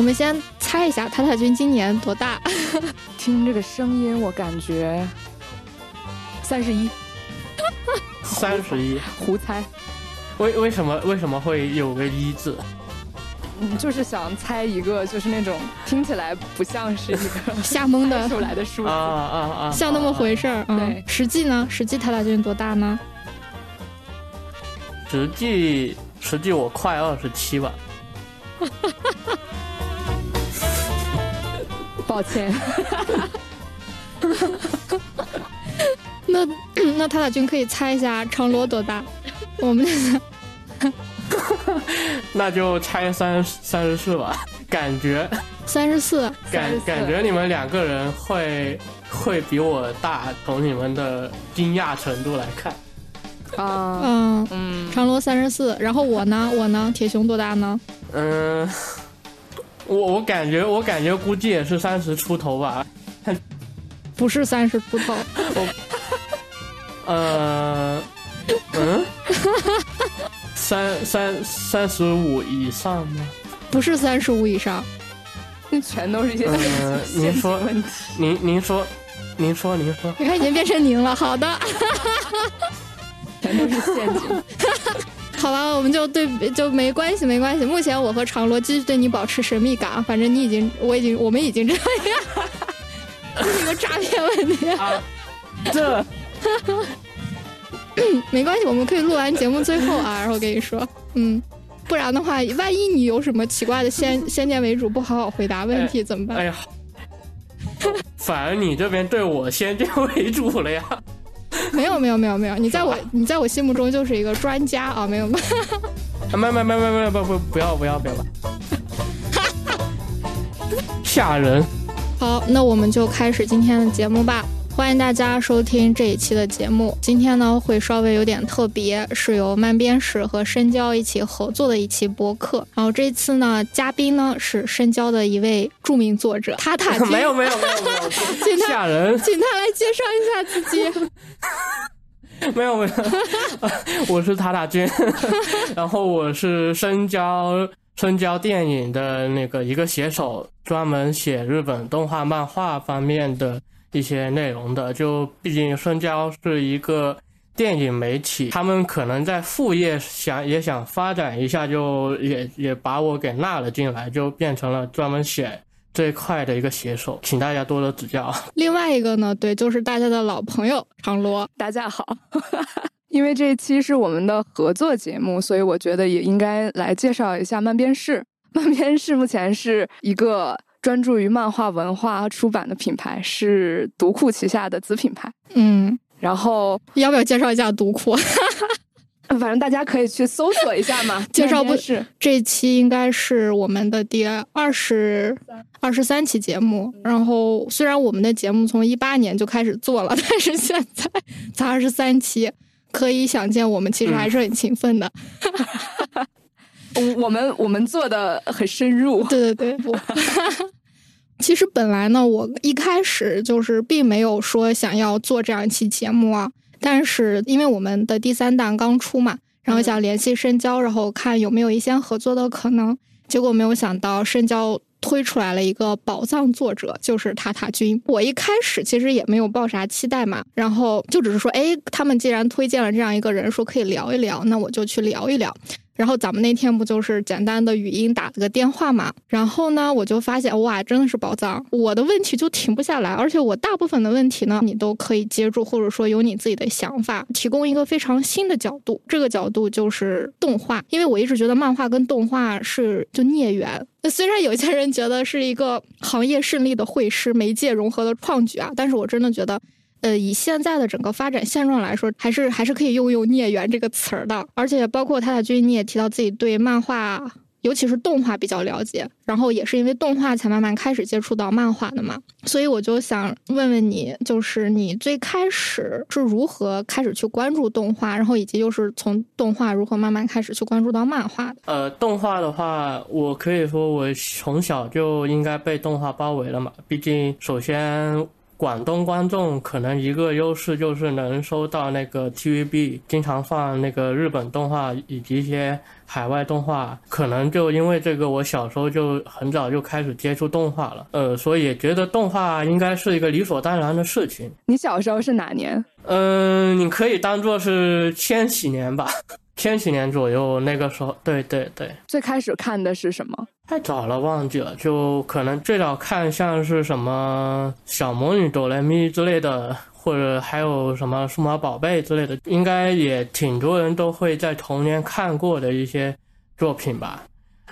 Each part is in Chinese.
我们先猜一下，塔塔君今年多大？听这个声音，我感觉三十一，三十一。胡猜。为为什么为什么会有个一字？嗯，就是想猜一个，就是那种听起来不像是一个 瞎蒙的出来的数字啊啊啊！像那么回事儿。对，实际呢？实际塔塔君多大呢？实际实际我快二十七吧。抱歉。那 那塔塔君可以猜一下长罗多大？我们 那就猜三三十四吧，感觉三十四，感感觉你们两个人会会比我大，从你们的惊讶程度来看。啊，嗯嗯，长罗三十四，然后我呢，我呢，铁熊多大呢？嗯，我我感觉我感觉估计也是三十出头吧，不是三十出头，我，呃，嗯。三三三十五以上吗？不是三十五以上，那全都是一些呃，您说问题，您您说，您说您说，你看已经变成您了，好的，全都是陷阱。好吧，我们就对就没关系没关系。目前我和长罗继续对你保持神秘感，反正你已经我已经我们已经这样，这是一个诈骗问题啊，这。没关系，我们可以录完节目最后啊，然后跟你说，嗯，不然的话，万一你有什么奇怪的先 先见为主，不好好回答问题怎么办？哎呀，反而你这边对我先见为主了呀？没有没有没有没有，你在我你在我心目中就是一个专家啊，没有吗？没没没没没不不不要不要不要，吓人。好，那我们就开始今天的节目吧。欢迎大家收听这一期的节目。今天呢，会稍微有点特别，是由漫编史和深交一起合作的一期播客。然后这次呢，嘉宾呢是深交的一位著名作者塔塔君。没有没有没有没有，请他吓人，请他来介绍一下自己。没 有没有，我是塔塔君，然后我是深交深交电影的那个一个写手，专门写日本动画漫画方面的。一些内容的，就毕竟深交是一个电影媒体，他们可能在副业想也想发展一下，就也也把我给纳了进来，就变成了专门写这一块的一个写手，请大家多多指教。另外一个呢，对，就是大家的老朋友长罗，大家好。因为这一期是我们的合作节目，所以我觉得也应该来介绍一下漫编室。漫编室目前是一个。专注于漫画文化出版的品牌是读库旗下的子品牌。嗯，然后要不要介绍一下读库？反正大家可以去搜索一下嘛。介绍不是这期应该是我们的第二十二十三期节目。然后虽然我们的节目从一八年就开始做了，但是现在才二十三期，可以想见我们其实还是很勤奋的。我我们我们做的很深入，对对对。其实本来呢，我一开始就是并没有说想要做这样一期节目啊，但是因为我们的第三弹刚出嘛，然后想联系深交，然后看有没有一些合作的可能。结果没有想到深交推出来了一个宝藏作者，就是塔塔君。我一开始其实也没有抱啥期待嘛，然后就只是说，哎，他们既然推荐了这样一个人，说可以聊一聊，那我就去聊一聊。然后咱们那天不就是简单的语音打了个电话嘛？然后呢，我就发现哇，真的是宝藏！我的问题就停不下来，而且我大部分的问题呢，你都可以接住，或者说有你自己的想法，提供一个非常新的角度。这个角度就是动画，因为我一直觉得漫画跟动画是就孽缘。那虽然有些人觉得是一个行业胜利的会师、媒介融合的创举啊，但是我真的觉得。呃，以现在的整个发展现状来说，还是还是可以用用“孽缘”这个词儿的。而且，包括塔塔君，你也提到自己对漫画，尤其是动画比较了解，然后也是因为动画才慢慢开始接触到漫画的嘛。所以，我就想问问你，就是你最开始是如何开始去关注动画，然后以及就是从动画如何慢慢开始去关注到漫画的？呃，动画的话，我可以说我从小就应该被动画包围了嘛。毕竟，首先。广东观众可能一个优势就是能收到那个 TVB 经常放那个日本动画以及一些海外动画，可能就因为这个，我小时候就很早就开始接触动画了，呃，所以也觉得动画应该是一个理所当然的事情。你小时候是哪年？嗯，你可以当做是千禧年吧。千禧年左右，那个时候，对对对。最开始看的是什么？太早了，忘记了。就可能最早看像是什么小魔女哆来咪之类的，或者还有什么数码宝贝之类的，应该也挺多人都会在童年看过的一些作品吧。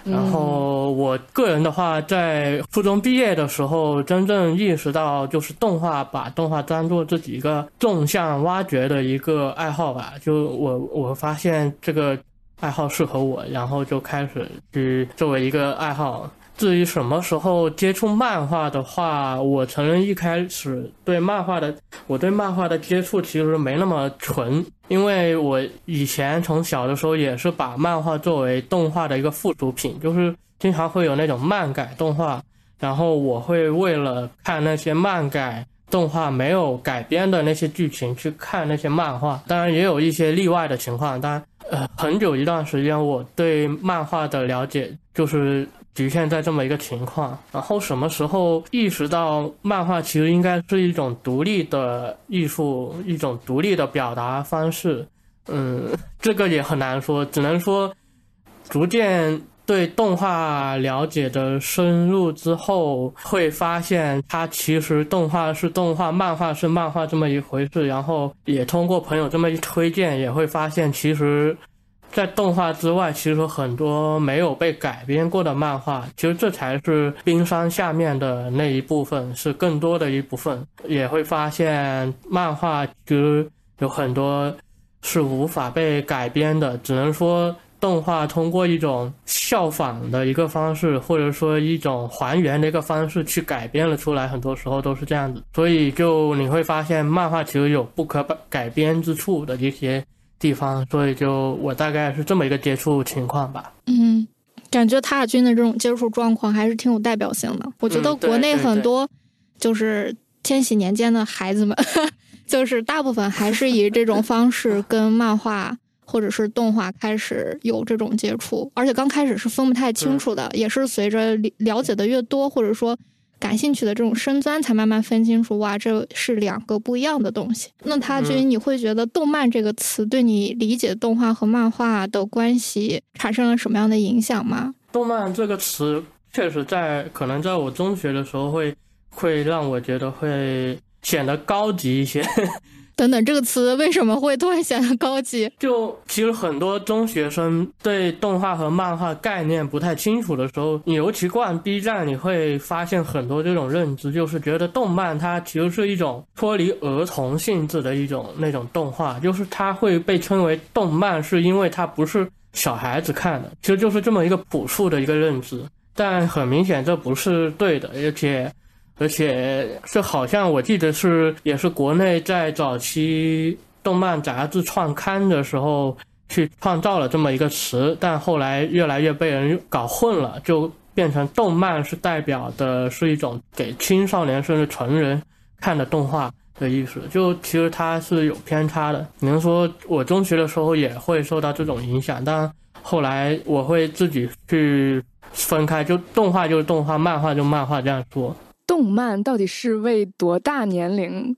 然后我个人的话，在初中毕业的时候，真正意识到就是动画，把动画当做自己一个纵向挖掘的一个爱好吧。就我我发现这个爱好适合我，然后就开始去作为一个爱好。至于什么时候接触漫画的话，我承认一开始对漫画的，我对漫画的接触其实没那么纯，因为我以前从小的时候也是把漫画作为动画的一个附属品，就是经常会有那种漫改动画，然后我会为了看那些漫改动画没有改编的那些剧情去看那些漫画，当然也有一些例外的情况，当然，呃，很久一段时间我对漫画的了解就是。局限在这么一个情况，然后什么时候意识到漫画其实应该是一种独立的艺术，一种独立的表达方式？嗯，这个也很难说，只能说逐渐对动画了解的深入之后，会发现它其实动画是动画，漫画是漫画这么一回事。然后也通过朋友这么一推荐，也会发现其实。在动画之外，其实很多没有被改编过的漫画，其实这才是冰山下面的那一部分，是更多的一部分。也会发现，漫画其实有很多是无法被改编的，只能说动画通过一种效仿的一个方式，或者说一种还原的一个方式去改编了出来。很多时候都是这样子，所以就你会发现，漫画其实有不可改编之处的一些。地方，所以就我大概是这么一个接触情况吧。嗯，感觉塔尔军的这种接触状况还是挺有代表性的。我觉得国内很多就是千禧年间的孩子们，就是大部分还是以这种方式跟漫画或者是动画开始有这种接触，而且刚开始是分不太清楚的，也是随着了解的越多，或者说。感兴趣的这种深钻，才慢慢分清楚，哇，这是两个不一样的东西。那他君，你会觉得“动漫”这个词对你理解动画和漫画的关系产生了什么样的影响吗？动漫这个词确实在可能在我中学的时候会会让我觉得会显得高级一些。等等，这个词为什么会突然显得高级？就其实很多中学生对动画和漫画概念不太清楚的时候，你尤其逛 B 站，你会发现很多这种认知，就是觉得动漫它其实是一种脱离儿童性质的一种那种动画，就是它会被称为动漫，是因为它不是小孩子看的，其实就是这么一个朴素的一个认知。但很明显这不是对的，而且。而且这好像我记得是也是国内在早期动漫杂志创刊的时候去创造了这么一个词，但后来越来越被人搞混了，就变成动漫是代表的是一种给青少年甚至成人看的动画的意思，就其实它是有偏差的。你能说我中学的时候也会受到这种影响，但后来我会自己去分开，就动画就是动画，漫画就漫画这样说。动漫到底是为多大年龄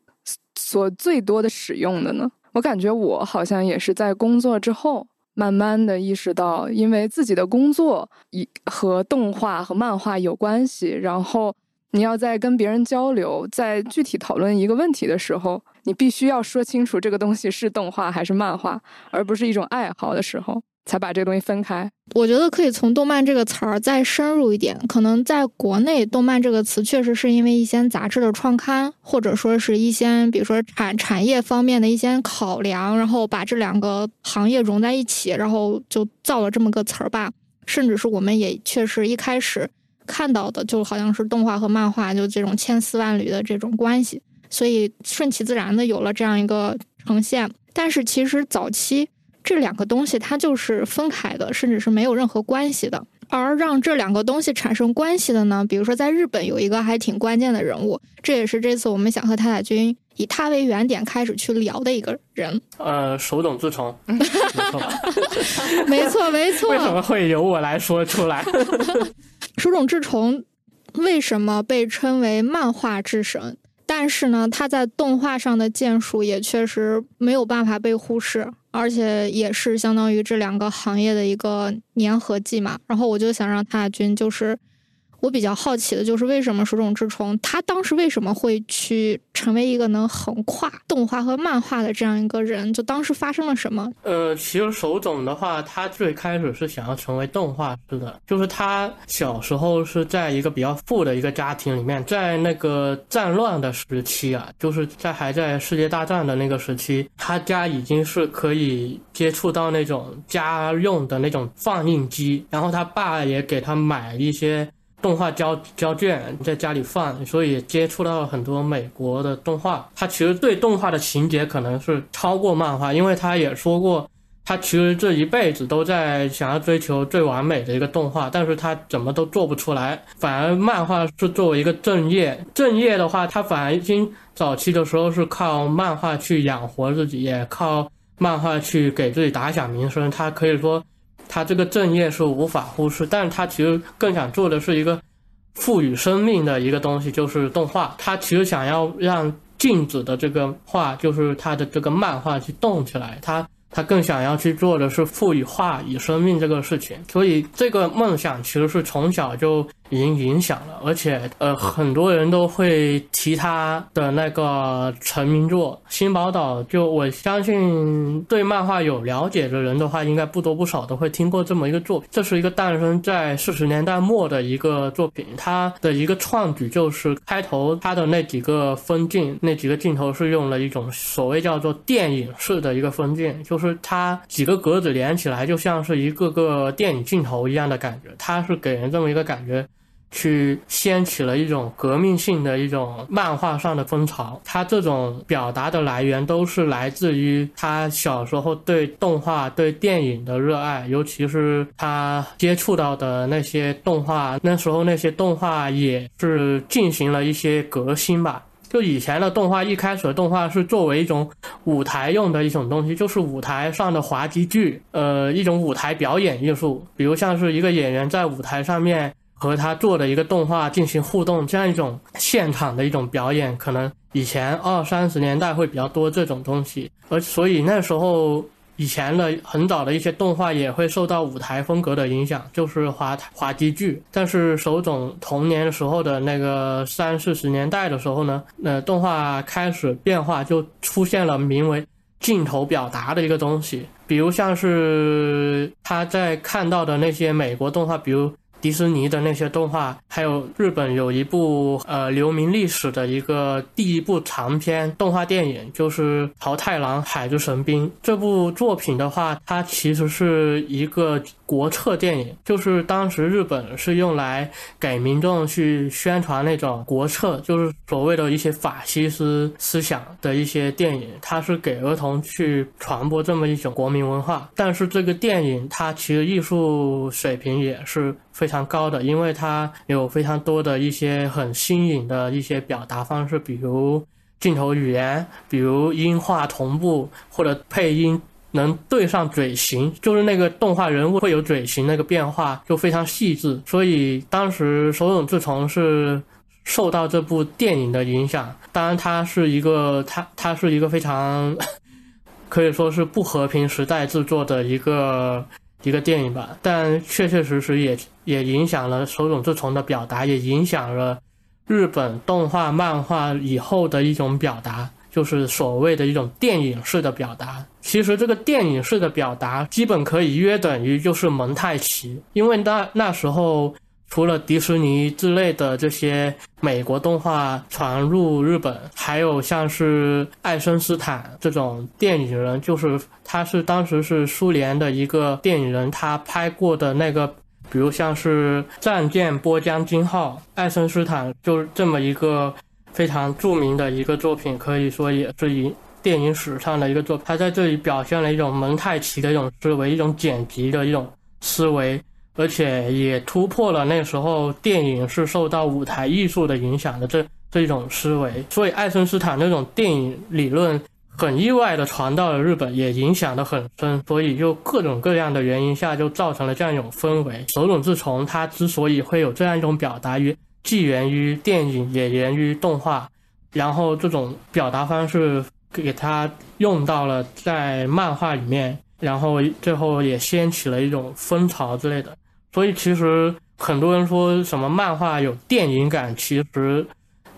所最多的使用的呢？我感觉我好像也是在工作之后，慢慢的意识到，因为自己的工作也和动画和漫画有关系，然后你要在跟别人交流，在具体讨论一个问题的时候，你必须要说清楚这个东西是动画还是漫画，而不是一种爱好的时候。才把这个东西分开。我觉得可以从“动漫”这个词儿再深入一点。可能在国内，“动漫”这个词确实是因为一些杂志的创刊，或者说是一些比如说产产业方面的一些考量，然后把这两个行业融在一起，然后就造了这么个词儿吧。甚至是我们也确实一开始看到的，就好像是动画和漫画就这种千丝万缕的这种关系，所以顺其自然的有了这样一个呈现。但是其实早期。这两个东西它就是分开的，甚至是没有任何关系的。而让这两个东西产生关系的呢，比如说在日本有一个还挺关键的人物，这也是这次我们想和太太君以他为原点开始去聊的一个人。呃，手冢治虫，没错吧？没错，没错。为什么会由我来说出来？手冢治虫为什么被称为漫画之神？但是呢，他在动画上的建树也确实没有办法被忽视，而且也是相当于这两个行业的一个粘合剂嘛。然后我就想让太君就是。我比较好奇的就是，为什么手冢治虫他当时为什么会去成为一个能横跨动画和漫画的这样一个人？就当时发生了什么？呃，其实手冢的话，他最开始是想要成为动画师的，就是他小时候是在一个比较富的一个家庭里面，在那个战乱的时期啊，就是在还在世界大战的那个时期，他家已经是可以接触到那种家用的那种放映机，然后他爸也给他买一些。动画胶胶卷在家里放，所以接触到了很多美国的动画。他其实对动画的情节可能是超过漫画，因为他也说过，他其实这一辈子都在想要追求最完美的一个动画，但是他怎么都做不出来。反而漫画是作为一个正业，正业的话，他反而已经早期的时候是靠漫画去养活自己，也靠漫画去给自己打响名声。他可以说。他这个正业是无法忽视，但是他其实更想做的是一个赋予生命的一个东西，就是动画。他其实想要让静止的这个画，就是他的这个漫画去动起来。他。他更想要去做的是赋予画以生命这个事情，所以这个梦想其实是从小就已经影响了，而且呃很多人都会提他的那个成名作《新宝岛》，就我相信对漫画有了解的人的话，应该不多不少都会听过这么一个作品。这是一个诞生在四十年代末的一个作品，它的一个创举就是开头它的那几个分镜，那几个镜头是用了一种所谓叫做电影式的一个分镜，就。是它几个格子连起来，就像是一个个电影镜头一样的感觉。它是给人这么一个感觉，去掀起了一种革命性的一种漫画上的风潮。他这种表达的来源都是来自于他小时候对动画、对电影的热爱，尤其是他接触到的那些动画。那时候那些动画也是进行了一些革新吧。就以前的动画，一开始的动画是作为一种舞台用的一种东西，就是舞台上的滑稽剧，呃，一种舞台表演艺术。比如像是一个演员在舞台上面和他做的一个动画进行互动，这样一种现场的一种表演，可能以前二三十年代会比较多这种东西，而所以那时候。以前的很早的一些动画也会受到舞台风格的影响，就是滑滑稽剧。但是手冢童年时候的那个三四十年代的时候呢，那动画开始变化，就出现了名为镜头表达的一个东西。比如像是他在看到的那些美国动画，比如。迪士尼的那些动画，还有日本有一部呃留名历史的一个第一部长篇动画电影，就是《桃太郎海之神兵》这部作品的话，它其实是一个。国策电影就是当时日本是用来给民众去宣传那种国策，就是所谓的一些法西斯思想的一些电影，它是给儿童去传播这么一种国民文化。但是这个电影它其实艺术水平也是非常高的，因为它有非常多的一些很新颖的一些表达方式，比如镜头语言，比如音画同步或者配音。能对上嘴型，就是那个动画人物会有嘴型那个变化，就非常细致。所以当时手冢治虫是受到这部电影的影响。当然，它是一个，它它是一个非常 可以说是不和平时代制作的一个一个电影吧。但确确实实也也影响了手冢治虫的表达，也影响了日本动画漫画以后的一种表达。就是所谓的一种电影式的表达，其实这个电影式的表达基本可以约等于就是蒙太奇，因为那那时候除了迪士尼之类的这些美国动画传入日本，还有像是爱森斯坦这种电影人，就是他是当时是苏联的一个电影人，他拍过的那个，比如像是战舰波江金号，爱森斯坦就是这么一个。非常著名的一个作品，可以说也是以电影史上的一个作品。他在这里表现了一种蒙太奇的一种思维，一种剪辑的一种思维，而且也突破了那时候电影是受到舞台艺术的影响的这这种思维。所以爱森斯坦那种电影理论很意外的传到了日本，也影响的很深。所以就各种各样的原因下，就造成了这样一种氛围。手冢治虫他之所以会有这样一种表达，于既源于电影，也源于动画，然后这种表达方式给他用到了在漫画里面。然后最后也掀起了一种风潮之类的，所以其实很多人说什么漫画有电影感，其实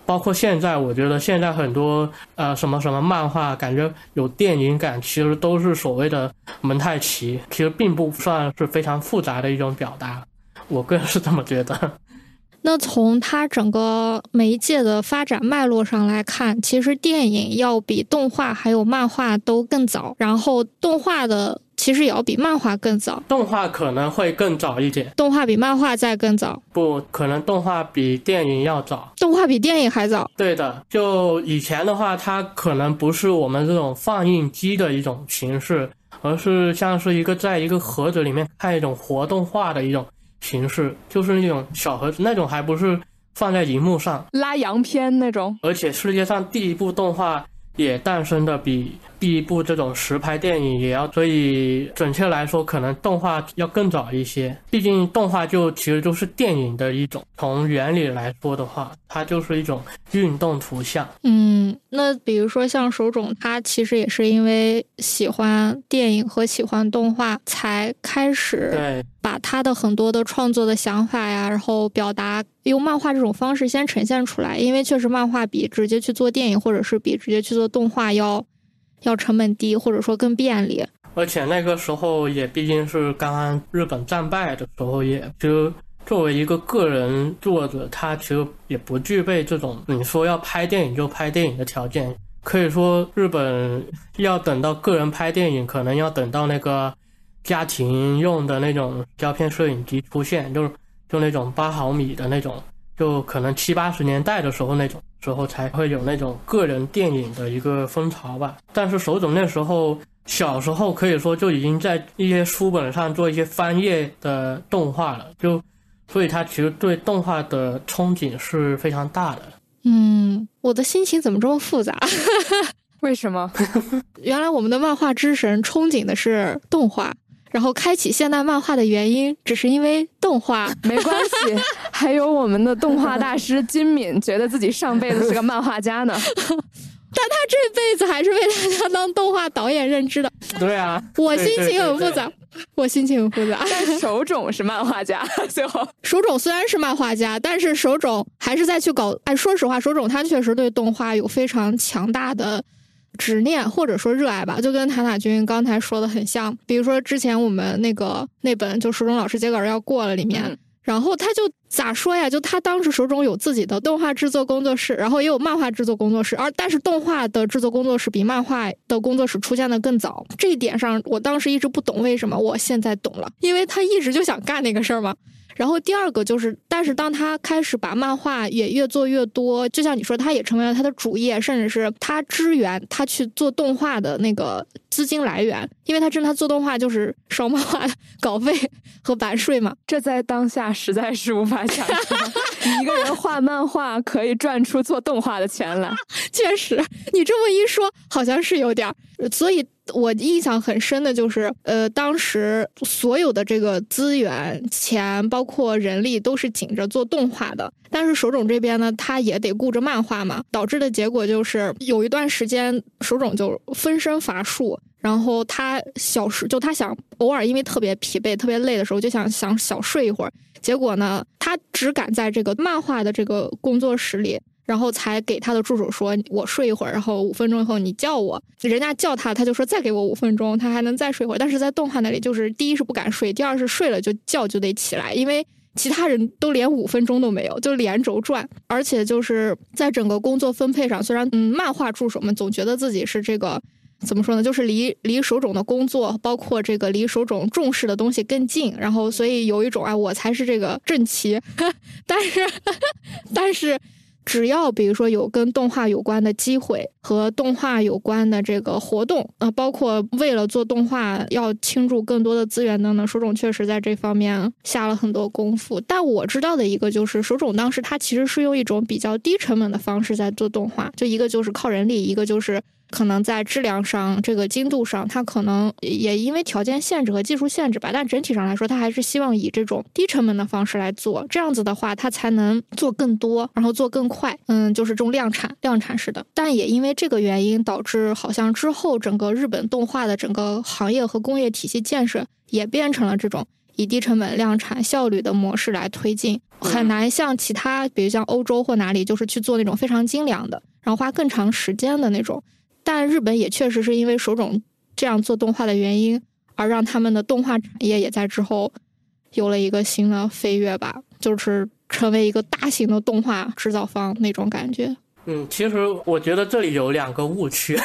包括现在，我觉得现在很多呃什么什么漫画感觉有电影感，其实都是所谓的蒙太奇，其实并不算是非常复杂的一种表达，我个人是这么觉得。那从它整个媒介的发展脉络上来看，其实电影要比动画还有漫画都更早，然后动画的其实也要比漫画更早。动画可能会更早一点，动画比漫画再更早。不可能，动画比电影要早，动画比电影还早。对的，就以前的话，它可能不是我们这种放映机的一种形式，而是像是一个在一个盒子里面看一种活动画的一种。形式就是那种小盒子，那种还不是放在荧幕上拉洋片那种，而且世界上第一部动画也诞生的比。第一部这种实拍电影也要，所以准确来说，可能动画要更早一些。毕竟动画就其实就是电影的一种，从原理来说的话，它就是一种运动图像。嗯，那比如说像手冢，他其实也是因为喜欢电影和喜欢动画，才开始对把他的很多的创作的想法呀，然后表达用漫画这种方式先呈现出来。因为确实漫画比直接去做电影，或者是比直接去做动画要。要成本低，或者说更便利，而且那个时候也毕竟是刚刚日本战败的时候，也就作为一个个人作者，他其实也不具备这种你说要拍电影就拍电影的条件。可以说，日本要等到个人拍电影，可能要等到那个家庭用的那种胶片摄影机出现，就是就那种八毫米的那种。就可能七八十年代的时候那种时候才会有那种个人电影的一个风潮吧。但是手冢那时候小时候可以说就已经在一些书本上做一些翻页的动画了，就所以他其实对动画的憧憬是非常大的。嗯，我的心情怎么这么复杂？为什么？原来我们的漫画之神憧憬的是动画。然后开启现代漫画的原因，只是因为动画没关系。还有我们的动画大师金敏，觉得自己上辈子是个漫画家呢，但他这辈子还是为大家当动画导演认知的。对啊，我心情很复杂，我心情很复杂。但手冢是漫画家，最后手冢虽然是漫画家，但是手冢还是在去搞。哎，说实话，手冢他确实对动画有非常强大的。执念或者说热爱吧，就跟塔塔君刚才说的很像。比如说之前我们那个那本就手冢老师接稿要过了里面，然后他就咋说呀？就他当时手中有自己的动画制作工作室，然后也有漫画制作工作室，而但是动画的制作工作室比漫画的工作室出现的更早。这一点上，我当时一直不懂为什么，我现在懂了，因为他一直就想干那个事儿嘛。然后第二个就是，但是当他开始把漫画也越做越多，就像你说，他也成为了他的主业，甚至是他支援他去做动画的那个资金来源，因为他知道他做动画就是烧漫画 稿费和版税嘛。这在当下实在是无法想象，一个人画漫画可以赚出做动画的钱来。确实，你这么一说，好像是有点儿，所以。我印象很深的就是，呃，当时所有的这个资源、钱，包括人力，都是紧着做动画的。但是手冢这边呢，他也得顾着漫画嘛，导致的结果就是有一段时间手冢就分身乏术。然后他小时就他想偶尔因为特别疲惫、特别累的时候，就想想小睡一会儿。结果呢，他只敢在这个漫画的这个工作室里。然后才给他的助手说：“我睡一会儿，然后五分钟以后你叫我。”人家叫他，他就说：“再给我五分钟，他还能再睡会儿。”但是在动画那里，就是第一是不敢睡，第二是睡了就叫就得起来，因为其他人都连五分钟都没有，就连轴转。而且就是在整个工作分配上，虽然嗯，漫画助手们总觉得自己是这个怎么说呢，就是离离手冢的工作，包括这个离手冢重视的东西更近，然后所以有一种啊，我才是这个正妻。但是，但是。只要比如说有跟动画有关的机会和动画有关的这个活动，呃，包括为了做动画要倾注更多的资源等等，手冢确实在这方面下了很多功夫。但我知道的一个就是，手冢当时他其实是用一种比较低成本的方式在做动画，就一个就是靠人力，一个就是。可能在质量上、这个精度上，它可能也因为条件限制和技术限制吧。但整体上来说，它还是希望以这种低成本的方式来做，这样子的话，它才能做更多，然后做更快。嗯，就是这种量产、量产式的。但也因为这个原因，导致好像之后整个日本动画的整个行业和工业体系建设也变成了这种以低成本量产效率的模式来推进，很难像其他，比如像欧洲或哪里，就是去做那种非常精良的，然后花更长时间的那种。但日本也确实是因为手冢这样做动画的原因，而让他们的动画产业也在之后有了一个新的飞跃吧，就是成为一个大型的动画制造方那种感觉。嗯，其实我觉得这里有两个误区，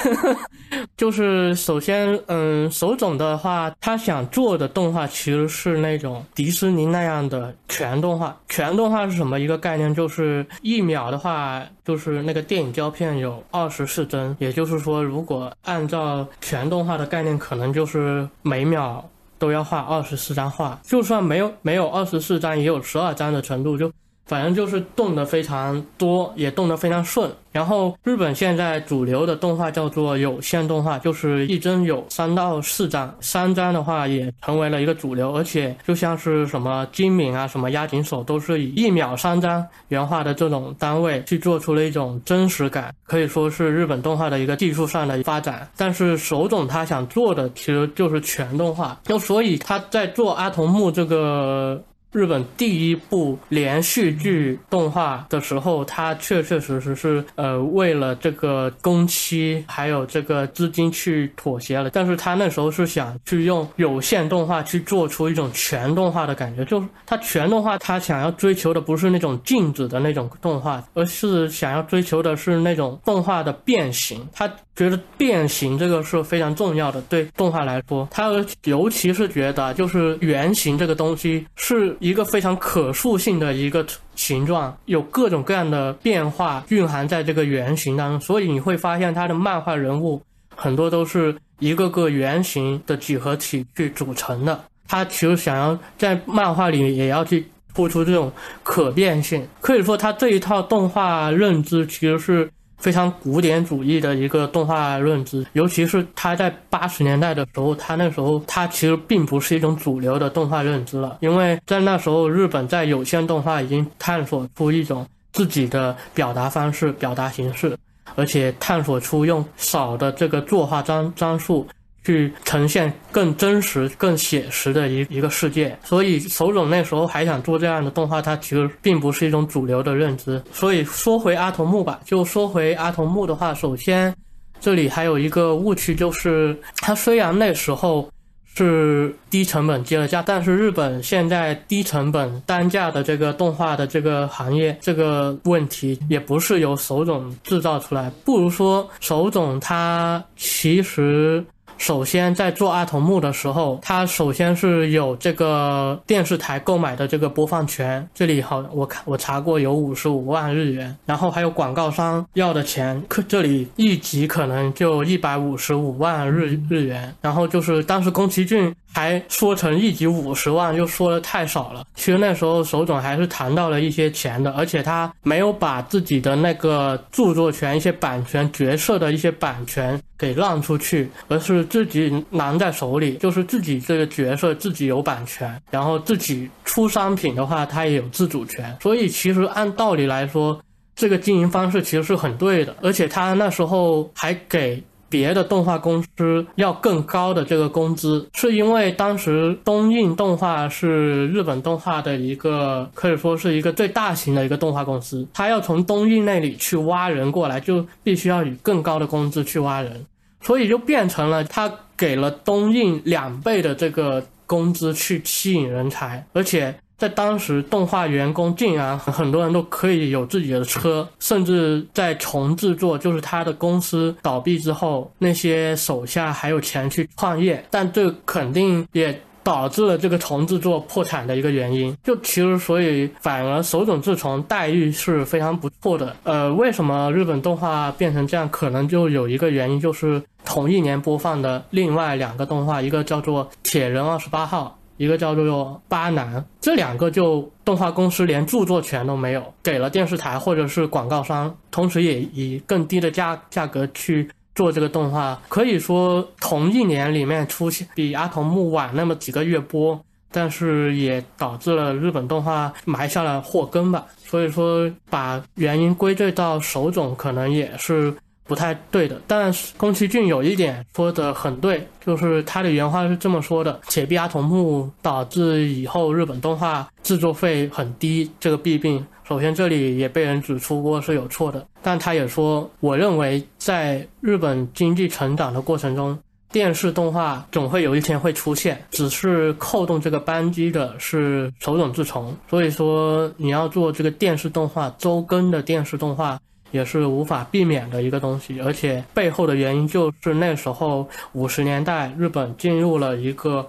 就是首先，嗯，手冢的话，他想做的动画其实是那种迪士尼那样的全动画。全动画是什么一个概念？就是一秒的话，就是那个电影胶片有二十四帧，也就是说，如果按照全动画的概念，可能就是每秒都要画二十四张画。就算没有没有二十四张，也有十二张的程度就。反正就是动的非常多，也动得非常顺。然后日本现在主流的动画叫做有线动画，就是一帧有三到四张，三张的话也成为了一个主流。而且就像是什么金敏啊、什么押井守，都是以一秒三张原画的这种单位去做出了一种真实感，可以说是日本动画的一个技术上的发展。但是手冢他想做的其实就是全动画，就所以他在做阿童木这个。日本第一部连续剧动画的时候，他确确实实是呃为了这个工期还有这个资金去妥协了。但是他那时候是想去用有线动画去做出一种全动画的感觉，就是他全动画他想要追求的不是那种静止的那种动画，而是想要追求的是那种动画的变形。他觉得变形这个是非常重要的，对动画来说，他尤其是觉得就是圆形这个东西是。一个非常可塑性的一个形状，有各种各样的变化蕴含在这个圆形当中，所以你会发现他的漫画人物很多都是一个个圆形的几何体去组成的。他其实想要在漫画里面也要去突出这种可变性，可以说他这一套动画认知其实是。非常古典主义的一个动画认知，尤其是他在八十年代的时候，他那时候他其实并不是一种主流的动画认知了，因为在那时候日本在有线动画已经探索出一种自己的表达方式、表达形式，而且探索出用少的这个作画张张数。去呈现更真实、更写实的一一个世界，所以手冢那时候还想做这样的动画，它其实并不是一种主流的认知。所以说回阿童木吧，就说回阿童木的话，首先这里还有一个误区，就是它虽然那时候是低成本接了价，但是日本现在低成本单价的这个动画的这个行业这个问题，也不是由手冢制造出来，不如说手冢它其实。首先，在做阿童木的时候，他首先是有这个电视台购买的这个播放权。这里好，我看我查过有五十五万日元，然后还有广告商要的钱，可这里一集可能就一百五十五万日日元。然后就是当时宫崎骏。还说成一集五十万，又说的太少了。其实那时候手冢还是谈到了一些钱的，而且他没有把自己的那个著作权、一些版权、角色的一些版权给让出去，而是自己拿在手里，就是自己这个角色自己有版权，然后自己出商品的话，他也有自主权。所以其实按道理来说，这个经营方式其实是很对的，而且他那时候还给。别的动画公司要更高的这个工资，是因为当时东映动画是日本动画的一个可以说是一个最大型的一个动画公司，他要从东映那里去挖人过来，就必须要以更高的工资去挖人，所以就变成了他给了东映两倍的这个工资去吸引人才，而且。在当时，动画员工竟然很多人都可以有自己的车，甚至在重制作，就是他的公司倒闭之后，那些手下还有钱去创业。但这肯定也。导致了这个重制作破产的一个原因。就其实，所以反而手冢治虫待遇是非常不错的。呃，为什么日本动画变成这样？可能就有一个原因，就是同一年播放的另外两个动画，一个叫做《铁人二十八号》。一个叫做巴南，这两个就动画公司连著作权都没有，给了电视台或者是广告商，同时也以更低的价价格去做这个动画。可以说同一年里面出现比阿童木晚那么几个月播，但是也导致了日本动画埋下了祸根吧。所以说把原因归罪到手冢，可能也是。不太对的，但是宫崎骏有一点说的很对，就是他的原话是这么说的：且必阿童木导致以后日本动画制作费很低这个弊病，首先这里也被人指出过是有错的。但他也说，我认为在日本经济成长的过程中，电视动画总会有一天会出现，只是扣动这个扳机的是手冢治虫。所以说，你要做这个电视动画周更的电视动画。也是无法避免的一个东西，而且背后的原因就是那时候五十年代日本进入了一个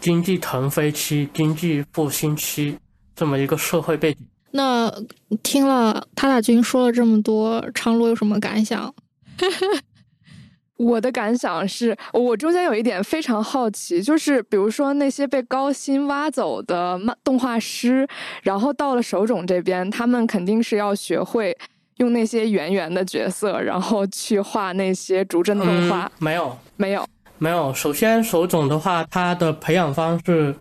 经济腾飞期、经济复兴期这么一个社会背景。那听了塔塔君说了这么多，昌罗有什么感想？我的感想是我中间有一点非常好奇，就是比如说那些被高薪挖走的漫动画师，然后到了手冢这边，他们肯定是要学会。用那些圆圆的角色，然后去画那些逐帧动画，没有，没有，没有。首先，手冢的话，他的培养方式，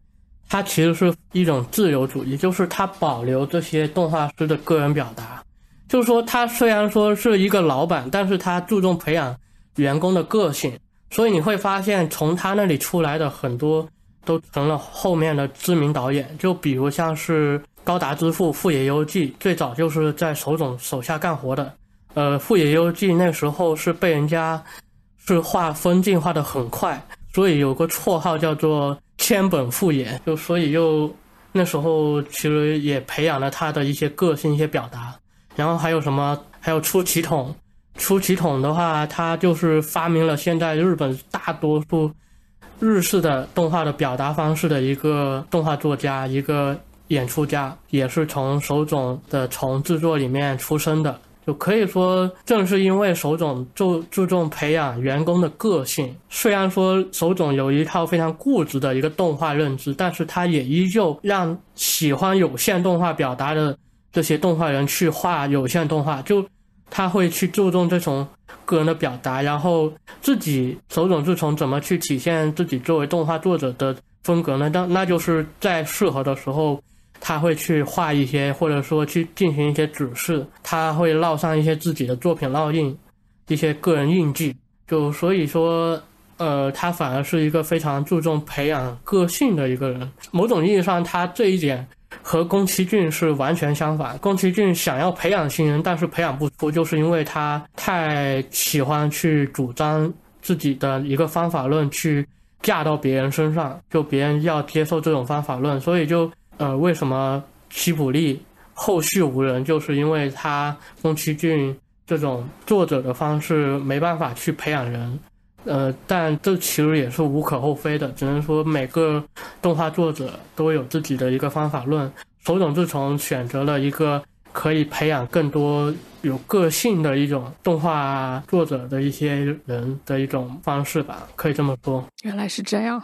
他其实是一种自由主义，就是他保留这些动画师的个人表达。就是说，他虽然说是一个老板，但是他注重培养员工的个性。所以你会发现，从他那里出来的很多都成了后面的知名导演。就比如像是。高达之父富野由纪最早就是在手冢手下干活的，呃，富野由纪那时候是被人家是画分镜画的很快，所以有个绰号叫做千本富野，就所以又那时候其实也培养了他的一些个性、一些表达。然后还有什么？还有出奇统，出奇统的话，他就是发明了现在日本大多数日式的动画的表达方式的一个动画作家，一个。演出家也是从手冢的从制作里面出生的，就可以说，正是因为手冢注注重培养员工的个性。虽然说手冢有一套非常固执的一个动画认知，但是他也依旧让喜欢有线动画表达的这些动画人去画有线动画，就他会去注重这种个人的表达，然后自己手冢治虫怎么去体现自己作为动画作者的风格呢？那那就是在适合的时候。他会去画一些，或者说去进行一些指示，他会烙上一些自己的作品烙印，一些个人印记。就所以说，呃，他反而是一个非常注重培养个性的一个人。某种意义上，他这一点和宫崎骏是完全相反。宫崎骏想要培养新人，但是培养不出，就是因为他太喜欢去主张自己的一个方法论，去架到别人身上，就别人要接受这种方法论，所以就。呃，为什么西普利后续无人？就是因为他宫崎骏这种作者的方式没办法去培养人，呃，但这其实也是无可厚非的。只能说每个动画作者都有自己的一个方法论。手冢治虫选择了一个可以培养更多有个性的一种动画作者的一些人的一种方式吧，可以这么说。原来是这样，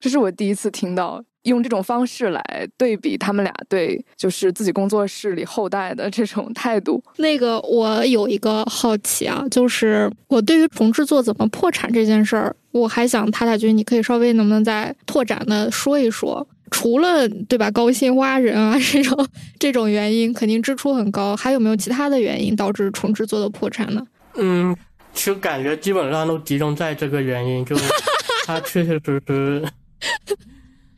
这是我第一次听到。用这种方式来对比他们俩对就是自己工作室里后代的这种态度。那个我有一个好奇啊，就是我对于重制作怎么破产这件事儿，我还想塔塔君，你可以稍微能不能再拓展的说一说？除了对吧高薪挖人啊 这种这种原因，肯定支出很高，还有没有其他的原因导致重制作的破产呢？嗯，其实感觉基本上都集中在这个原因，就是 他确确实实。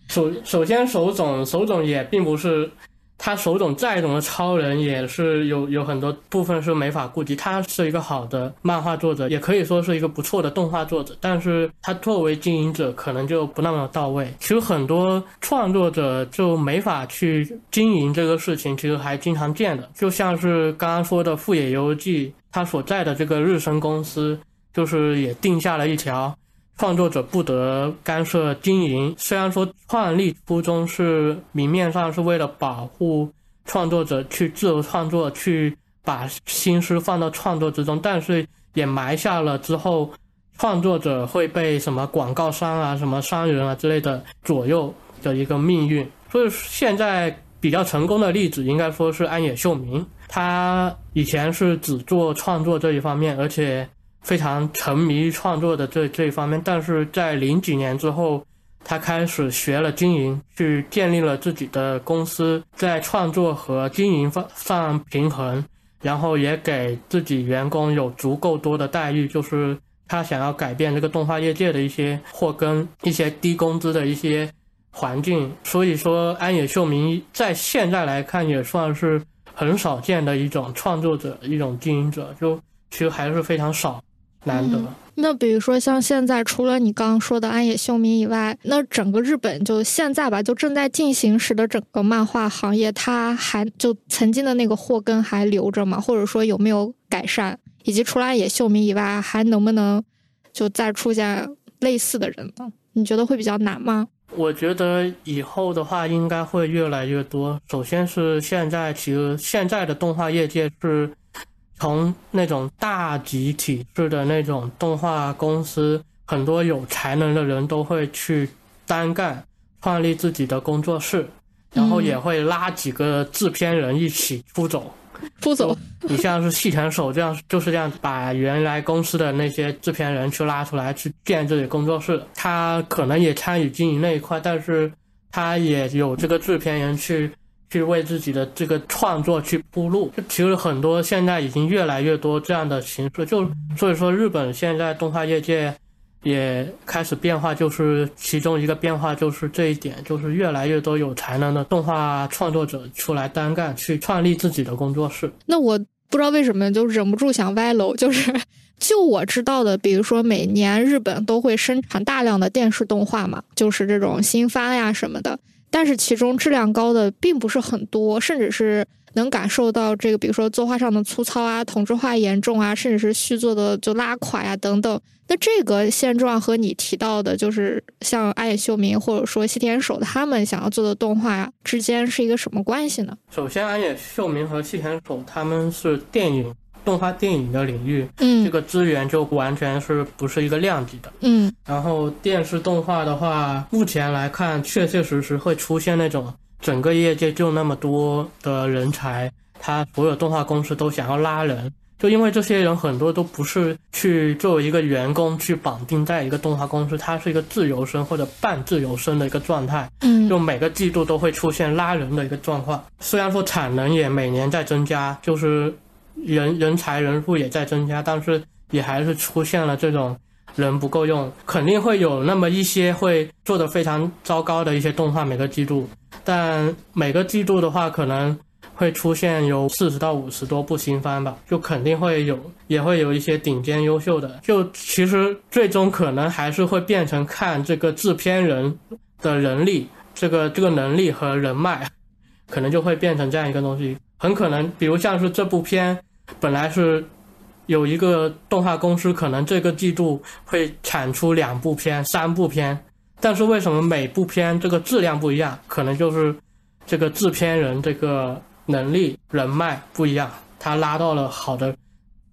首首先，手冢手冢也并不是他手冢再懂的超人，也是有有很多部分是没法顾及。他是一个好的漫画作者，也可以说是一个不错的动画作者，但是他作为经营者可能就不那么到位。其实很多创作者就没法去经营这个事情，其实还经常见的，就像是刚刚说的富野由纪，他所在的这个日升公司，就是也定下了一条。创作者不得干涉经营。虽然说创立初衷是明面上是为了保护创作者去自由创作，去把心思放到创作之中，但是也埋下了之后创作者会被什么广告商啊、什么商人啊之类的左右的一个命运。所以现在比较成功的例子，应该说是安野秀明。他以前是只做创作这一方面，而且非常沉迷创作的这这一方面。但是在零几年之后，他开始学了经营，去建立了自己的公司，在创作和经营方上平衡，然后也给自己员工有足够多的待遇。就是他想要改变这个动画业界的一些祸根，一些低工资的一些环境。所以说，安野秀明在现在来看也算是。很少见的一种创作者，一种经营者，就其实还是非常少，难得。那比如说像现在，除了你刚刚说的安野秀明以外，那整个日本就现在吧，就正在进行时的整个漫画行业，它还就曾经的那个祸根还留着吗？或者说有没有改善？以及除了安野秀明以外，还能不能就再出现类似的人呢？你觉得会比较难吗？我觉得以后的话应该会越来越多。首先是现在，其实现在的动画业界是从那种大集体式的那种动画公司，很多有才能的人都会去单干，创立自己的工作室，然后也会拉几个制片人一起出走。出走，你像是细田守这样，就是这样把原来公司的那些制片人去拉出来，去建自己工作室。他可能也参与经营那一块，但是他也有这个制片人去去为自己的这个创作去铺路。就其实很多现在已经越来越多这样的形式，就所以说日本现在动画业界。也开始变化，就是其中一个变化就是这一点，就是越来越多有才能的动画创作者出来单干，去创立自己的工作室。那我不知道为什么就忍不住想歪楼，就是就我知道的，比如说每年日本都会生产大量的电视动画嘛，就是这种新番呀什么的，但是其中质量高的并不是很多，甚至是。能感受到这个，比如说作画上的粗糙啊、同质化严重啊，甚至是续作的就拉垮呀等等。那这个现状和你提到的，就是像爱野秀明或者说西田守他们想要做的动画呀之间是一个什么关系呢？首先，安野秀明和西田守他们是电影动画电影的领域，嗯，这个资源就完全是不是一个量级的，嗯。然后电视动画的话，目前来看，确确实实会出现那种。整个业界就那么多的人才，他所有动画公司都想要拉人，就因为这些人很多都不是去作为一个员工去绑定在一个动画公司，他是一个自由身或者半自由身的一个状态。嗯，就每个季度都会出现拉人的一个状况。虽然说产能也每年在增加，就是人人才人数也在增加，但是也还是出现了这种。人不够用，肯定会有那么一些会做的非常糟糕的一些动画，每个季度，但每个季度的话，可能会出现有四十到五十多部新番吧，就肯定会有，也会有一些顶尖优秀的。就其实最终可能还是会变成看这个制片人的人力，这个这个能力和人脉，可能就会变成这样一个东西。很可能，比如像是这部片，本来是。有一个动画公司可能这个季度会产出两部片、三部片，但是为什么每部片这个质量不一样？可能就是这个制片人这个能力、人脉不一样，他拉到了好的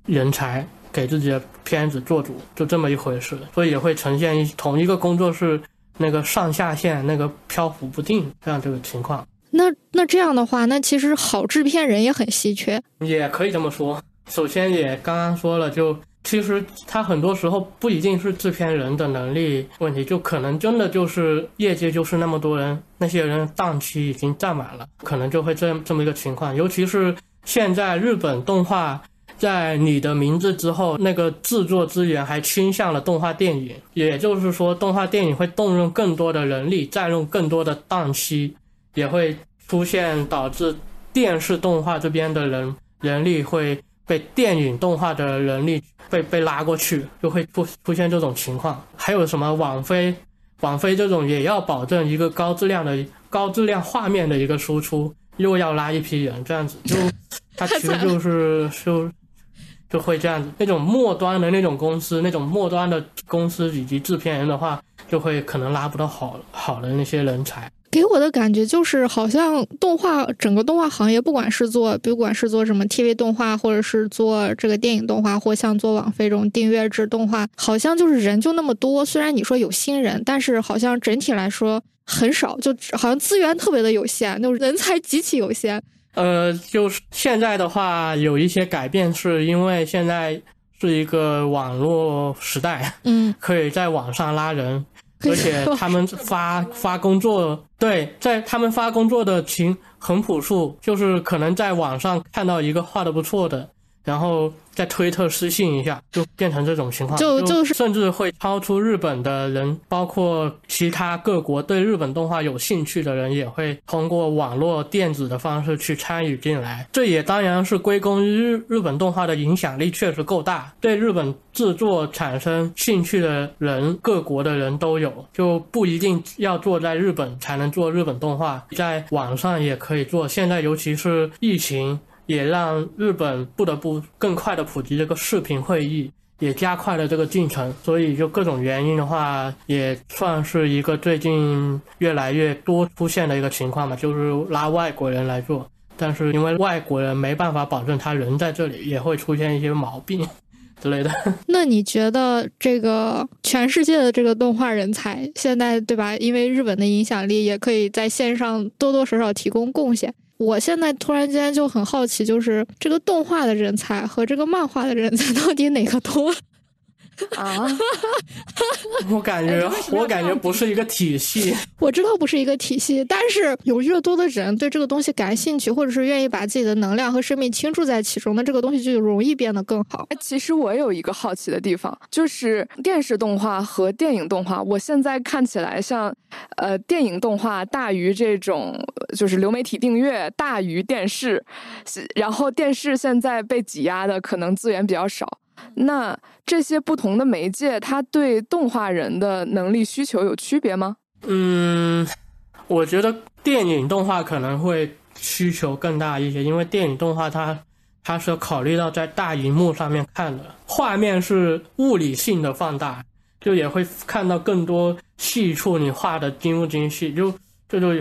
人才给自己的片子做主，就这么一回事。所以也会呈现一同一个工作室那个上下线那个漂浮不定这样这个情况。那那这样的话，那其实好制片人也很稀缺，也可以这么说。首先也刚刚说了，就其实他很多时候不一定是制片人的能力问题，就可能真的就是业界就是那么多人，那些人档期已经占满了，可能就会这这么一个情况。尤其是现在日本动画在你的名字之后，那个制作资源还倾向了动画电影，也就是说动画电影会动用更多的人力，占用更多的档期，也会出现导致电视动画这边的人人力会。被电影动画的人力被被拉过去，就会出出现这种情况。还有什么网飞，网飞这种也要保证一个高质量的高质量画面的一个输出，又要拉一批人，这样子就，它其实就是 就就会这样子。那种末端的那种公司，那种末端的公司以及制片人的话，就会可能拉不到好好的那些人才。给我的感觉就是，好像动画整个动画行业，不管是做，不管是做什么 TV 动画，或者是做这个电影动画，或像做网飞这种订阅制动画，好像就是人就那么多。虽然你说有新人，但是好像整体来说很少，就好像资源特别的有限，就人才极其有限。呃，就是现在的话，有一些改变，是因为现在是一个网络时代，嗯，可以在网上拉人。而且他们发 发工作，对，在他们发工作的群很朴素，就是可能在网上看到一个画的不错的。然后在推特私信一下，就变成这种情况，就就是甚至会超出日本的人，包括其他各国对日本动画有兴趣的人，也会通过网络电子的方式去参与进来。这也当然是归功于日日本动画的影响力确实够大，对日本制作产生兴趣的人，各国的人都有，就不一定要坐在日本才能做日本动画，在网上也可以做。现在尤其是疫情。也让日本不得不更快的普及这个视频会议，也加快了这个进程。所以就各种原因的话，也算是一个最近越来越多出现的一个情况吧，就是拉外国人来做。但是因为外国人没办法保证他人在这里，也会出现一些毛病 之类的。那你觉得这个全世界的这个动画人才现在对吧？因为日本的影响力，也可以在线上多多少少提供贡献。我现在突然间就很好奇，就是这个动画的人才和这个漫画的人才到底哪个多？啊，我感觉我感觉不是一个体系。我知道不是一个体系，但是有越多的人对这个东西感兴趣，或者是愿意把自己的能量和生命倾注在其中，那这个东西就容易变得更好。其实我有一个好奇的地方，就是电视动画和电影动画，我现在看起来像，呃，电影动画大于这种就是流媒体订阅大于电视，然后电视现在被挤压的可能资源比较少。那这些不同的媒介，它对动画人的能力需求有区别吗？嗯，我觉得电影动画可能会需求更大一些，因为电影动画它它是考虑到在大荧幕上面看的，画面是物理性的放大，就也会看到更多细处，你画的精不精细，就这就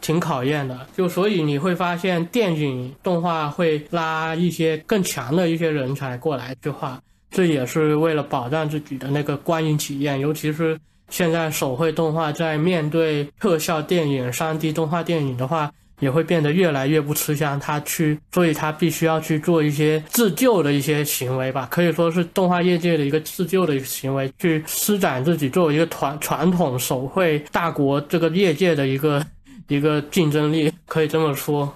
挺考验的。就所以你会发现电影动画会拉一些更强的一些人才过来去画。这也是为了保障自己的那个观影体验，尤其是现在手绘动画在面对特效电影、三 D 动画电影的话，也会变得越来越不吃香。他去，所以他必须要去做一些自救的一些行为吧，可以说是动画业界的一个自救的一个行为，去施展自己作为一个传传统手绘大国这个业界的一个一个竞争力，可以这么说。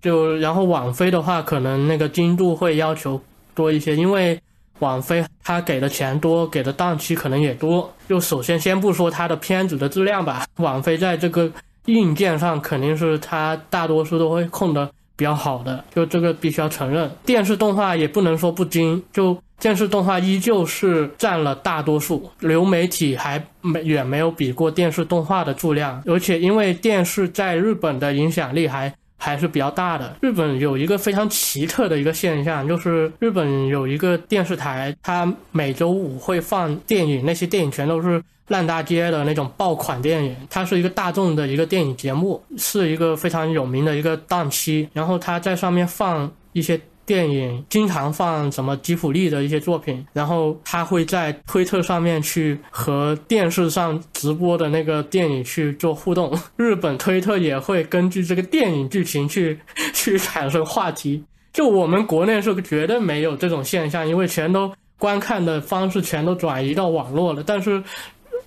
就然后网飞的话，可能那个精度会要求多一些，因为。网飞他给的钱多，给的档期可能也多。就首先先不说它的片子的质量吧，网飞在这个硬件上肯定是它大多数都会控的比较好的，就这个必须要承认。电视动画也不能说不精，就电视动画依旧是占了大多数，流媒体还没远没有比过电视动画的数量，而且因为电视在日本的影响力还。还是比较大的。日本有一个非常奇特的一个现象，就是日本有一个电视台，它每周五会放电影，那些电影全都是烂大街的那种爆款电影。它是一个大众的一个电影节目，是一个非常有名的一个档期。然后它在上面放一些。电影经常放什么吉普力的一些作品，然后他会在推特上面去和电视上直播的那个电影去做互动。日本推特也会根据这个电影剧情去 去产生话题。就我们国内是绝对没有这种现象，因为全都观看的方式全都转移到网络了。但是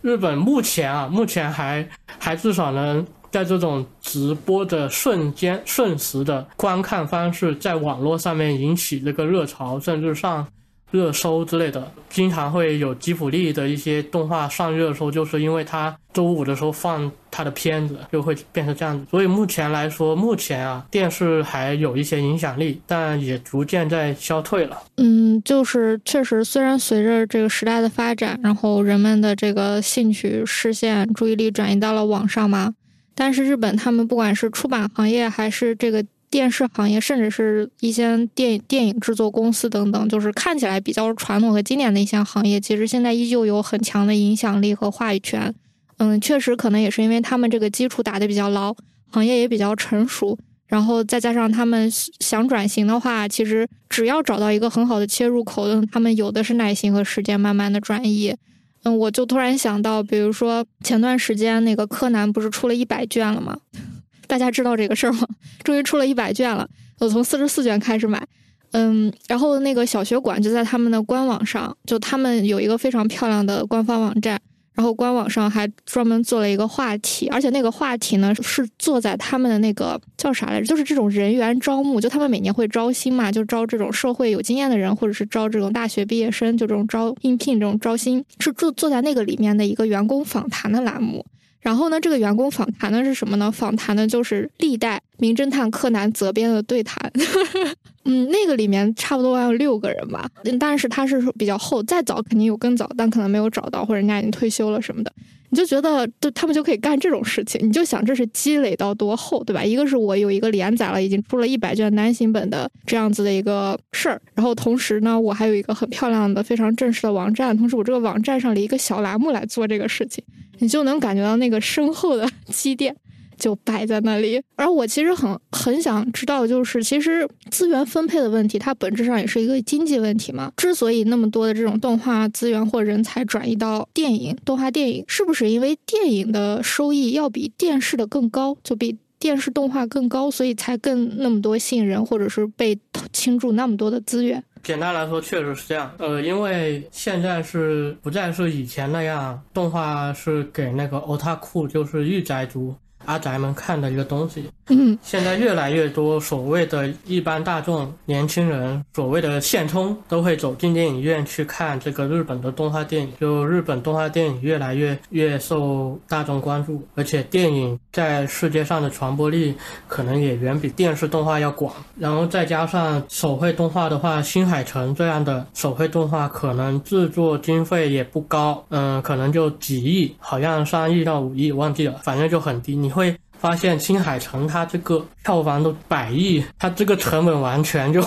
日本目前啊，目前还还至少能。在这种直播的瞬间、瞬时的观看方式，在网络上面引起这个热潮，甚至上热搜之类的，经常会有吉普力的一些动画上热搜，就是因为它周五的时候放它的片子，就会变成这样子。所以目前来说，目前啊，电视还有一些影响力，但也逐渐在消退了。嗯，就是确实，虽然随着这个时代的发展，然后人们的这个兴趣、视线、注意力转移到了网上嘛。但是日本他们不管是出版行业还是这个电视行业，甚至是一些电电影制作公司等等，就是看起来比较传统和经典的一项行业，其实现在依旧有很强的影响力和话语权。嗯，确实可能也是因为他们这个基础打得比较牢，行业也比较成熟，然后再加上他们想转型的话，其实只要找到一个很好的切入口，他们有的是耐心和时间慢慢的转移。嗯，我就突然想到，比如说前段时间那个柯南不是出了一百卷了吗？大家知道这个事儿吗？终于出了一百卷了，我从四十四卷开始买。嗯，然后那个小学馆就在他们的官网上，就他们有一个非常漂亮的官方网站。然后官网上还专门做了一个话题，而且那个话题呢是坐在他们的那个叫啥来着？就是这种人员招募，就他们每年会招新嘛，就招这种社会有经验的人，或者是招这种大学毕业生，就这种招应聘这种招新，是坐坐在那个里面的一个员工访谈的栏目。然后呢，这个员工访谈的是什么呢？访谈的就是历代名侦探柯南责编的对谈。嗯，那个里面差不多有六个人吧，但是他是比较厚，再早肯定有更早，但可能没有找到，或者人家已经退休了什么的。你就觉得，就他们就可以干这种事情，你就想这是积累到多厚，对吧？一个是我有一个连载了，已经出了一百卷单行本的这样子的一个事儿，然后同时呢，我还有一个很漂亮的、非常正式的网站，同时我这个网站上的一个小栏目来做这个事情，你就能感觉到那个深厚的 积淀。就摆在那里，而我其实很很想知道，就是其实资源分配的问题，它本质上也是一个经济问题嘛。之所以那么多的这种动画资源或人才转移到电影、动画电影，是不是因为电影的收益要比电视的更高，就比电视动画更高，所以才更那么多吸引人，或者是被倾注那么多的资源？简单来说，确实是这样。呃，因为现在是不再是以前那样，动画是给那个欧塔库，就是御宅族。阿宅们看的一个东西，嗯，现在越来越多所谓的一般大众、年轻人，所谓的现充，都会走进电影院去看这个日本的动画电影。就日本动画电影越来越越受大众关注，而且电影在世界上的传播力可能也远比电视动画要广。然后再加上手绘动画的话，新海诚这样的手绘动画可能制作经费也不高，嗯，可能就几亿，好像三亿到五亿，忘记了，反正就很低。你。会发现青海城它这个票房都百亿，它这个成本完全就，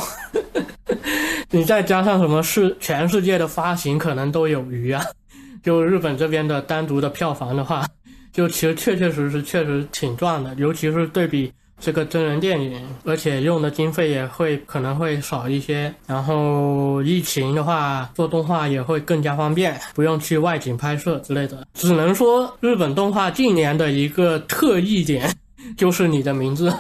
你再加上什么世全世界的发行可能都有余啊。就日本这边的单独的票房的话，就其实确确实实确实挺赚的，尤其是对比。这个真人电影，而且用的经费也会可能会少一些。然后疫情的话，做动画也会更加方便，不用去外景拍摄之类的。只能说日本动画近年的一个特异点。就是你的名字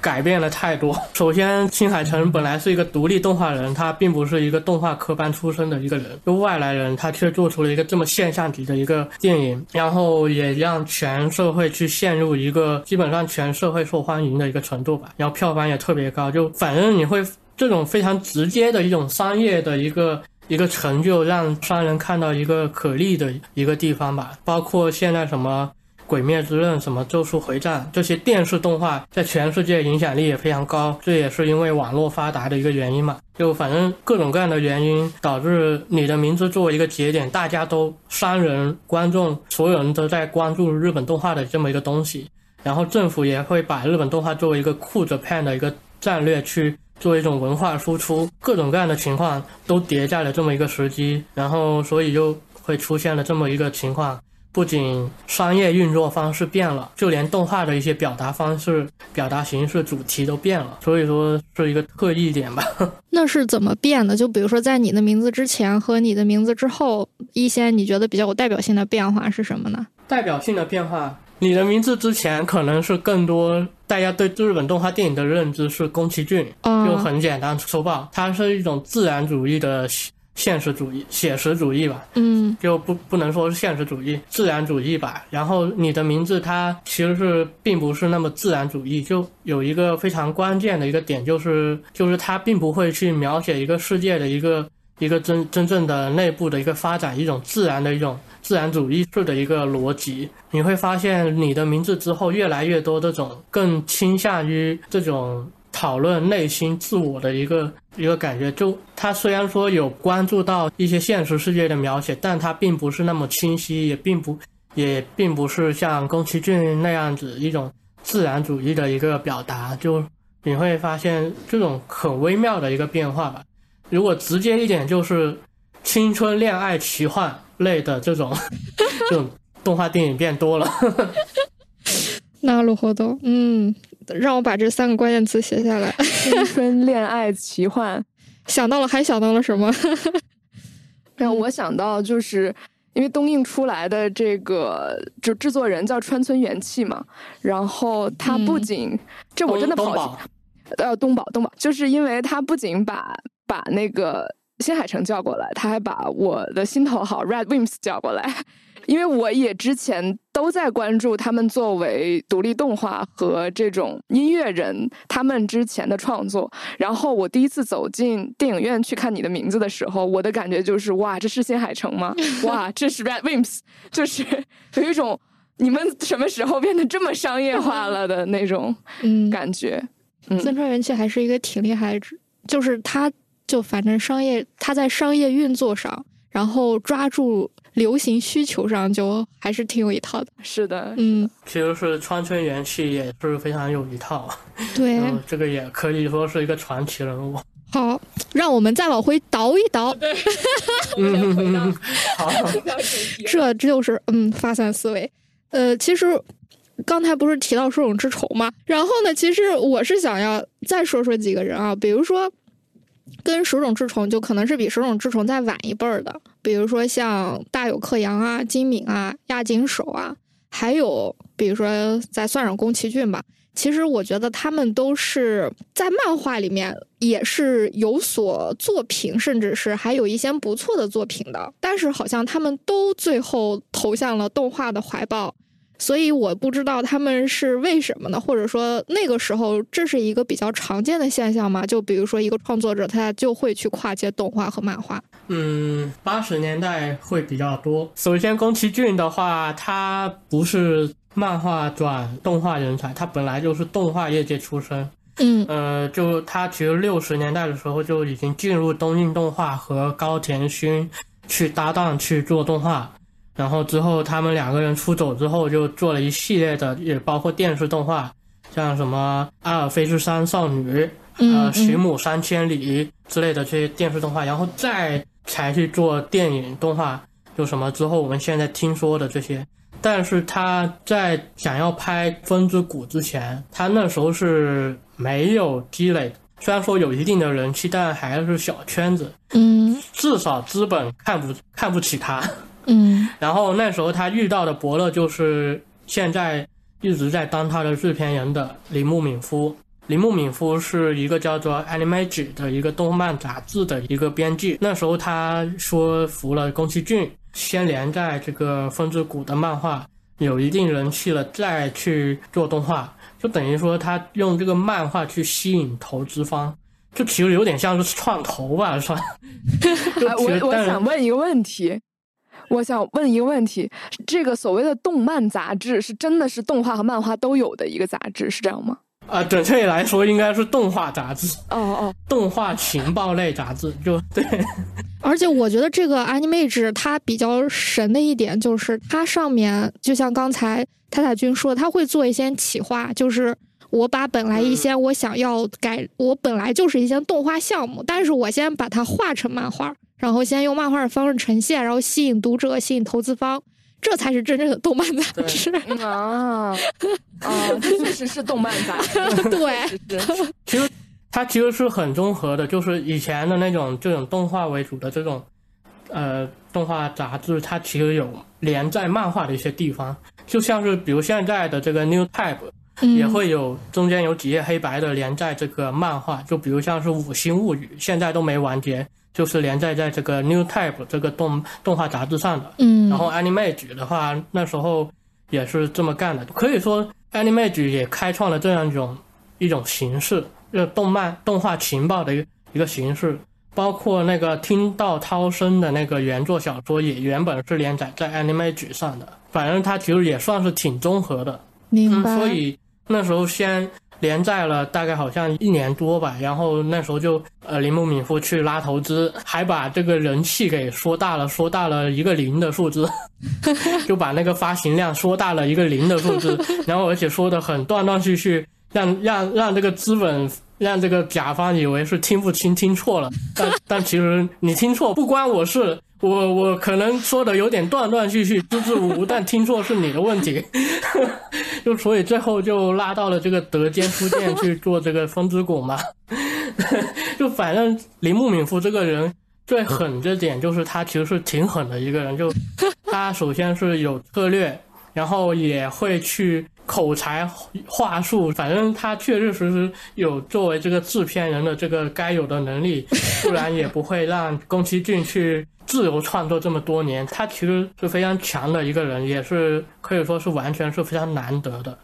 改变了太多。首先，青海诚本来是一个独立动画人，他并不是一个动画科班出身的一个人，就外来人，他却做出了一个这么现象级的一个电影，然后也让全社会去陷入一个基本上全社会受欢迎的一个程度吧。然后票房也特别高，就反正你会这种非常直接的一种商业的一个一个成就，让商人看到一个可立的一个地方吧。包括现在什么。鬼灭之刃、什么咒术回战这些电视动画在全世界影响力也非常高，这也是因为网络发达的一个原因嘛。就反正各种各样的原因导致你的名字作为一个节点，大家都商人、观众，所有人都在关注日本动画的这么一个东西。然后政府也会把日本动画作为一个酷着 pan 的一个战略去做一种文化输出，各种各样的情况都叠加了这么一个时机，然后所以就会出现了这么一个情况。不仅商业运作方式变了，就连动画的一些表达方式、表达形式、主题都变了，所以说是一个特异点吧。那是怎么变的？就比如说，在你的名字之前和你的名字之后，一些你觉得比较有代表性的变化是什么呢？代表性的变化，你的名字之前可能是更多大家对日本动画电影的认知是宫崎骏，就很简单粗暴，它是一种自然主义的。现实主义、写实主义吧，嗯，就不不能说是现实主义、自然主义吧。然后你的名字它其实是并不是那么自然主义，就有一个非常关键的一个点，就是就是它并不会去描写一个世界的一个一个真真正的内部的一个发展，一种自然的一种自然主义式的一个逻辑。你会发现你的名字之后越来越多这种更倾向于这种。讨论内心自我的一个一个感觉，就他虽然说有关注到一些现实世界的描写，但他并不是那么清晰，也并不也并不是像宫崎骏那样子一种自然主义的一个表达，就你会发现这种很微妙的一个变化吧。如果直接一点，就是青春恋爱奇幻类的这种 这种动画电影变多了。那路后头，嗯，让我把这三个关键词写下来：青春恋爱奇幻。想到了，还想到了什么？让我想到就是因为东映出来的这个就制作人叫川村元气嘛，然后他不仅这我真的跑呃东宝东宝，就是因为他不仅把把那个新海诚叫过来，他还把我的心头好 Red Wimps 叫过来。因为我也之前都在关注他们作为独立动画和这种音乐人他们之前的创作，然后我第一次走进电影院去看你的名字的时候，我的感觉就是哇，这是新海诚吗？哇，这是 Red Wimps，就是 有一种你们什么时候变得这么商业化了的那种 感觉。嗯森川元气还是一个挺厉害，就是他就反正商业他在商业运作上，然后抓住。流行需求上就还是挺有一套的，是的，嗯，其实是川村元气也是非常有一套，对，这个也可以说是一个传奇人物。好，让我们再往回倒一倒，嗯，好，这这就是嗯发散思维。呃，其实刚才不是提到手冢治虫吗？然后呢，其实我是想要再说说几个人啊，比如说。跟手冢治虫就可能是比手冢治虫再晚一辈儿的，比如说像大友克洋啊、金敏啊、亚井守啊，还有比如说再算上宫崎骏吧。其实我觉得他们都是在漫画里面也是有所作品，甚至是还有一些不错的作品的，但是好像他们都最后投向了动画的怀抱。所以我不知道他们是为什么呢？或者说那个时候这是一个比较常见的现象吗？就比如说一个创作者他就会去跨界动画和漫画。嗯，八十年代会比较多。首先，宫崎骏的话，他不是漫画转动画人才，他本来就是动画业界出身。嗯，呃，就他其实六十年代的时候就已经进入东映动画和高田勋去搭档去做动画。然后之后，他们两个人出走之后，就做了一系列的，也包括电视动画，像什么《阿尔卑斯山少女》、呃《寻母三千里》之类的这些电视动画，然后再才去做电影动画，就什么之后我们现在听说的这些。但是他在想要拍《风之谷》之前，他那时候是没有积累，虽然说有一定的人气，但还是小圈子。嗯，至少资本看不看不起他。嗯，然后那时候他遇到的伯乐就是现在一直在当他的制片人的铃木敏夫。铃木敏夫是一个叫做《Animage》的一个动漫杂志的一个编辑。那时候他说服了宫崎骏，先连载这个《风之谷》的漫画，有一定人气了，再去做动画，就等于说他用这个漫画去吸引投资方，就其实有点像是创投吧，算。我我想问一个问题。我想问一个问题：这个所谓的动漫杂志是真的是动画和漫画都有的一个杂志，是这样吗？啊，准确来说应该是动画杂志。哦哦，动画情报类杂志就对。而且我觉得这个 Animage 它比较神的一点就是，它上面就像刚才泰塔君说，他会做一些企划，就是我把本来一些我想要改，我本来就是一些动画项目，但是我先把它画成漫画。然后先用漫画的方式呈现，然后吸引读者、吸引投资方，这才是真正的动漫杂志啊！啊，这确实是动漫杂志。对，其实它其实是很综合的，就是以前的那种这种动画为主的这种呃动画杂志，它其实有连载漫画的一些地方，就像是比如现在的这个 New Type，也会有中间有几页黑白的连载这个漫画，就比如像是《五星物语》，现在都没完结。就是连载在这个 New Type 这个动动画杂志上的，嗯，然后 Animage 的话，那时候也是这么干的。可以说 Animage 也开创了这样一种一种形式，就动漫动画情报的一个一个形式。包括那个听到涛声的那个原作小说，也原本是连载在 Animage 上的。反正它其实也算是挺综合的，明白。所以那时候先。连载了大概好像一年多吧，然后那时候就呃铃木敏夫去拉投资，还把这个人气给说大了，说大了一个零的数字，就把那个发行量说大了一个零的数字，然后而且说的很断断续续，让让让这个资本。让这个甲方以为是听不清、听错了，但但其实你听错不关我事，我我可能说的有点断断续续、支支吾吾，但听错是你的问题，就所以最后就拉到了这个德间书店去做这个风之谷嘛，就反正铃木敏夫这个人最狠这点就是他其实是挺狠的一个人，就他首先是有策略，然后也会去。口才话术，反正他确确实实有作为这个制片人的这个该有的能力，不然也不会让宫崎骏去自由创作这么多年。他其实是非常强的一个人，也是可以说是完全是非常难得的。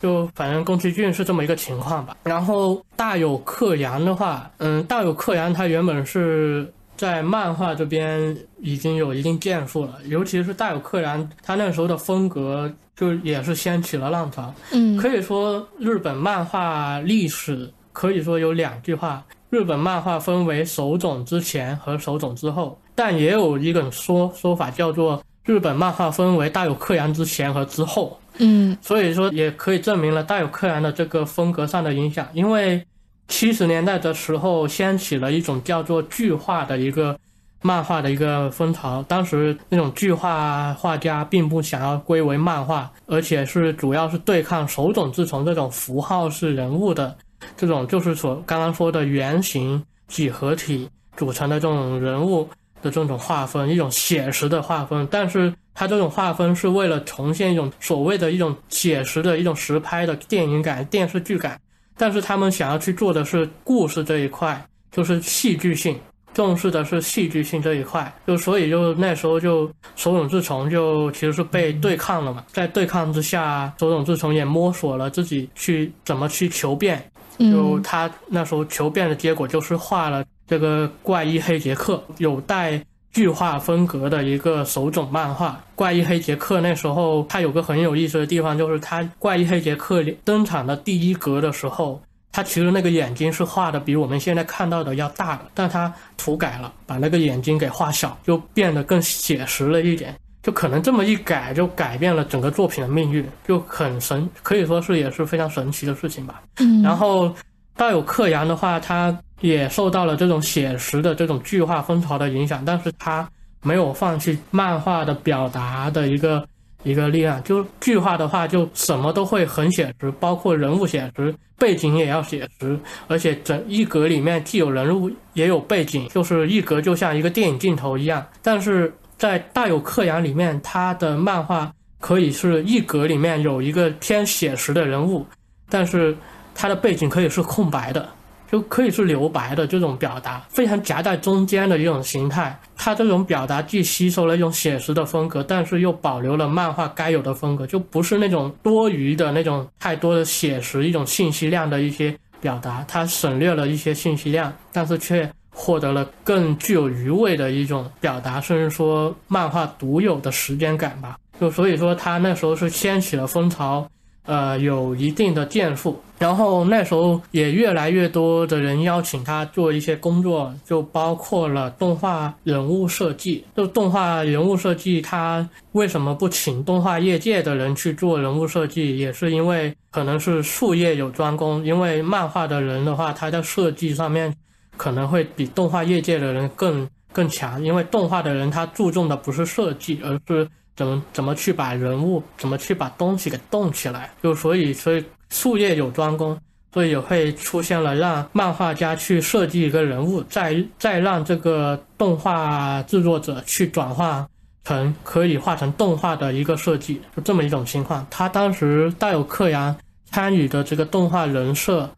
就反正宫崎骏是这么一个情况吧。然后大有克洋的话，嗯，大有克洋他原本是在漫画这边已经有一定建树了，尤其是大有克洋，他那时候的风格。就也是掀起了浪潮，嗯，可以说日本漫画历史可以说有两句话：日本漫画分为手冢之前和手冢之后，但也有一种说说法叫做日本漫画分为大有克洋之前和之后，嗯，所以说也可以证明了大有克洋的这个风格上的影响，因为七十年代的时候掀起了一种叫做巨化的一个。漫画的一个风潮，当时那种巨画画家并不想要归为漫画，而且是主要是对抗手冢治虫这种符号式人物的这种，就是所刚刚说的圆形几何体组成的这种人物的这种划分，一种写实的划分。但是它这种划分是为了重现一种所谓的一种写实的一种实拍的电影感、电视剧感，但是他们想要去做的是故事这一块，就是戏剧性。重视的是戏剧性这一块，就所以就那时候就手冢治虫就其实是被对抗了嘛，在对抗之下，手冢治虫也摸索了自己去怎么去求变，就他那时候求变的结果就是画了这个怪异黑杰克，有带巨画风格的一个手冢漫画。怪异黑杰克那时候他有个很有意思的地方，就是他怪异黑杰克登场的第一格的时候。他其实那个眼睛是画的比我们现在看到的要大的，但他涂改了，把那个眼睛给画小，就变得更写实了一点。就可能这么一改，就改变了整个作品的命运，就很神，可以说是也是非常神奇的事情吧。嗯。然后大有克洋的话，他也受到了这种写实的这种巨化风潮的影响，但是他没有放弃漫画的表达的一个。一个力量，就剧画的话，就什么都会很写实，包括人物写实，背景也要写实，而且整一格里面既有人物也有背景，就是一格就像一个电影镜头一样。但是在大有克洋里面，他的漫画可以是一格里面有一个偏写实的人物，但是他的背景可以是空白的。就可以是留白的这种表达，非常夹在中间的一种形态。它这种表达既吸收了一种写实的风格，但是又保留了漫画该有的风格，就不是那种多余的那种太多的写实一种信息量的一些表达。它省略了一些信息量，但是却获得了更具有余味的一种表达，甚至说漫画独有的时间感吧。就所以说，他那时候是掀起了风潮。呃，有一定的建树，然后那时候也越来越多的人邀请他做一些工作，就包括了动画人物设计。就动画人物设计，他为什么不请动画业界的人去做人物设计？也是因为可能是术业有专攻，因为漫画的人的话，他在设计上面可能会比动画业界的人更更强，因为动画的人他注重的不是设计，而是。怎么怎么去把人物，怎么去把东西给动起来？就所以所以术业有专攻，所以也会出现了让漫画家去设计一个人物，再再让这个动画制作者去转化成可以画成动画的一个设计，就这么一种情况。他当时带有克洋参与的这个动画人设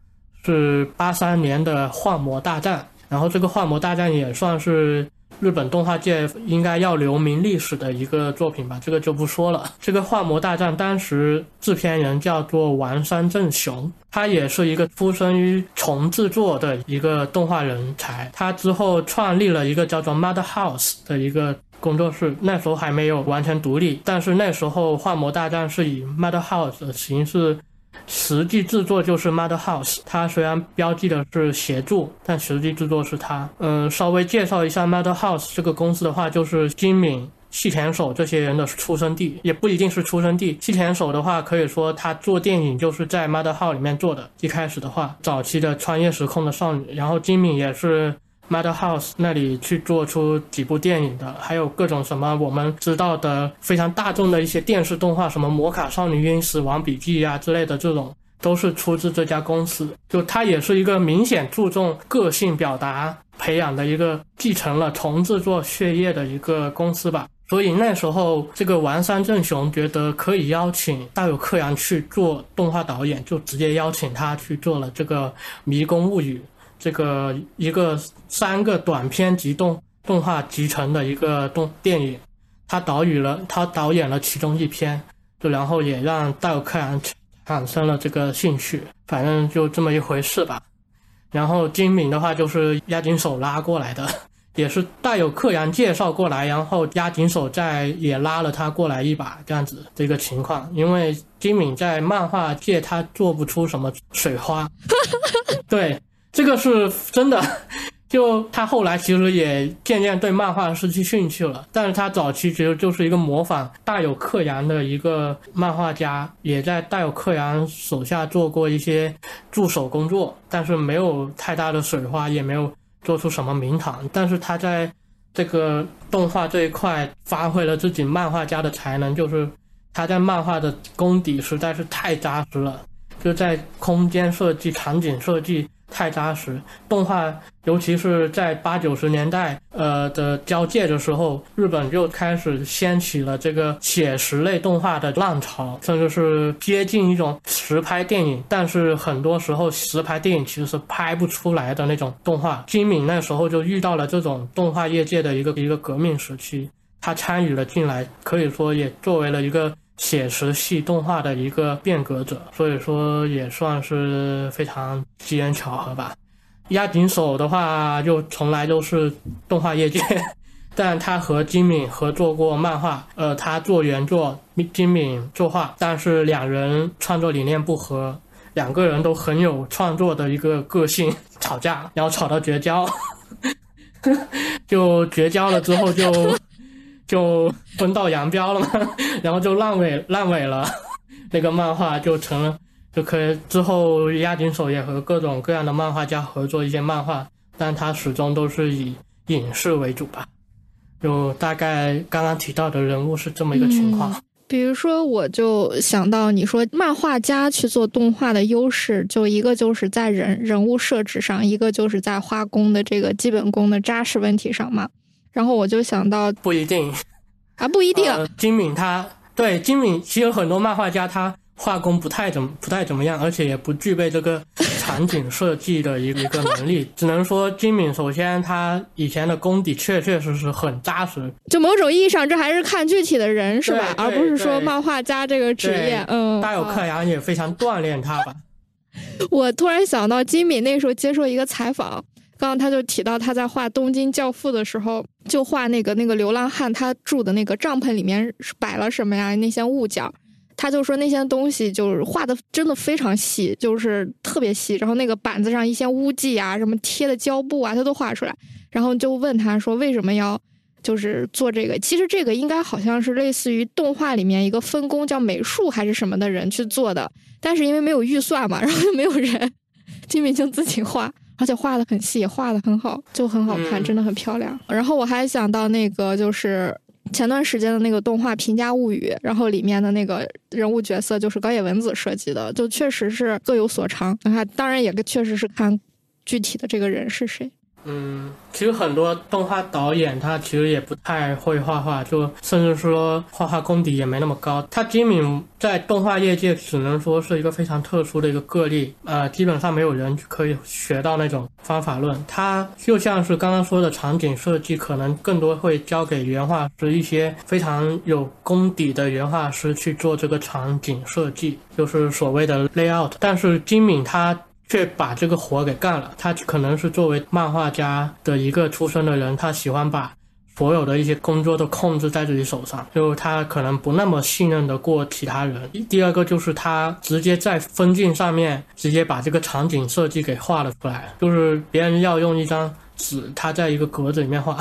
是八三年的《幻魔大战》，然后这个《幻魔大战》也算是。日本动画界应该要留名历史的一个作品吧，这个就不说了。这个《幻魔大战》当时制片人叫做丸山正雄，他也是一个出生于重制作的一个动画人才。他之后创立了一个叫做 Mother House 的一个工作室，那时候还没有完全独立，但是那时候《幻魔大战》是以 Mother House 的形式。实际制作就是 Mother House，它虽然标记的是协助，但实际制作是它。嗯，稍微介绍一下 Mother House 这个公司的话，就是金敏细田守这些人的出生地，也不一定是出生地。细田守的话，可以说他做电影就是在 Mother House 里面做的。一开始的话，早期的穿越时空的少女，然后金敏也是 Mother House 那里去做出几部电影的，还有各种什么我们知道的非常大众的一些电视动画，什么魔卡少女樱、死亡笔记呀之类的这种。都是出自这家公司，就它也是一个明显注重个性表达培养的一个继承了重制作血液的一个公司吧。所以那时候，这个丸山正雄觉得可以邀请大友克洋去做动画导演，就直接邀请他去做了这个《迷宫物语》这个一个三个短片集动动画集成的一个动电影。他导演了，他导演了其中一篇，就然后也让大友克兰。产生了这个兴趣，反正就这么一回事吧。然后金敏的话就是押井守拉过来的，也是带有克洋介绍过来，然后押井守再也拉了他过来一把这样子这个情况。因为金敏在漫画界他做不出什么水花，对，这个是真的。就他后来其实也渐渐对漫画失去兴趣了，但是他早期其实就是一个模仿大有克洋的一个漫画家，也在大有克洋手下做过一些助手工作，但是没有太大的水花，也没有做出什么名堂。但是他在这个动画这一块发挥了自己漫画家的才能，就是他在漫画的功底实在是太扎实了，就在空间设计、场景设计。太扎实，动画尤其是在八九十年代，呃的交界的时候，日本就开始掀起了这个写实类动画的浪潮，甚至是接近一种实拍电影。但是很多时候，实拍电影其实是拍不出来的那种动画。金敏那时候就遇到了这种动画业界的一个一个革命时期，他参与了进来，可以说也作为了一个。写实系动画的一个变革者，所以说也算是非常机缘巧合吧。押井守的话，就从来都是动画业界，但他和金敏合作过漫画，呃，他做原作，金敏作画，但是两人创作理念不合，两个人都很有创作的一个个性，吵架，然后吵到绝交，就绝交了之后就。就分道扬镳了嘛，然后就烂尾烂尾了，那个漫画就成了，就可以之后押井守也和各种各样的漫画家合作一些漫画，但他始终都是以影视为主吧。就大概刚刚提到的人物是这么一个情况。比如说，我就想到你说漫画家去做动画的优势，就一个就是在人人物设置上，一个就是在画工的这个基本功的扎实问题上嘛。然后我就想到，不一定，啊，不一定。金敏他对金敏，其实很多漫画家他画工不太怎么不太怎么样，而且也不具备这个场景设计的一个一个能力。只能说金敏首先他以前的功底确确实实很扎实。就某种意义上，这还是看具体的人是吧？而不是说漫画家这个职业。嗯，大有克洋也非常锻炼他吧。我突然想到，金敏那时候接受一个采访。刚刚他就提到他在画《东京教父》的时候，就画那个那个流浪汉他住的那个帐篷里面摆了什么呀？那些物件，他就说那些东西就是画的真的非常细，就是特别细。然后那个板子上一些污迹啊，什么贴的胶布啊，他都画出来。然后就问他说为什么要就是做这个？其实这个应该好像是类似于动画里面一个分工叫美术还是什么的人去做的，但是因为没有预算嘛，然后就没有人，金敏就自己画。而且画的很细，画的很好，就很好看，真的很漂亮。然后我还想到那个，就是前段时间的那个动画《平家物语》，然后里面的那个人物角色就是高野文子设计的，就确实是各有所长。那他，当然也确实是看具体的这个人是谁。嗯，其实很多动画导演他其实也不太会画画，就甚至说画画功底也没那么高。他金敏在动画业界只能说是一个非常特殊的一个个例，呃，基本上没有人可以学到那种方法论。他就像是刚刚说的场景设计，可能更多会交给原画师一些非常有功底的原画师去做这个场景设计，就是所谓的 layout。但是金敏他。却把这个活给干了。他可能是作为漫画家的一个出身的人，他喜欢把所有的一些工作都控制在自己手上，就他可能不那么信任得过其他人。第二个就是他直接在分镜上面直接把这个场景设计给画了出来，就是别人要用一张纸，他在一个格子里面画，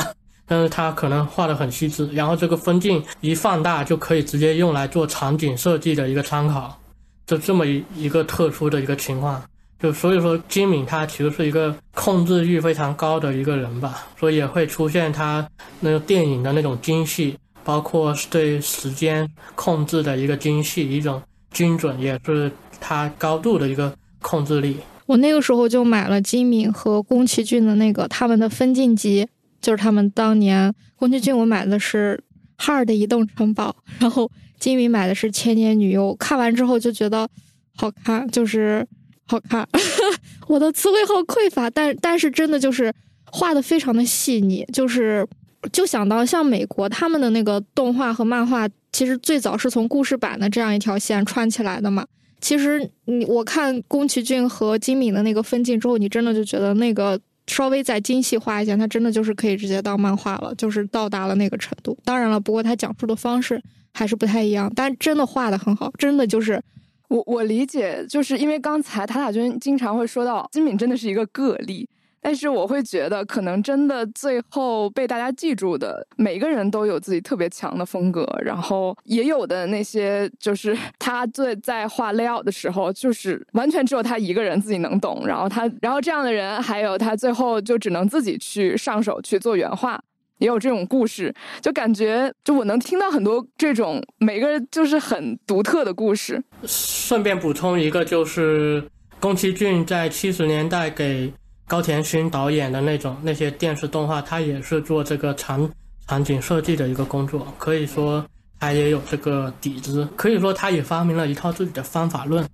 但是他可能画的很细致，然后这个分镜一放大就可以直接用来做场景设计的一个参考，就这么一一个特殊的一个情况。就所以说，金敏他其实是一个控制欲非常高的一个人吧，所以也会出现他那个电影的那种精细，包括对时间控制的一个精细，一种精准，也是他高度的一个控制力。我那个时候就买了金敏和宫崎骏的那个他们的分镜集，就是他们当年宫崎骏我买的是《哈尔的移动城堡》，然后金敏买的是《千年女优》。看完之后就觉得好看，就是。好看，我的词汇好匮乏，但但是真的就是画的非常的细腻，就是就想到像美国他们的那个动画和漫画，其实最早是从故事版的这样一条线串起来的嘛。其实你我看宫崎骏和金敏的那个分镜之后，你真的就觉得那个稍微再精细化一些，它真的就是可以直接当漫画了，就是到达了那个程度。当然了，不过它讲述的方式还是不太一样，但真的画的很好，真的就是。我我理解，就是因为刚才塔塔君经常会说到金敏真的是一个个例，但是我会觉得可能真的最后被大家记住的每个人都有自己特别强的风格，然后也有的那些就是 他最在画 layout 的时候，就是完全只有他一个人自己能懂，然后他然后这样的人还有他最后就只能自己去上手去做原画。也有这种故事，就感觉就我能听到很多这种每个人就是很独特的故事。顺便补充一个，就是宫崎骏在七十年代给高田勋导演的那种那些电视动画，他也是做这个场场景设计的一个工作，可以说他也有这个底子，可以说他也发明了一套自己的方法论。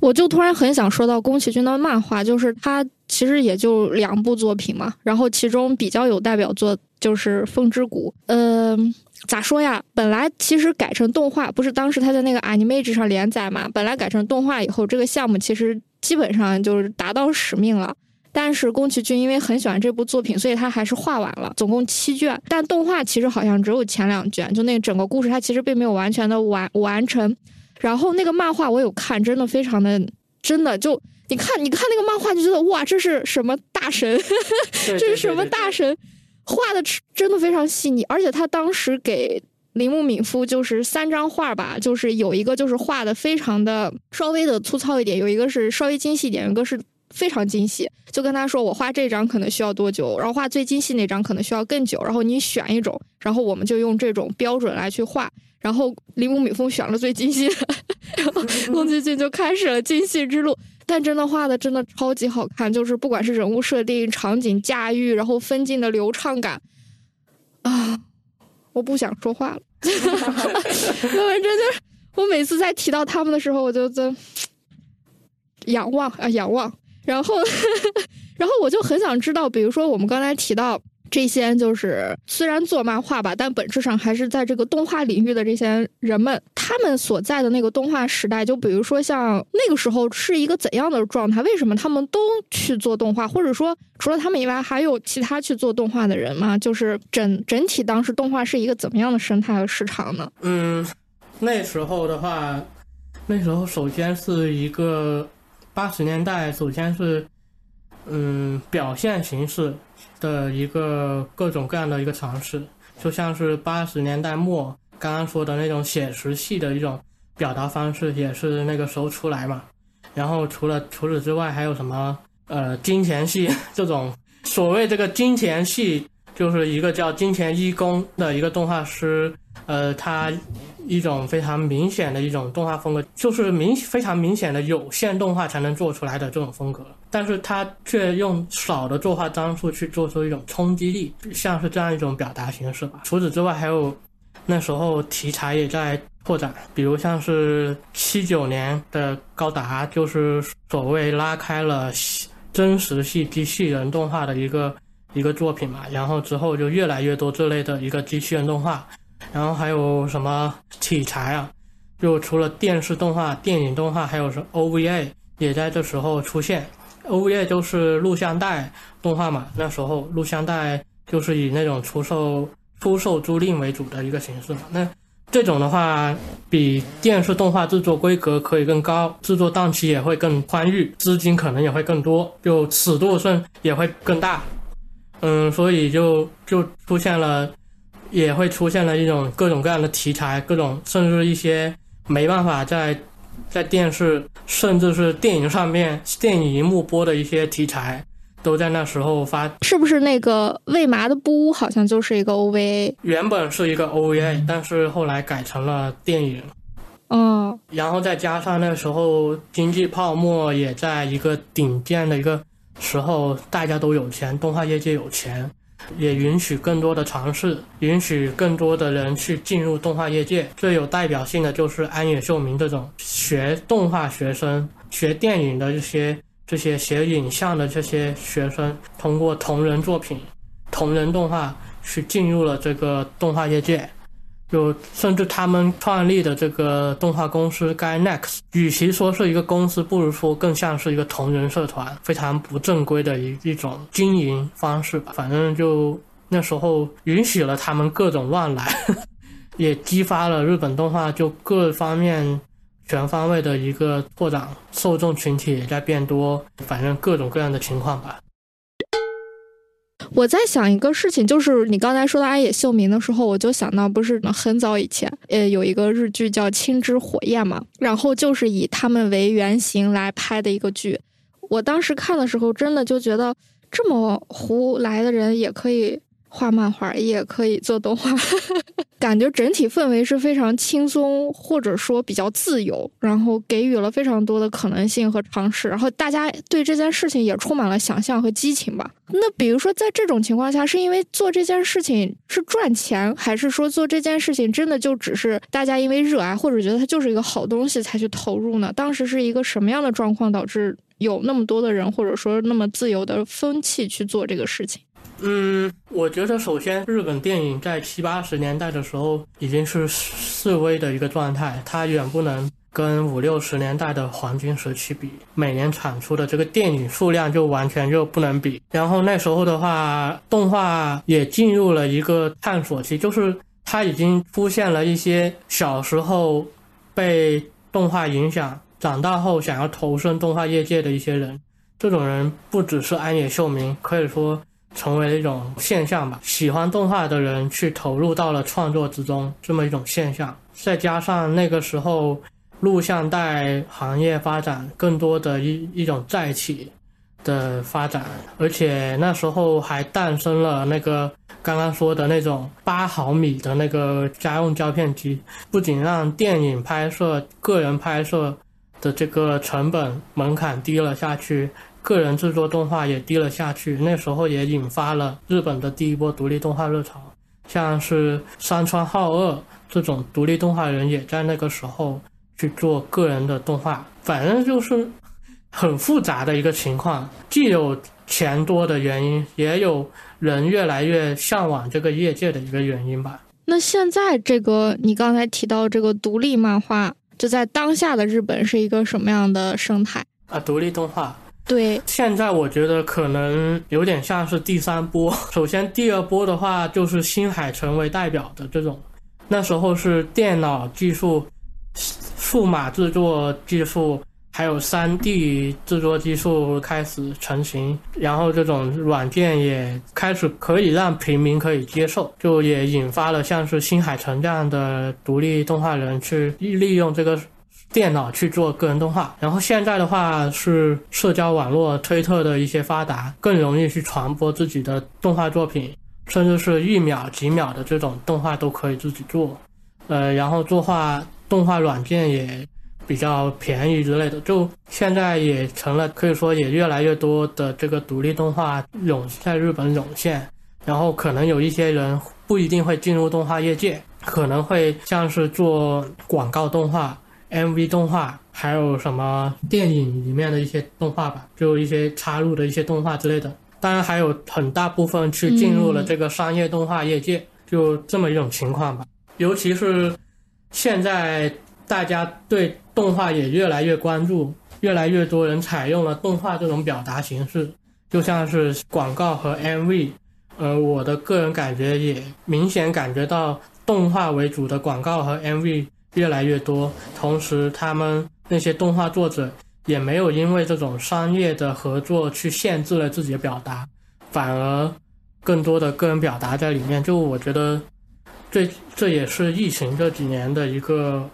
我就突然很想说到宫崎骏的漫画，就是他其实也就两部作品嘛，然后其中比较有代表作就是《风之谷》。嗯，咋说呀？本来其实改成动画，不是当时他在那个 Animage 上连载嘛？本来改成动画以后，这个项目其实基本上就是达到使命了。但是宫崎骏因为很喜欢这部作品，所以他还是画完了，总共七卷。但动画其实好像只有前两卷，就那整个故事他其实并没有完全的完完成。然后那个漫画我有看，真的非常的，真的就你看，你看那个漫画就觉得哇，这是什么大神？这是什么大神？画的真的非常细腻，而且他当时给铃木敏夫就是三张画吧，就是有一个就是画的非常的稍微的粗糙一点，有一个是稍微精细一点，有一个是非常精细。就跟他说，我画这张可能需要多久，然后画最精细那张可能需要更久，然后你选一种，然后我们就用这种标准来去画。然后铃木敏夫选了最精细的，然后宫崎骏就开始了精细之路。但真的画的真的超级好看，就是不管是人物设定、场景驾驭，然后分镜的流畅感，啊，我不想说话了。那反正就是我每次在提到他们的时候，我就在仰望啊仰望，然后 然后我就很想知道，比如说我们刚才提到。这些就是虽然做漫画吧，但本质上还是在这个动画领域的这些人们，他们所在的那个动画时代，就比如说像那个时候是一个怎样的状态？为什么他们都去做动画？或者说除了他们以外，还有其他去做动画的人吗？就是整整体当时动画是一个怎么样的生态和市场呢？嗯，那时候的话，那时候首先是一个八十年代，首先是嗯表现形式。的一个各种各样的一个尝试，就像是八十年代末刚刚说的那种写实系的一种表达方式，也是那个时候出来嘛。然后除了除此之外，还有什么呃金钱系 这种所谓这个金钱系，就是一个叫金钱一公的一个动画师，呃他。一种非常明显的一种动画风格，就是明非常明显的有限动画才能做出来的这种风格，但是它却用少的作画张数去做出一种冲击力，像是这样一种表达形式吧。除此之外，还有那时候题材也在拓展，比如像是七九年的高达，就是所谓拉开了真实系机器人动画的一个一个作品嘛，然后之后就越来越多这类的一个机器人动画。然后还有什么题材啊？就除了电视动画、电影动画，还有是 OVA 也在这时候出现。OVA 就是录像带动画嘛，那时候录像带就是以那种出售、出售租赁为主的一个形式嘛。那这种的话，比电视动画制作规格可以更高，制作档期也会更宽裕，资金可能也会更多，就尺度顺也会更大。嗯，所以就就出现了，也会出现了一种各种各样的题材，各种甚至一些没办法在在电视甚至是电影上面电影荧幕播的一些题材，都在那时候发。是不是那个喂麻的布屋好像就是一个 OVA？原本是一个 OVA，但是后来改成了电影。嗯，然后再加上那时候经济泡沫也在一个顶尖的一个时候，大家都有钱，动画业界有钱，也允许更多的尝试，允许更多的人去进入动画业界。最有代表性的就是安野秀明这种学动画学生、学电影的这些这些学影像的这些学生，通过同人作品、同人动画去进入了这个动画业界。就甚至他们创立的这个动画公司 Gainax，与其说是一个公司，不如说更像是一个同人社团，非常不正规的一一种经营方式吧。反正就那时候允许了他们各种乱来，也激发了日本动画就各方面全方位的一个拓展，受众群体也在变多，反正各种各样的情况吧。我在想一个事情，就是你刚才说到阿野秀明的时候，我就想到，不是很早以前，呃，有一个日剧叫《青之火焰》嘛，然后就是以他们为原型来拍的一个剧。我当时看的时候，真的就觉得这么胡来的人也可以。画漫画也可以做动画，感觉整体氛围是非常轻松，或者说比较自由，然后给予了非常多的可能性和尝试，然后大家对这件事情也充满了想象和激情吧。那比如说，在这种情况下，是因为做这件事情是赚钱，还是说做这件事情真的就只是大家因为热爱，或者觉得它就是一个好东西才去投入呢？当时是一个什么样的状况导致有那么多的人，或者说那么自由的风气去做这个事情？嗯，我觉得首先，日本电影在七八十年代的时候已经是示威的一个状态，它远不能跟五六十年代的黄金时期比。每年产出的这个电影数量就完全就不能比。然后那时候的话，动画也进入了一个探索期，就是它已经出现了一些小时候被动画影响，长大后想要投身动画业界的一些人。这种人不只是安野秀明，可以说。成为了一种现象吧，喜欢动画的人去投入到了创作之中，这么一种现象。再加上那个时候录像带行业发展更多的一一种再起的发展，而且那时候还诞生了那个刚刚说的那种八毫米的那个家用胶片机，不仅让电影拍摄、个人拍摄的这个成本门槛低了下去。个人制作动画也低了下去，那时候也引发了日本的第一波独立动画热潮，像是山川浩二这种独立动画人也在那个时候去做个人的动画，反正就是很复杂的一个情况，既有钱多的原因，也有人越来越向往这个业界的一个原因吧。那现在这个你刚才提到这个独立漫画，就在当下的日本是一个什么样的生态啊？独立动画。对，现在我觉得可能有点像是第三波。首先，第二波的话就是新海诚为代表的这种，那时候是电脑技术、数码制作技术，还有三 D 制作技术开始成型，然后这种软件也开始可以让平民可以接受，就也引发了像是新海诚这样的独立动画人去利用这个。电脑去做个人动画，然后现在的话是社交网络、推特的一些发达，更容易去传播自己的动画作品，甚至是一秒、几秒的这种动画都可以自己做。呃，然后作画动画软件也比较便宜之类的，就现在也成了，可以说也越来越多的这个独立动画涌在日本涌现。然后可能有一些人不一定会进入动画业界，可能会像是做广告动画。MV 动画还有什么电影里面的一些动画吧，就一些插入的一些动画之类的。当然还有很大部分去进入了这个商业动画业界，就这么一种情况吧。尤其是现在大家对动画也越来越关注，越来越多人采用了动画这种表达形式，就像是广告和 MV。呃，我的个人感觉也明显感觉到动画为主的广告和 MV。越来越多，同时他们那些动画作者也没有因为这种商业的合作去限制了自己的表达，反而更多的个人表达在里面。就我觉得，这这也是疫情这几年的一个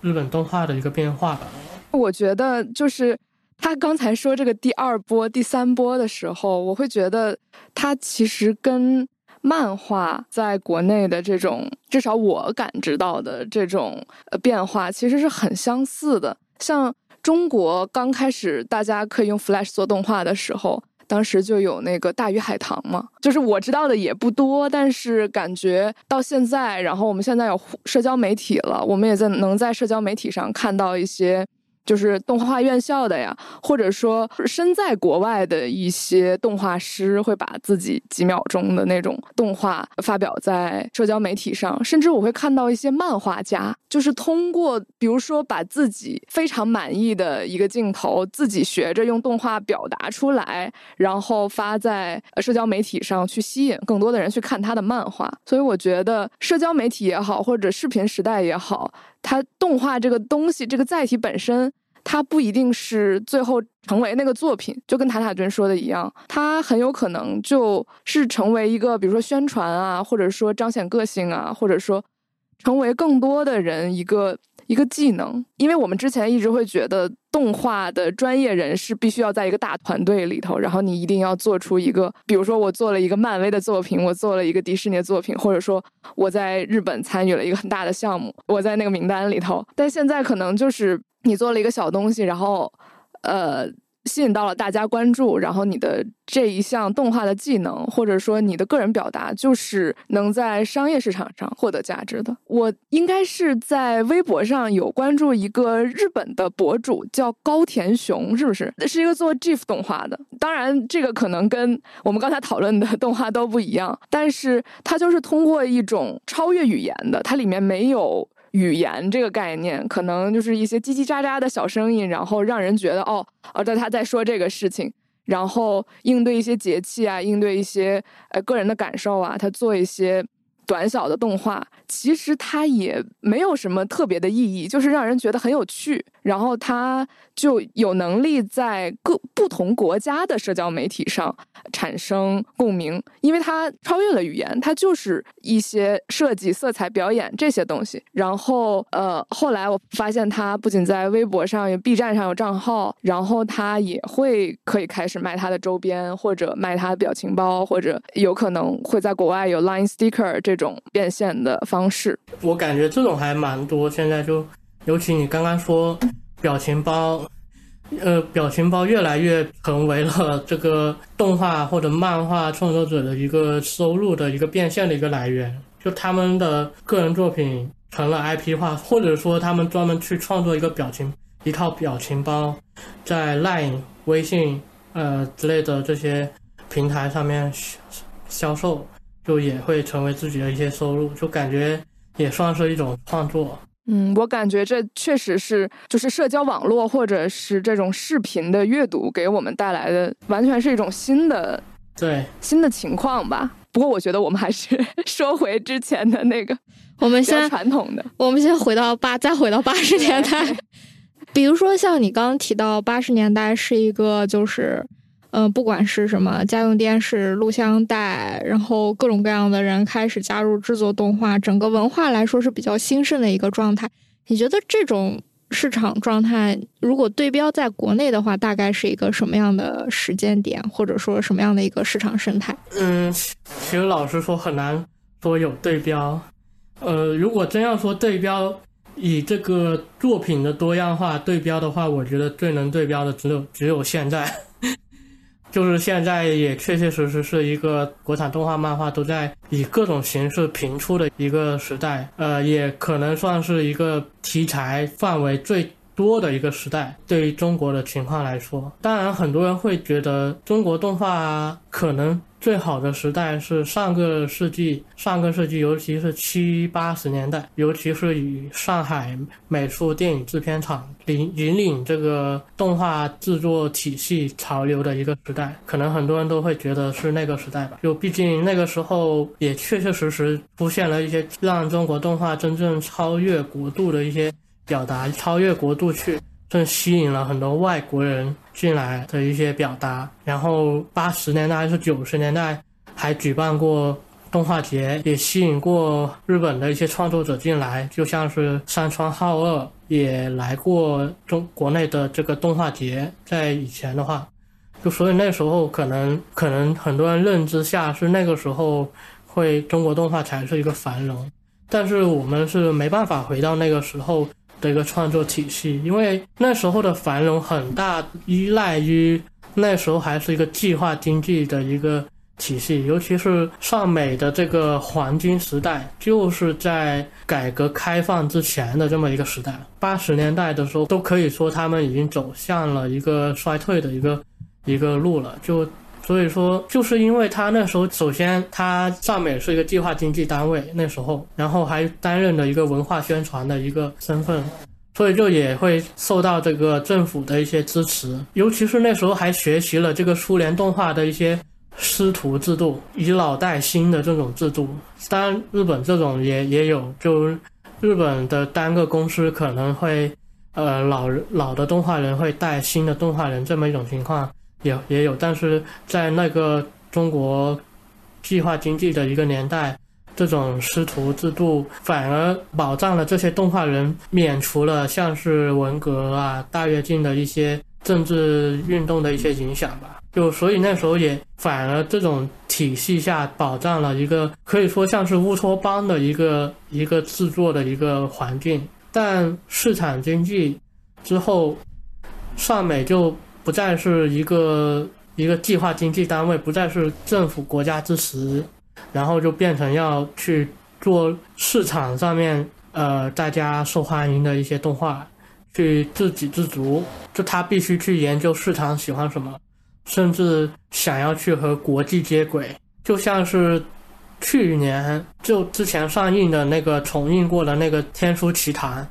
日本动画的一个变化吧。我觉得就是他刚才说这个第二波、第三波的时候，我会觉得他其实跟漫画在国内的这种，至少我感知到的这种呃变化，其实是很相似的。像中国刚开始大家可以用 Flash 做动画的时候。当时就有那个大鱼海棠嘛，就是我知道的也不多，但是感觉到现在，然后我们现在有社交媒体了，我们也在能在社交媒体上看到一些。就是动画院校的呀，或者说身在国外的一些动画师，会把自己几秒钟的那种动画发表在社交媒体上。甚至我会看到一些漫画家，就是通过比如说把自己非常满意的一个镜头，自己学着用动画表达出来，然后发在社交媒体上去吸引更多的人去看他的漫画。所以我觉得社交媒体也好，或者视频时代也好。它动画这个东西，这个载体本身，它不一定是最后成为那个作品，就跟塔塔君说的一样，它很有可能就是成为一个，比如说宣传啊，或者说彰显个性啊，或者说成为更多的人一个。一个技能，因为我们之前一直会觉得动画的专业人士必须要在一个大团队里头，然后你一定要做出一个，比如说我做了一个漫威的作品，我做了一个迪士尼的作品，或者说我在日本参与了一个很大的项目，我在那个名单里头。但现在可能就是你做了一个小东西，然后，呃。吸引到了大家关注，然后你的这一项动画的技能，或者说你的个人表达，就是能在商业市场上获得价值的。我应该是在微博上有关注一个日本的博主，叫高田雄，是不是？是一个做 GIF 动画的。当然，这个可能跟我们刚才讨论的动画都不一样，但是它就是通过一种超越语言的，它里面没有。语言这个概念，可能就是一些叽叽喳喳的小声音，然后让人觉得哦，哦，在他在说这个事情，然后应对一些节气啊，应对一些呃个人的感受啊，他做一些。短小的动画，其实它也没有什么特别的意义，就是让人觉得很有趣。然后它就有能力在各不同国家的社交媒体上产生共鸣，因为它超越了语言，它就是一些设计、色彩、表演这些东西。然后，呃，后来我发现它不仅在微博上有 B 站上有账号，然后它也会可以开始卖它的周边，或者卖它的表情包，或者有可能会在国外有 Line Sticker 这。种变现的方式，我感觉这种还蛮多。现在就，尤其你刚刚说表情包，呃，表情包越来越成为了这个动画或者漫画创作者的一个收入的一个变现的一个来源。就他们的个人作品成了 IP 化，或者说他们专门去创作一个表情一套表情包，在 Line、微信呃之类的这些平台上面销售。就也会成为自己的一些收入，就感觉也算是一种创作。嗯，我感觉这确实是就是社交网络或者是这种视频的阅读给我们带来的，完全是一种新的对新的情况吧。不过我觉得我们还是 说回之前的那个，我们先传统的，我们先回到八，再回到八十年代。比如说像你刚刚提到八十年代是一个就是。嗯，不管是什么家用电视、录像带，然后各种各样的人开始加入制作动画，整个文化来说是比较兴盛的一个状态。你觉得这种市场状态，如果对标在国内的话，大概是一个什么样的时间点，或者说什么样的一个市场生态？嗯，其实老实说很难说有对标。呃，如果真要说对标，以这个作品的多样化对标的话，我觉得最能对标的只有只有现在。就是现在也确确实实是一个国产动画漫画都在以各种形式频出的一个时代，呃，也可能算是一个题材范围最多的一个时代。对于中国的情况来说，当然很多人会觉得中国动画可能。最好的时代是上个世纪，上个世纪，尤其是七八十年代，尤其是以上海美术电影制片厂领引领这个动画制作体系潮流的一个时代，可能很多人都会觉得是那个时代吧。就毕竟那个时候也确确实实出现了一些让中国动画真正超越国度的一些表达，超越国度去。正吸引了很多外国人进来的一些表达，然后八十年代还是九十年代，还举办过动画节，也吸引过日本的一些创作者进来，就像是山川浩二也来过中国内的这个动画节，在以前的话，就所以那时候可能可能很多人认知下是那个时候会中国动画才是一个繁荣，但是我们是没办法回到那个时候。的一个创作体系，因为那时候的繁荣很大依赖于那时候还是一个计划经济的一个体系，尤其是上美的这个黄金时代，就是在改革开放之前的这么一个时代。八十年代的时候，都可以说他们已经走向了一个衰退的一个一个路了。就所以说，就是因为他那时候，首先他上面是一个计划经济单位，那时候，然后还担任了一个文化宣传的一个身份，所以就也会受到这个政府的一些支持。尤其是那时候还学习了这个苏联动画的一些师徒制度，以老带新的这种制度。当然，日本这种也也有，就日本的单个公司可能会，呃，老老的动画人会带新的动画人这么一种情况。也也有，但是在那个中国计划经济的一个年代，这种师徒制度反而保障了这些动画人免除了像是文革啊、大跃进的一些政治运动的一些影响吧。就所以那时候也反而这种体系下保障了一个可以说像是乌托邦的一个一个制作的一个环境。但市场经济之后，上美就。不再是一个一个计划经济单位，不再是政府国家支持，然后就变成要去做市场上面呃大家受欢迎的一些动画，去自给自足。就他必须去研究市场喜欢什么，甚至想要去和国际接轨。就像是去年就之前上映的那个重映过的那个《天书奇谭》，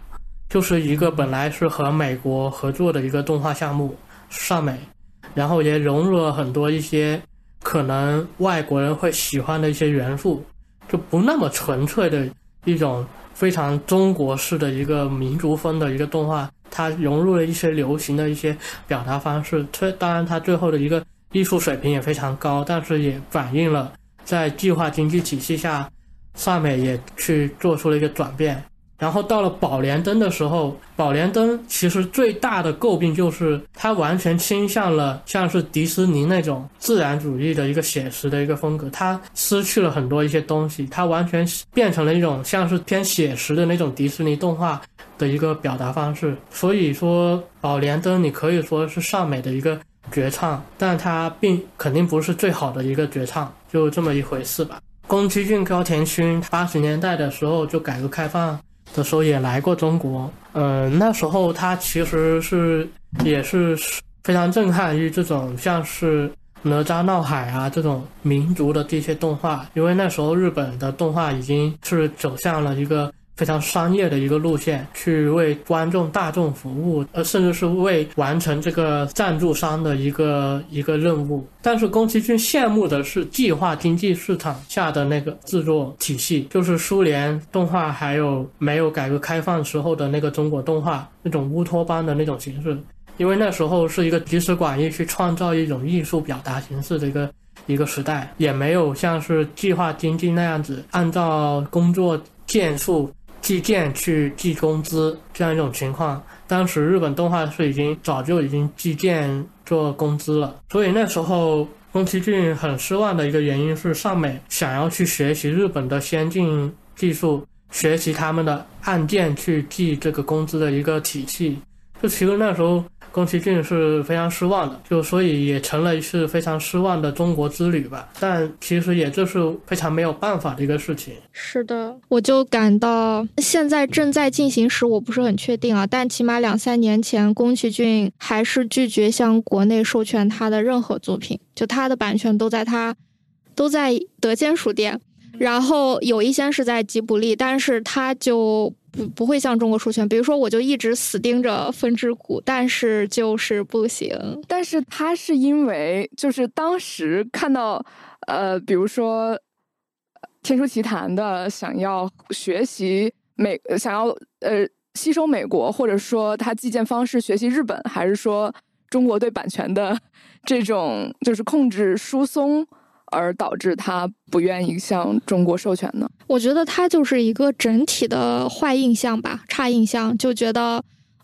就是一个本来是和美国合作的一个动画项目。上美，然后也融入了很多一些可能外国人会喜欢的一些元素，就不那么纯粹的一种非常中国式的一个民族风的一个动画，它融入了一些流行的一些表达方式。这当然，它最后的一个艺术水平也非常高，但是也反映了在计划经济体系下，上美也去做出了一个转变。然后到了宝莲灯的时候，宝莲灯其实最大的诟病就是它完全倾向了像是迪士尼那种自然主义的一个写实的一个风格，它失去了很多一些东西，它完全变成了一种像是偏写实的那种迪士尼动画的一个表达方式。所以说，宝莲灯你可以说是上美的一个绝唱，但它并肯定不是最好的一个绝唱，就这么一回事吧。宫崎骏、高田勋八十年代的时候就改革开放。的时候也来过中国，嗯，那时候他其实是也是非常震撼于这种像是哪吒闹海啊这种民族的这些动画，因为那时候日本的动画已经是走向了一个。非常商业的一个路线，去为观众大众服务，呃，甚至是为完成这个赞助商的一个一个任务。但是宫崎骏羡慕的是计划经济市场下的那个制作体系，就是苏联动画，还有没有改革开放时候的那个中国动画那种乌托邦的那种形式。因为那时候是一个集思广益去创造一种艺术表达形式的一个一个时代，也没有像是计划经济那样子按照工作件数。计件去计工资这样一种情况，当时日本动画是已经早就已经计件做工资了，所以那时候宫崎骏很失望的一个原因是上美想要去学习日本的先进技术，学习他们的按件去计这个工资的一个体系，就其实那时候。宫崎骏是非常失望的，就所以也成了一次非常失望的中国之旅吧。但其实也就是非常没有办法的一个事情。是的，我就感到现在正在进行时，我不是很确定啊。但起码两三年前，宫崎骏还是拒绝向国内授权他的任何作品，就他的版权都在他都在德间书店，然后有一些是在吉卜力，但是他就。不不会向中国授权，比如说我就一直死盯着《风之谷》，但是就是不行。但是他是因为就是当时看到，呃，比如说《天书奇谭》的想要学习美，想要呃吸收美国，或者说他寄件方式学习日本，还是说中国对版权的这种就是控制疏松。而导致他不愿意向中国授权呢？我觉得他就是一个整体的坏印象吧，差印象，就觉得，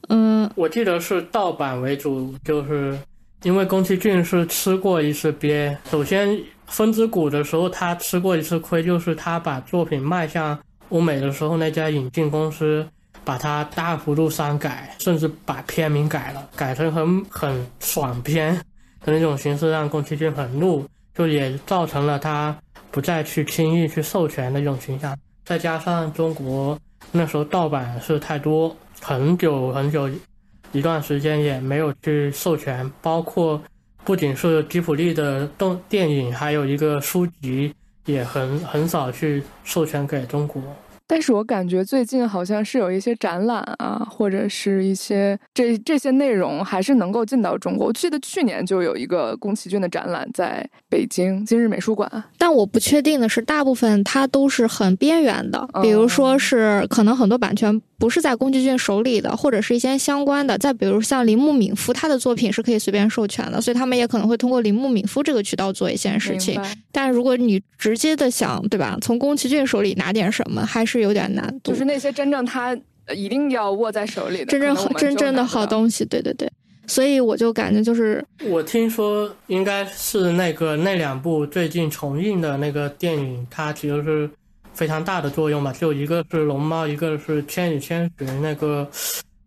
嗯，我记得是盗版为主，就是因为宫崎骏是吃过一次鳖。首先，《风之谷》的时候他吃过一次亏，就是他把作品卖向欧美的时候，那家引进公司把它大幅度删改，甚至把片名改了，改成很很爽片的那种形式，让宫崎骏很怒，就也造成了他。不再去轻易去授权的一种倾向，再加上中国那时候盗版是太多，很久很久一段时间也没有去授权，包括不仅是吉普力的动电影，还有一个书籍也很很少去授权给中国。但是我感觉最近好像是有一些展览啊，或者是一些这这些内容还是能够进到中国。我记得去年就有一个宫崎骏的展览在北京今日美术馆，但我不确定的是，大部分它都是很边缘的，比如说是可能很多版权。不是在宫崎骏手里的，或者是一些相关的。再比如像铃木敏夫，他的作品是可以随便授权的，所以他们也可能会通过铃木敏夫这个渠道做一些事情。但如果你直接的想，对吧？从宫崎骏手里拿点什么，还是有点难度。就是那些真正他一定要握在手里的，真正好真正的好东西。对对对，所以我就感觉就是，我听说应该是那个那两部最近重映的那个电影，它其实是。非常大的作用吧，就一个是龙猫，一个是千与千寻，那个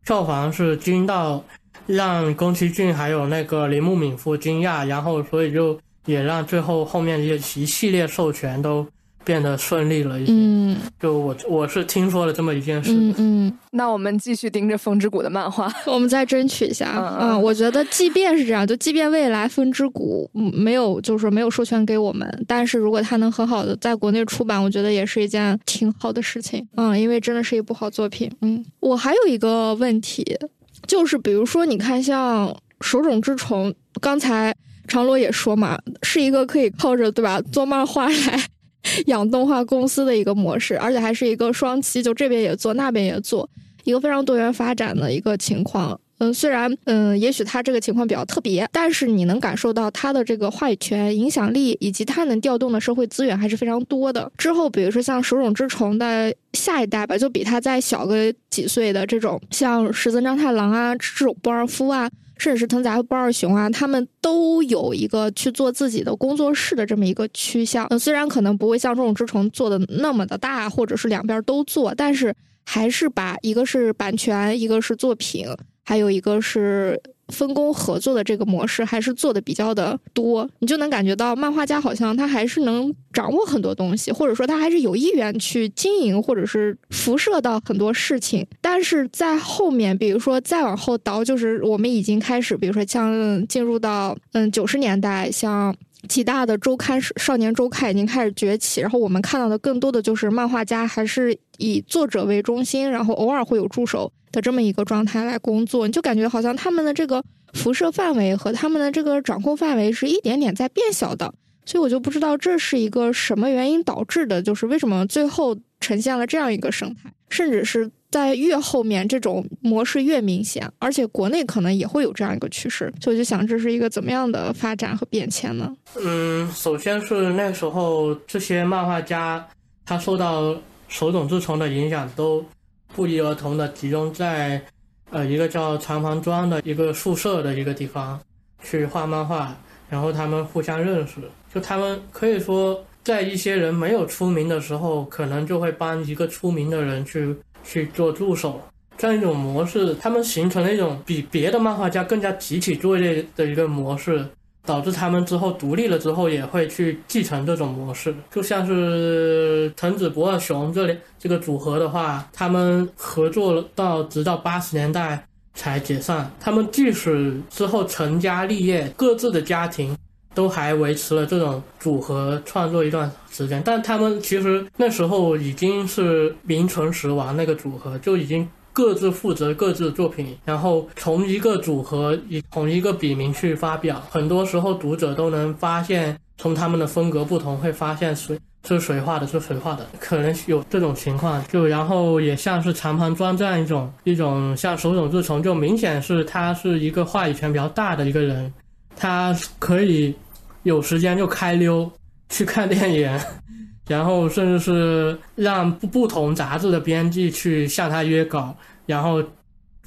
票房是惊到让宫崎骏还有那个铃木敏夫惊讶，然后所以就也让最后后面一一系列授权都。变得顺利了一些，嗯，就我我是听说了这么一件事，嗯嗯，那我们继续盯着《风之谷》的漫画，我们再争取一下，嗯，我觉得即便是这样，就即便未来《风之谷》没有，就是说没有授权给我们，但是如果它能很好的在国内出版，我觉得也是一件挺好的事情，嗯，因为真的是一部好作品，嗯，我还有一个问题，就是比如说你看像《手冢治虫》，刚才长罗也说嘛，是一个可以靠着对吧做漫画来。养动画公司的一个模式，而且还是一个双栖，就这边也做，那边也做，一个非常多元发展的一个情况。嗯，虽然嗯，也许他这个情况比较特别，但是你能感受到他的这个话语权、影响力，以及他能调动的社会资源还是非常多的。之后，比如说像手冢治虫的下一代吧，就比他再小个几岁的这种，像石森章太郎啊，这种波尔夫啊。甚至是藤泽不二雄啊，他们都有一个去做自己的工作室的这么一个趋向。虽然可能不会像这种之虫做的那么的大，或者是两边都做，但是还是把一个是版权，一个是作品，还有一个是。分工合作的这个模式还是做的比较的多，你就能感觉到漫画家好像他还是能掌握很多东西，或者说他还是有意愿去经营，或者是辐射到很多事情。但是在后面，比如说再往后倒，就是我们已经开始，比如说像进入到嗯九十年代，像几大的周刊少年周刊已经开始崛起，然后我们看到的更多的就是漫画家还是以作者为中心，然后偶尔会有助手。的这么一个状态来工作，你就感觉好像他们的这个辐射范围和他们的这个掌控范围是一点点在变小的，所以我就不知道这是一个什么原因导致的，就是为什么最后呈现了这样一个生态，甚至是在越后面这种模式越明显，而且国内可能也会有这样一个趋势，所以我就想这是一个怎么样的发展和变迁呢？嗯，首先是那时候这些漫画家他受到手冢治虫的影响都。不约而同的集中在，呃，一个叫长房庄的一个宿舍的一个地方去画漫画，然后他们互相认识，就他们可以说在一些人没有出名的时候，可能就会帮一个出名的人去去做助手，这样一种模式，他们形成了一种比别的漫画家更加集体作业的一个模式。导致他们之后独立了之后也会去继承这种模式，就像是藤子不二雄这里这个组合的话，他们合作到直到八十年代才解散。他们即使之后成家立业，各自的家庭都还维持了这种组合创作一段时间，但他们其实那时候已经是名存实亡，那个组合就已经。各自负责各自的作品，然后从一个组合以同一个笔名去发表，很多时候读者都能发现，从他们的风格不同，会发现谁是谁画的，是谁画的，可能有这种情况。就然后也像是长盘庄这样一种一种像手冢治虫，就明显是他是一个话语权比较大的一个人，他可以有时间就开溜，去看电影，然后甚至是让不不同杂志的编辑去向他约稿，然后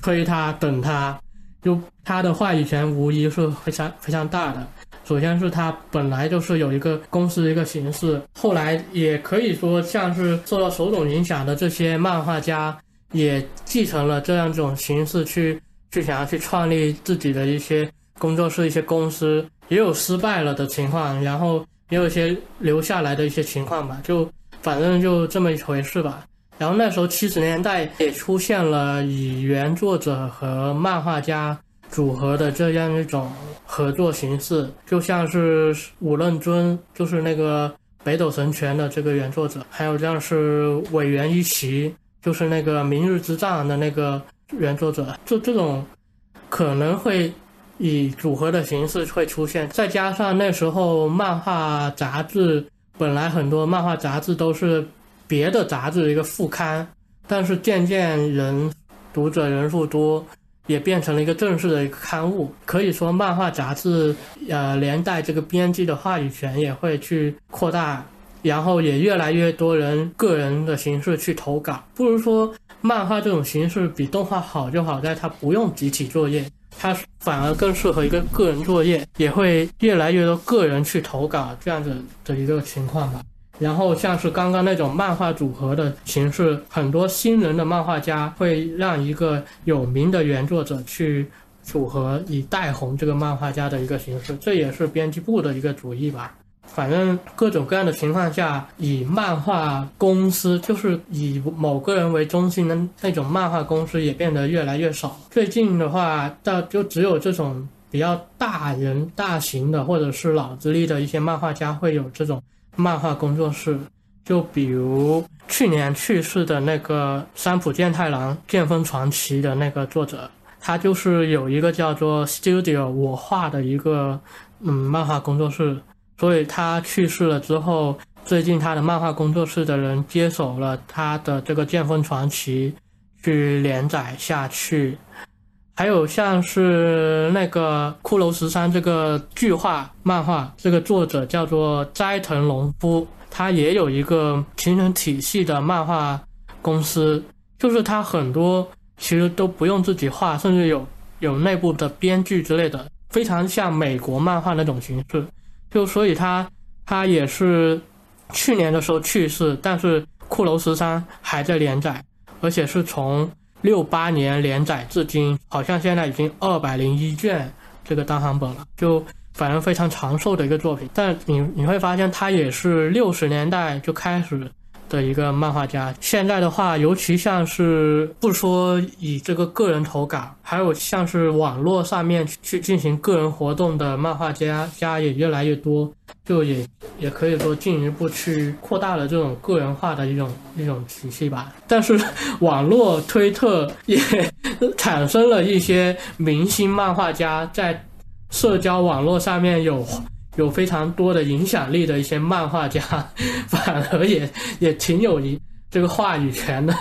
催他等他，就他的话语权无疑是非常非常大的。首先是他本来就是有一个公司的一个形式，后来也可以说像是受到手冢影响的这些漫画家，也继承了这样一种形式去去想要去创立自己的一些工作室、一些公司，也有失败了的情况，然后也有一些留下来的一些情况吧，就反正就这么一回事吧。然后那时候七十年代也出现了以原作者和漫画家。组合的这样一种合作形式，就像是武论尊，就是那个北斗神拳的这个原作者，还有像是尾原一奇，就是那个明日之战的那个原作者，就这种可能会以组合的形式会出现。再加上那时候漫画杂志本来很多漫画杂志都是别的杂志的一个副刊，但是渐渐人读者人数多。也变成了一个正式的一个刊物，可以说漫画杂志，呃，连带这个编辑的话语权也会去扩大，然后也越来越多人个人的形式去投稿。不如说漫画这种形式比动画好，就好在它不用集体作业，它反而更适合一个个人作业，也会越来越多个人去投稿这样子的一个情况吧。然后像是刚刚那种漫画组合的形式，很多新人的漫画家会让一个有名的原作者去组合，以带红这个漫画家的一个形式，这也是编辑部的一个主意吧。反正各种各样的情况下，以漫画公司就是以某个人为中心的那种漫画公司也变得越来越少。最近的话，到就只有这种比较大人、大型的或者是老资历的一些漫画家会有这种。漫画工作室，就比如去年去世的那个三浦健太郎《剑锋传奇》的那个作者，他就是有一个叫做 Studio 我画的一个嗯漫画工作室，所以他去世了之后，最近他的漫画工作室的人接手了他的这个《剑锋传奇》去连载下去。还有像是那个骷髅十三这个巨画漫画，这个作者叫做斋藤龙夫，他也有一个形成体系的漫画公司，就是他很多其实都不用自己画，甚至有有内部的编剧之类的，非常像美国漫画那种形式。就所以他他也是去年的时候去世，但是骷髅十三还在连载，而且是从。六八年连载至今，好像现在已经二百零一卷这个单行本了，就反正非常长寿的一个作品。但你你会发现，他也是六十年代就开始。的一个漫画家，现在的话，尤其像是不说以这个个人投稿，还有像是网络上面去进行个人活动的漫画家家也越来越多，就也也可以说进一步去扩大了这种个人化的一种一种体系吧。但是 网络推特也 产生了一些明星漫画家在社交网络上面有。有非常多的影响力的一些漫画家，反而也也挺有一这个话语权的。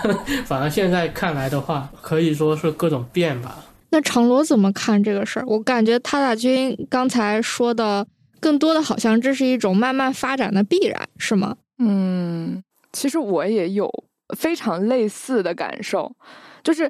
反而现在看来的话，可以说是各种变吧。那长罗怎么看这个事儿？我感觉他大君刚才说的，更多的好像这是一种慢慢发展的必然，是吗？嗯，其实我也有非常类似的感受，就是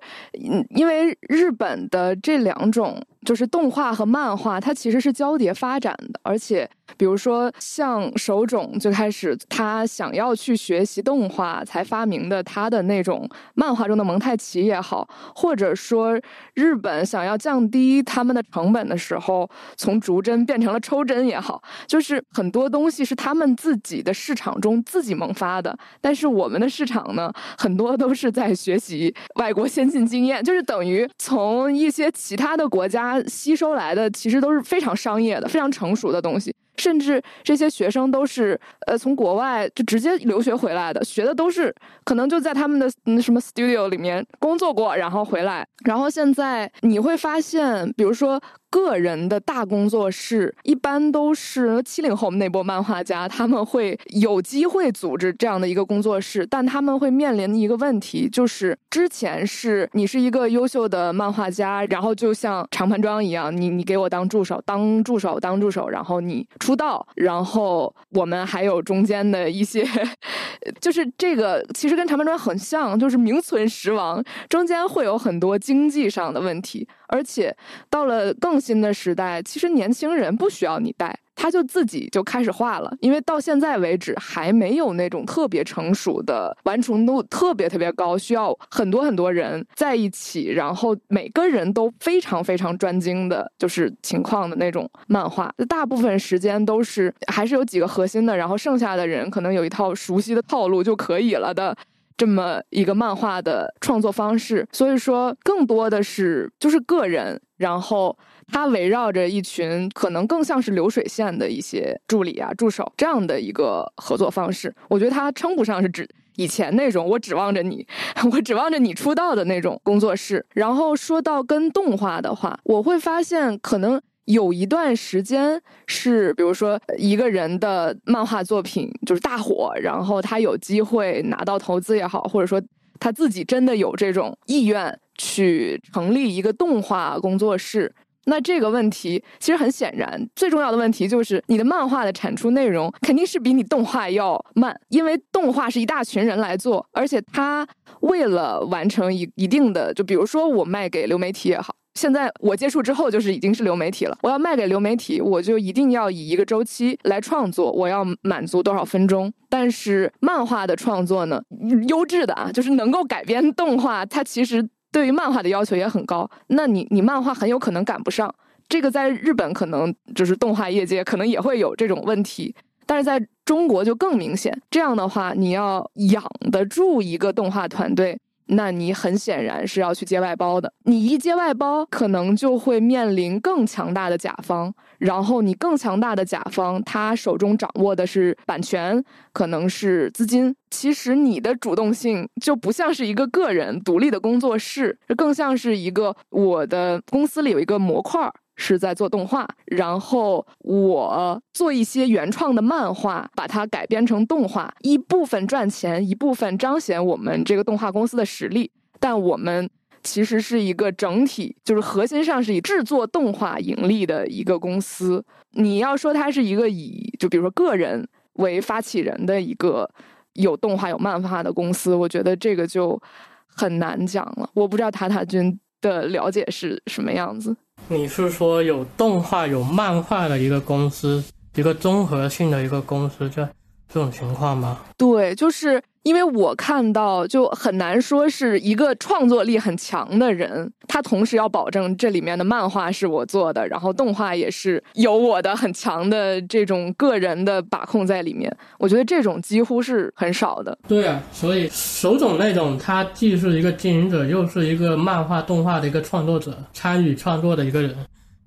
嗯，因为日本的这两种。就是动画和漫画，它其实是交叠发展的，而且，比如说像手冢最开始他想要去学习动画，才发明的他的那种漫画中的蒙太奇也好，或者说日本想要降低他们的成本的时候，从逐帧变成了抽帧也好，就是很多东西是他们自己的市场中自己萌发的，但是我们的市场呢，很多都是在学习外国先进经验，就是等于从一些其他的国家。吸收来的其实都是非常商业的、非常成熟的东西，甚至这些学生都是呃从国外就直接留学回来的，学的都是可能就在他们的嗯什么 studio 里面工作过，然后回来，然后现在你会发现，比如说个人的大工作室，一般都是七零后那波漫画家，他们会有机会组织这样的一个工作室，但他们会面临一个问题，就是之前是你是一个优秀的漫画家，然后就像长盘庄一样，你你给我当助手，当助手，当助手，然后你出道，然后我们还有中间的一些，就是这个其实跟长盘庄很像，就是名存实亡，中间会有很多经济上的问题。而且到了更新的时代，其实年轻人不需要你带，他就自己就开始画了。因为到现在为止还没有那种特别成熟的、完成度特别特别高、需要很多很多人在一起，然后每个人都非常非常专精的，就是情况的那种漫画。大部分时间都是还是有几个核心的，然后剩下的人可能有一套熟悉的套路就可以了的。这么一个漫画的创作方式，所以说更多的是就是个人，然后他围绕着一群可能更像是流水线的一些助理啊、助手这样的一个合作方式。我觉得他称不上是指以前那种我指望着你，我指望着你出道的那种工作室。然后说到跟动画的话，我会发现可能。有一段时间是，比如说一个人的漫画作品就是大火，然后他有机会拿到投资也好，或者说他自己真的有这种意愿去成立一个动画工作室。那这个问题其实很显然，最重要的问题就是你的漫画的产出内容肯定是比你动画要慢，因为动画是一大群人来做，而且他为了完成一一定的，就比如说我卖给流媒体也好。现在我接触之后，就是已经是流媒体了。我要卖给流媒体，我就一定要以一个周期来创作，我要满足多少分钟。但是漫画的创作呢，优质的啊，就是能够改编动画，它其实对于漫画的要求也很高。那你你漫画很有可能赶不上。这个在日本可能就是动画业界可能也会有这种问题，但是在中国就更明显。这样的话，你要养得住一个动画团队。那你很显然是要去接外包的，你一接外包，可能就会面临更强大的甲方，然后你更强大的甲方，他手中掌握的是版权，可能是资金。其实你的主动性就不像是一个个人独立的工作室，更像是一个我的公司里有一个模块儿。是在做动画，然后我做一些原创的漫画，把它改编成动画，一部分赚钱，一部分彰显我们这个动画公司的实力。但我们其实是一个整体，就是核心上是以制作动画盈利的一个公司。你要说它是一个以就比如说个人为发起人的一个有动画有漫画的公司，我觉得这个就很难讲了。我不知道塔塔君的了解是什么样子。你是说有动画有漫画的一个公司，一个综合性的一个公司，对这种情况吗？对，就是。因为我看到，就很难说是一个创作力很强的人，他同时要保证这里面的漫画是我做的，然后动画也是有我的很强的这种个人的把控在里面。我觉得这种几乎是很少的。对啊，所以手冢那种，他既是一个经营者，又是一个漫画动画的一个创作者，参与创作的一个人，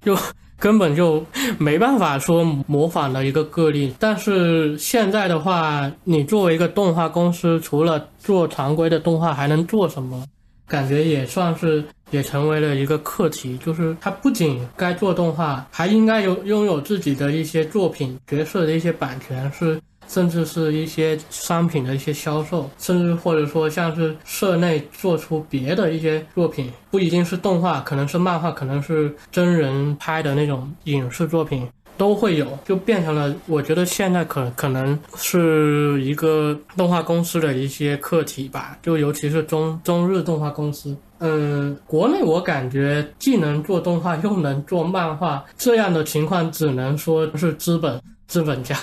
就。根本就没办法说模仿的一个个例，但是现在的话，你作为一个动画公司，除了做常规的动画，还能做什么？感觉也算是也成为了一个课题，就是它不仅该做动画，还应该有拥有自己的一些作品角色的一些版权是。甚至是一些商品的一些销售，甚至或者说像是社内做出别的一些作品，不一定是动画，可能是漫画，可能是真人拍的那种影视作品都会有，就变成了我觉得现在可可能是一个动画公司的一些课题吧，就尤其是中中日动画公司，嗯，国内我感觉既能做动画又能做漫画这样的情况，只能说是资本资本家。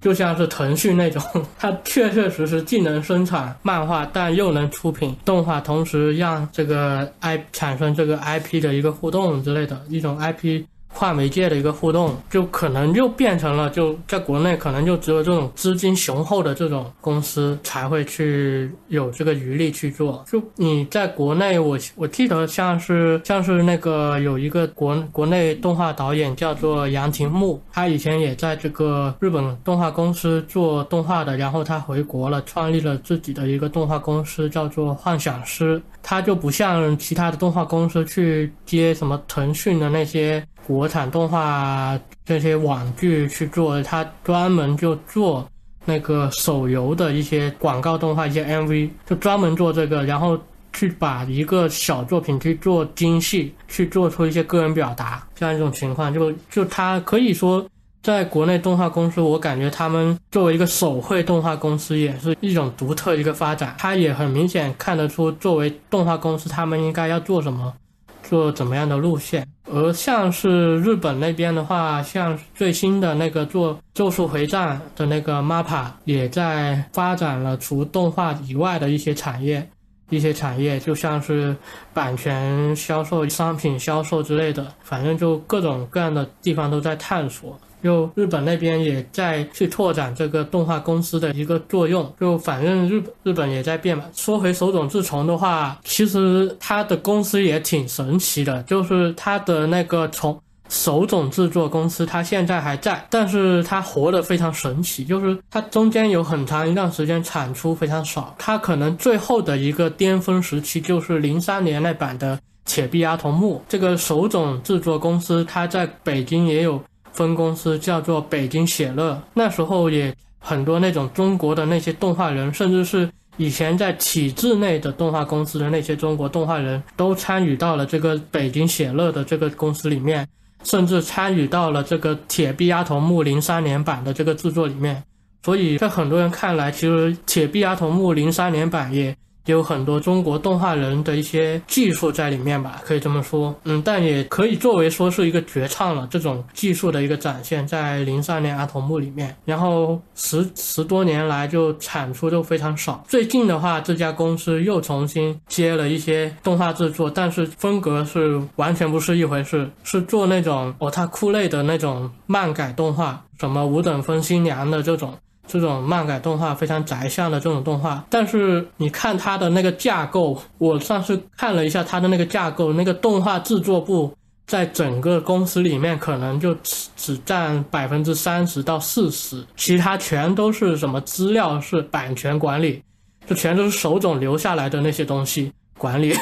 就像是腾讯那种，它确确实实既能生产漫画，但又能出品动画，同时让这个 I 产生这个 IP 的一个互动之类的一种 IP。跨媒介的一个互动，就可能就变成了，就在国内可能就只有这种资金雄厚的这种公司才会去有这个余力去做。就你在国内，我我记得像是像是那个有一个国国内动画导演叫做杨廷木，他以前也在这个日本动画公司做动画的，然后他回国了，创立了自己的一个动画公司，叫做幻想师。它就不像其他的动画公司去接什么腾讯的那些国产动画这些网剧去做，它专门就做那个手游的一些广告动画、一些 MV，就专门做这个，然后去把一个小作品去做精细，去做出一些个人表达，这样一种情况，就就它可以说。在国内动画公司，我感觉他们作为一个手绘动画公司，也是一种独特一个发展。它也很明显看得出，作为动画公司，他们应该要做什么，做怎么样的路线。而像是日本那边的话，像最新的那个做《咒术回战》的那个 MAPPA，也在发展了除动画以外的一些产业，一些产业，就像是版权销售、商品销售之类的，反正就各种各样的地方都在探索。就日本那边也在去拓展这个动画公司的一个作用，就反正日日本也在变嘛。说回手冢治虫的话，其实他的公司也挺神奇的，就是他的那个从手冢制作公司，他现在还在，但是他活得非常神奇，就是他中间有很长一段时间产出非常少，他可能最后的一个巅峰时期就是零三年那版的《铁臂阿童木》。这个手冢制作公司，他在北京也有。分公司叫做北京写乐，那时候也很多那种中国的那些动画人，甚至是以前在体制内的动画公司的那些中国动画人都参与到了这个北京写乐的这个公司里面，甚至参与到了这个《铁臂阿童木》零三年版的这个制作里面。所以在很多人看来，其实《铁臂阿童木》零三年版也。有很多中国动画人的一些技术在里面吧，可以这么说，嗯，但也可以作为说是一个绝唱了，这种技术的一个展现，在零三年阿童木里面，然后十十多年来就产出就非常少。最近的话，这家公司又重新接了一些动画制作，但是风格是完全不是一回事，是做那种哦，他酷类的那种漫改动画，什么五等分新娘的这种。这种漫改动画非常宅向的这种动画，但是你看它的那个架构，我上次看了一下它的那个架构，那个动画制作部在整个公司里面可能就只只占百分之三十到四十，其他全都是什么资料是版权管理，就全都是手冢留下来的那些东西管理。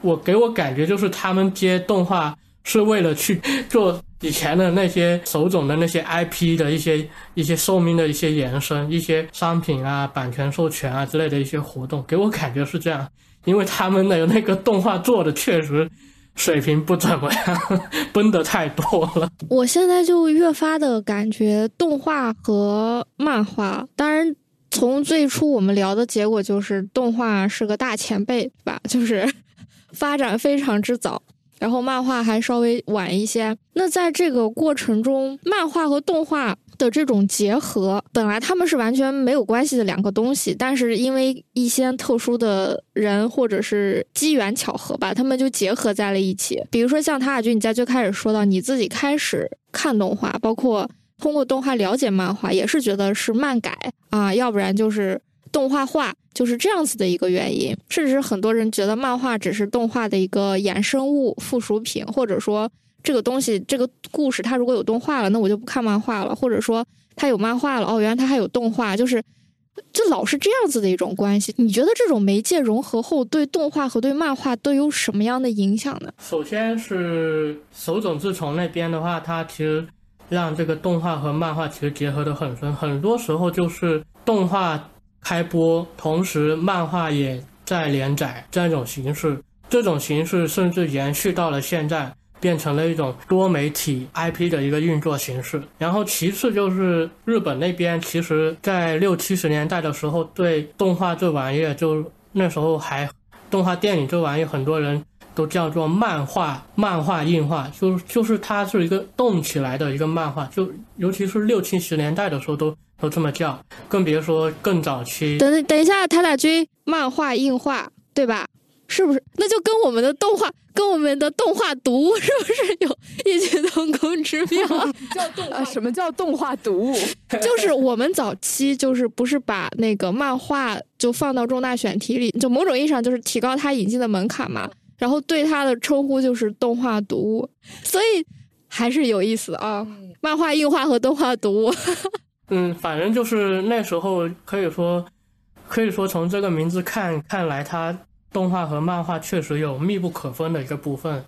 我给我感觉就是他们接动画是为了去做。以前的那些手冢的那些 IP 的一些一些寿命的一些延伸，一些商品啊、版权授权啊之类的一些活动，给我感觉是这样，因为他们的那个动画做的确实水平不怎么样，崩的太多了。我现在就越发的感觉动画和漫画，当然从最初我们聊的结果就是动画是个大前辈吧，就是 发展非常之早。然后漫画还稍微晚一些。那在这个过程中，漫画和动画的这种结合，本来他们是完全没有关系的两个东西，但是因为一些特殊的人或者是机缘巧合吧，他们就结合在了一起。比如说像塔尔君，你在最开始说到你自己开始看动画，包括通过动画了解漫画，也是觉得是漫改啊，要不然就是动画化。就是这样子的一个原因，甚至很多人觉得漫画只是动画的一个衍生物、附属品，或者说这个东西、这个故事它如果有动画了，那我就不看漫画了；或者说它有漫画了，哦，原来它还有动画，就是就老是这样子的一种关系。你觉得这种媒介融合后，对动画和对漫画都有什么样的影响呢？首先是手冢治虫那边的话，它其实让这个动画和漫画其实结合的很深，很多时候就是动画。开播，同时漫画也在连载，这样一种形式，这种形式甚至延续到了现在，变成了一种多媒体 IP 的一个运作形式。然后其次就是日本那边，其实在六七十年代的时候，对动画这玩意儿，就那时候还动画电影这玩意儿，很多人都叫做漫画，漫画映画，就就是它是一个动起来的一个漫画，就尤其是六七十年代的时候都。都这么叫，更别说更早期。等等一下，塔塔君漫画硬化对吧？是不是？那就跟我们的动画，跟我们的动画读是不是有异曲同工之妙？叫动啊？什么叫动画读？就是我们早期就是不是把那个漫画就放到重大选题里，就某种意义上就是提高它引进的门槛嘛。然后对它的称呼就是动画读，所以还是有意思啊。漫画硬化和动画读。嗯，反正就是那时候可以说，可以说从这个名字看看来，它动画和漫画确实有密不可分的一个部分。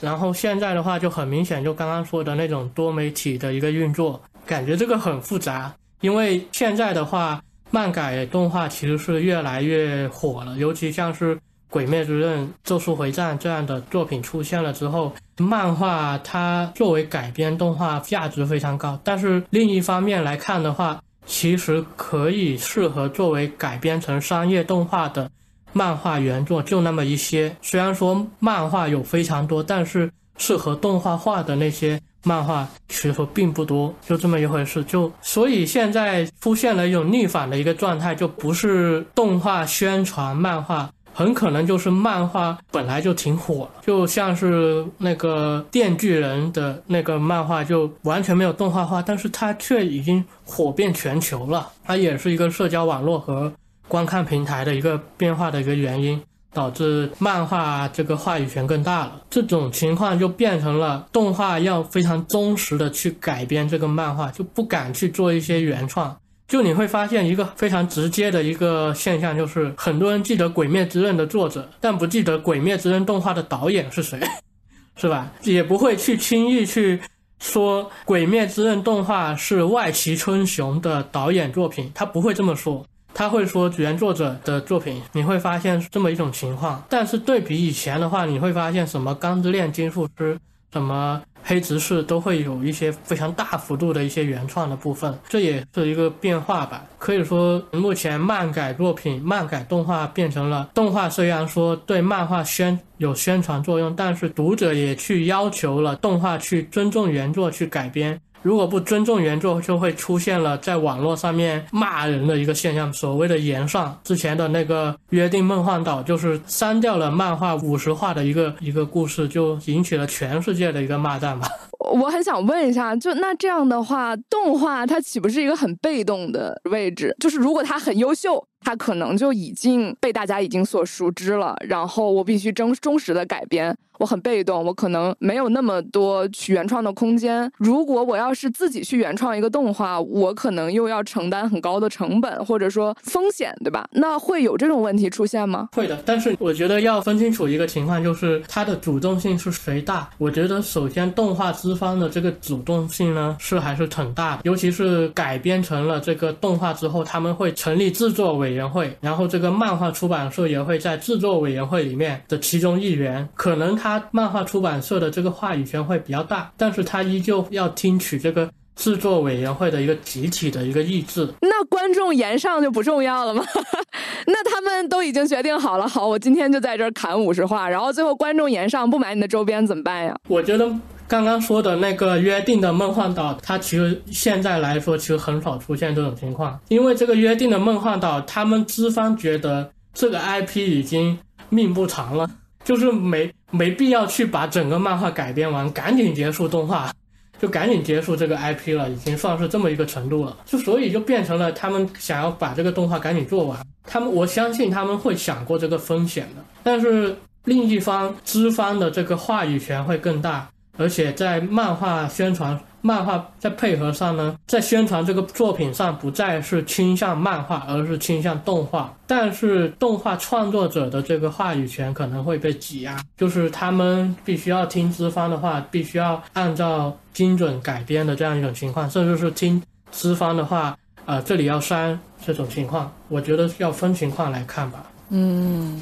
然后现在的话就很明显，就刚刚说的那种多媒体的一个运作，感觉这个很复杂。因为现在的话，漫改动画其实是越来越火了，尤其像是《鬼灭之刃》《咒术回战》这样的作品出现了之后，漫画它作为改编动画价值非常高。但是另一方面来看的话，其实可以适合作为改编成商业动画的。漫画原作就那么一些，虽然说漫画有非常多，但是适合动画化的那些漫画其实并不多，就这么一回事。就所以现在出现了一种逆反的一个状态，就不是动画宣传漫画，很可能就是漫画本来就挺火，就像是那个电锯人的那个漫画就完全没有动画化，但是它却已经火遍全球了。它也是一个社交网络和。观看平台的一个变化的一个原因，导致漫画这个话语权更大了。这种情况就变成了动画要非常忠实的去改编这个漫画，就不敢去做一些原创。就你会发现一个非常直接的一个现象，就是很多人记得《鬼灭之刃》的作者，但不记得《鬼灭之刃》动画的导演是谁，是吧？也不会去轻易去说《鬼灭之刃》动画是外崎春雄的导演作品，他不会这么说。他会说原作者的作品，你会发现这么一种情况。但是对比以前的话，你会发现什么《钢之炼金术师》、什么《黑执事》都会有一些非常大幅度的一些原创的部分，这也是一个变化吧。可以说，目前漫改作品、漫改动画变成了动画，虽然说对漫画宣有宣传作用，但是读者也去要求了动画去尊重原作去改编。如果不尊重原作，就会出现了在网络上面骂人的一个现象，所谓的言上。之前的那个约定梦幻岛，就是删掉了漫画五十话的一个一个故事，就引起了全世界的一个骂战吧。我很想问一下，就那这样的话，动画它岂不是一个很被动的位置？就是如果它很优秀。它可能就已经被大家已经所熟知了，然后我必须真忠实的改编，我很被动，我可能没有那么多去原创的空间。如果我要是自己去原创一个动画，我可能又要承担很高的成本或者说风险，对吧？那会有这种问题出现吗？会的，但是我觉得要分清楚一个情况，就是它的主动性是谁大。我觉得首先动画资方的这个主动性呢是还是挺大的，尤其是改编成了这个动画之后，他们会成立制作。委员会，然后这个漫画出版社也会在制作委员会里面的其中一员，可能他漫画出版社的这个话语权会比较大，但是他依旧要听取这个制作委员会的一个集体的一个意志。那观众言上就不重要了吗？那他们都已经决定好了，好，我今天就在这儿砍五十话，然后最后观众言上不买你的周边怎么办呀？我觉得。刚刚说的那个约定的梦幻岛，它其实现在来说其实很少出现这种情况，因为这个约定的梦幻岛，他们资方觉得这个 IP 已经命不长了，就是没没必要去把整个漫画改编完，赶紧结束动画，就赶紧结束这个 IP 了，已经算是这么一个程度了，就所以就变成了他们想要把这个动画赶紧做完，他们我相信他们会想过这个风险的，但是另一方资方的这个话语权会更大。而且在漫画宣传、漫画在配合上呢，在宣传这个作品上不再是倾向漫画，而是倾向动画。但是动画创作者的这个话语权可能会被挤压，就是他们必须要听资方的话，必须要按照精准改编的这样一种情况，甚至是听资方的话，呃，这里要删这种情况，我觉得要分情况来看吧。嗯，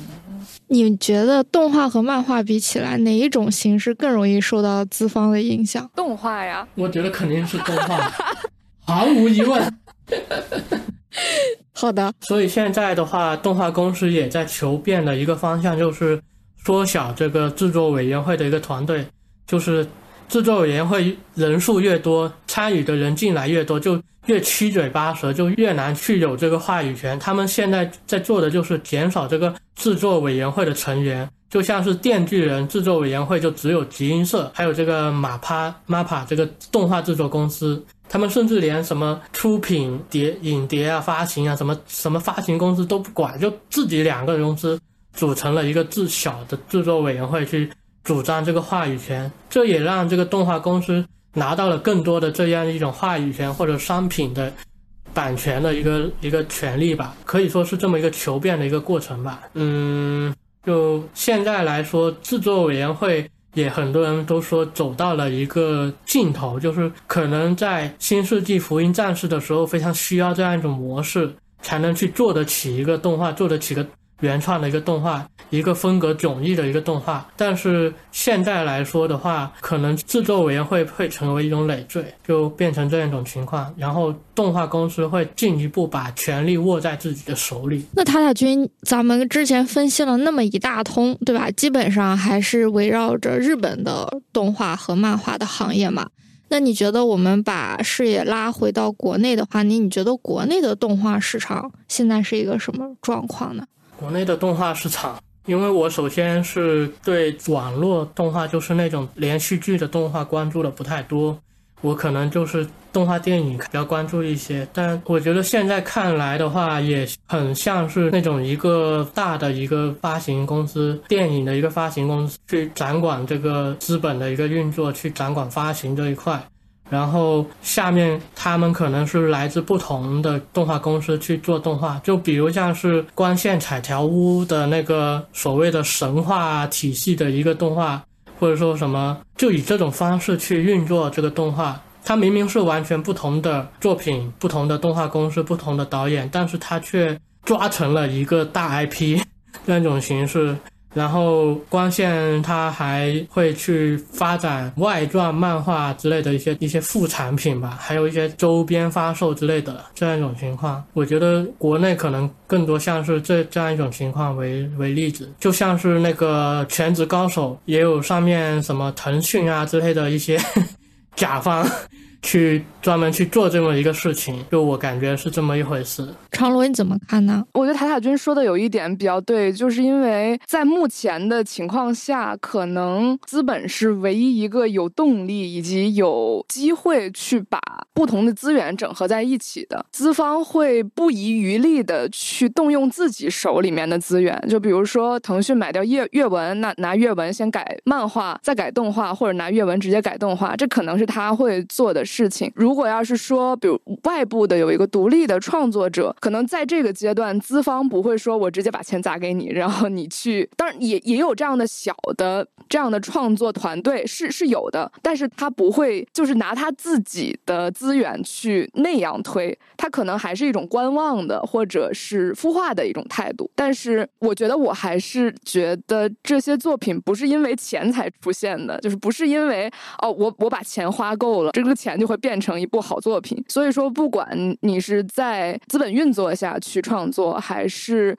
你觉得动画和漫画比起来，哪一种形式更容易受到资方的影响？动画呀，我觉得肯定是动画，毫无疑问。好的，所以现在的话，动画公司也在求变的一个方向，就是缩小这个制作委员会的一个团队，就是制作委员会人数越多，参与的人进来越多，就。越七嘴八舌，就越难去有这个话语权。他们现在在做的就是减少这个制作委员会的成员，就像是电锯人制作委员会就只有集英社，还有这个马趴 MAPA 这个动画制作公司。他们甚至连什么出品碟、影碟啊、发行啊，什么什么发行公司都不管，就自己两个公司组成了一个自小的制作委员会去主张这个话语权。这也让这个动画公司。拿到了更多的这样一种话语权或者商品的版权的一个一个权利吧，可以说是这么一个求变的一个过程吧。嗯，就现在来说，制作委员会也很多人都说走到了一个尽头，就是可能在《新世纪福音战士》的时候非常需要这样一种模式，才能去做得起一个动画，做得起个。原创的一个动画，一个风格迥异的一个动画，但是现在来说的话，可能制作委员会会成为一种累赘，就变成这样一种情况，然后动画公司会进一步把权力握在自己的手里。那塔塔君，咱们之前分析了那么一大通，对吧？基本上还是围绕着日本的动画和漫画的行业嘛。那你觉得我们把视野拉回到国内的话，你你觉得国内的动画市场现在是一个什么状况呢？国内的动画市场，因为我首先是对网络动画，就是那种连续剧的动画关注的不太多，我可能就是动画电影比较关注一些。但我觉得现在看来的话，也很像是那种一个大的一个发行公司，电影的一个发行公司去掌管这个资本的一个运作，去掌管发行这一块。然后下面他们可能是来自不同的动画公司去做动画，就比如像是光线彩条屋的那个所谓的神话体系的一个动画，或者说什么，就以这种方式去运作这个动画。它明明是完全不同的作品，不同的动画公司，不同的导演，但是它却抓成了一个大 IP 这样一种形式。然后光线它还会去发展外传漫画之类的一些一些副产品吧，还有一些周边发售之类的这样一种情况。我觉得国内可能更多像是这这样一种情况为为例子，就像是那个全职高手也有上面什么腾讯啊之类的一些 甲方。去专门去做这么一个事情，就我感觉是这么一回事。长罗你怎么看呢？我觉得塔塔君说的有一点比较对，就是因为在目前的情况下，可能资本是唯一一个有动力以及有机会去把不同的资源整合在一起的。资方会不遗余力的去动用自己手里面的资源，就比如说腾讯买掉阅阅文，那拿阅文先改漫画，再改动画，或者拿阅文直接改动画，这可能是他会做的。事情，如果要是说，比如外部的有一个独立的创作者，可能在这个阶段，资方不会说我直接把钱砸给你，然后你去，当然也也有这样的小的这样的创作团队是是有的，但是他不会就是拿他自己的资源去那样推，他可能还是一种观望的或者是孵化的一种态度。但是我觉得我还是觉得这些作品不是因为钱才出现的，就是不是因为哦我我把钱花够了，这个钱。就会变成一部好作品。所以说，不管你是在资本运作下去创作，还是。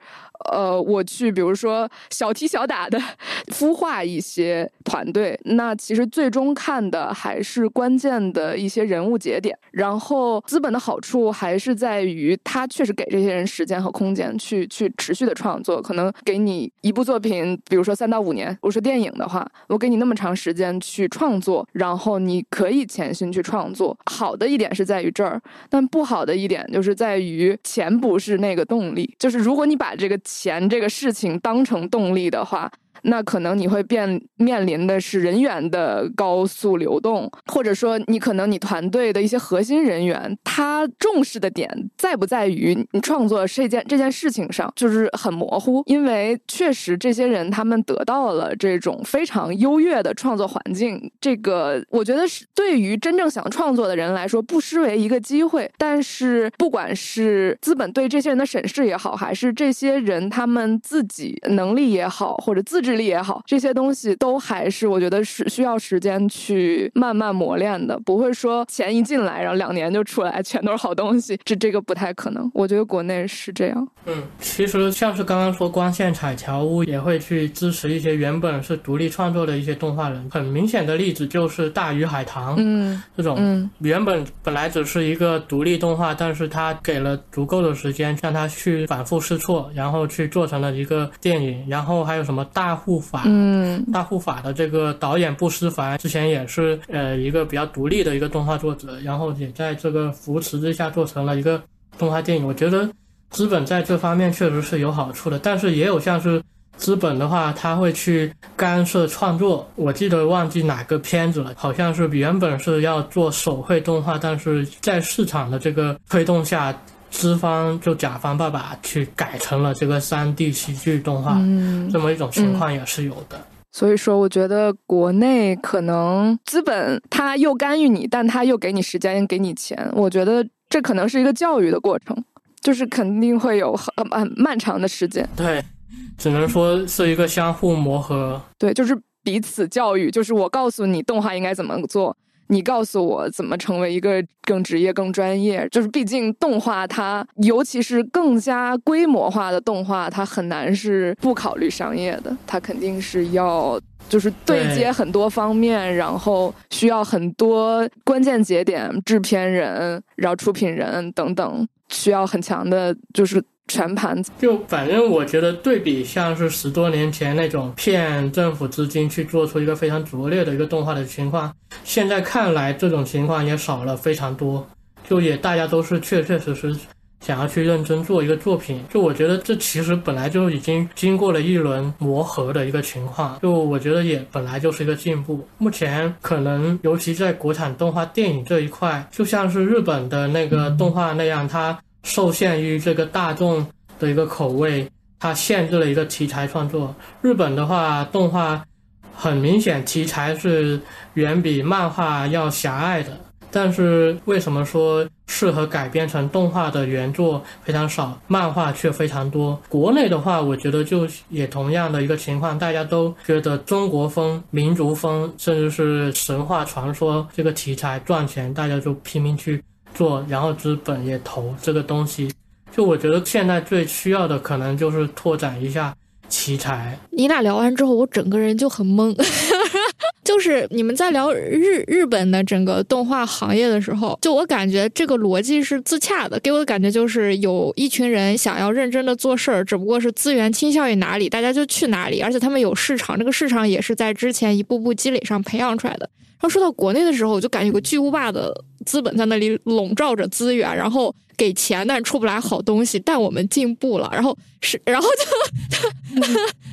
呃，我去，比如说小踢小打的 孵化一些团队，那其实最终看的还是关键的一些人物节点。然后资本的好处还是在于，它确实给这些人时间和空间去去持续的创作。可能给你一部作品，比如说三到五年，我说电影的话，我给你那么长时间去创作，然后你可以潜心去创作。好的一点是在于这儿，但不好的一点就是在于钱不是那个动力。就是如果你把这个。钱这个事情当成动力的话。那可能你会变面临的是人员的高速流动，或者说你可能你团队的一些核心人员，他重视的点在不在于你创作这件这件事情上，就是很模糊。因为确实这些人他们得到了这种非常优越的创作环境，这个我觉得是对于真正想创作的人来说不失为一个机会。但是不管是资本对这些人的审视也好，还是这些人他们自己能力也好，或者自制。力也好，这些东西都还是我觉得是需要时间去慢慢磨练的，不会说钱一进来，然后两年就出来全都是好东西，这这个不太可能。我觉得国内是这样。嗯，其实像是刚刚说光线彩条屋也会去支持一些原本是独立创作的一些动画人，很明显的例子就是大鱼海棠，嗯，这种嗯原本本来只是一个独立动画，但是他给了足够的时间让他去反复试错，然后去做成了一个电影，然后还有什么大。护法，嗯，大护法的这个导演布思凡之前也是呃一个比较独立的一个动画作者，然后也在这个扶持之下做成了一个动画电影。我觉得资本在这方面确实是有好处的，但是也有像是资本的话，他会去干涉创作。我记得忘记哪个片子了，好像是原本是要做手绘动画，但是在市场的这个推动下。资方就甲方爸爸去改成了这个三 D 喜剧动画，嗯，这么一种情况也是有的。所以说，我觉得国内可能资本他又干预你，但他又给你时间，给你钱。我觉得这可能是一个教育的过程，就是肯定会有很很漫长的时间。对，只能说是一个相互磨合。对，就是彼此教育，就是我告诉你动画应该怎么做。你告诉我怎么成为一个更职业、更专业？就是毕竟动画它，尤其是更加规模化的动画，它很难是不考虑商业的，它肯定是要就是对接很多方面，然后需要很多关键节点，制片人、然后出品人等等，需要很强的，就是。全盘就反正我觉得对比像是十多年前那种骗政府资金去做出一个非常拙劣的一个动画的情况，现在看来这种情况也少了非常多。就也大家都是确确实实想要去认真做一个作品。就我觉得这其实本来就已经经过了一轮磨合的一个情况。就我觉得也本来就是一个进步。目前可能尤其在国产动画电影这一块，就像是日本的那个动画那样，它。受限于这个大众的一个口味，它限制了一个题材创作。日本的话，动画很明显题材是远比漫画要狭隘的。但是为什么说适合改编成动画的原作非常少，漫画却非常多？国内的话，我觉得就也同样的一个情况，大家都觉得中国风、民族风，甚至是神话传说这个题材赚钱，大家就拼命去。做，然后资本也投这个东西，就我觉得现在最需要的可能就是拓展一下奇才。你俩聊完之后，我整个人就很懵。就是你们在聊日日本的整个动画行业的时候，就我感觉这个逻辑是自洽的，给我的感觉就是有一群人想要认真的做事儿，只不过是资源倾向于哪里，大家就去哪里，而且他们有市场，这个市场也是在之前一步步积累上培养出来的。然后说到国内的时候，我就感觉有个巨无霸的资本在那里笼罩着资源，然后给钱，但出不来好东西。但我们进步了，然后是，然后就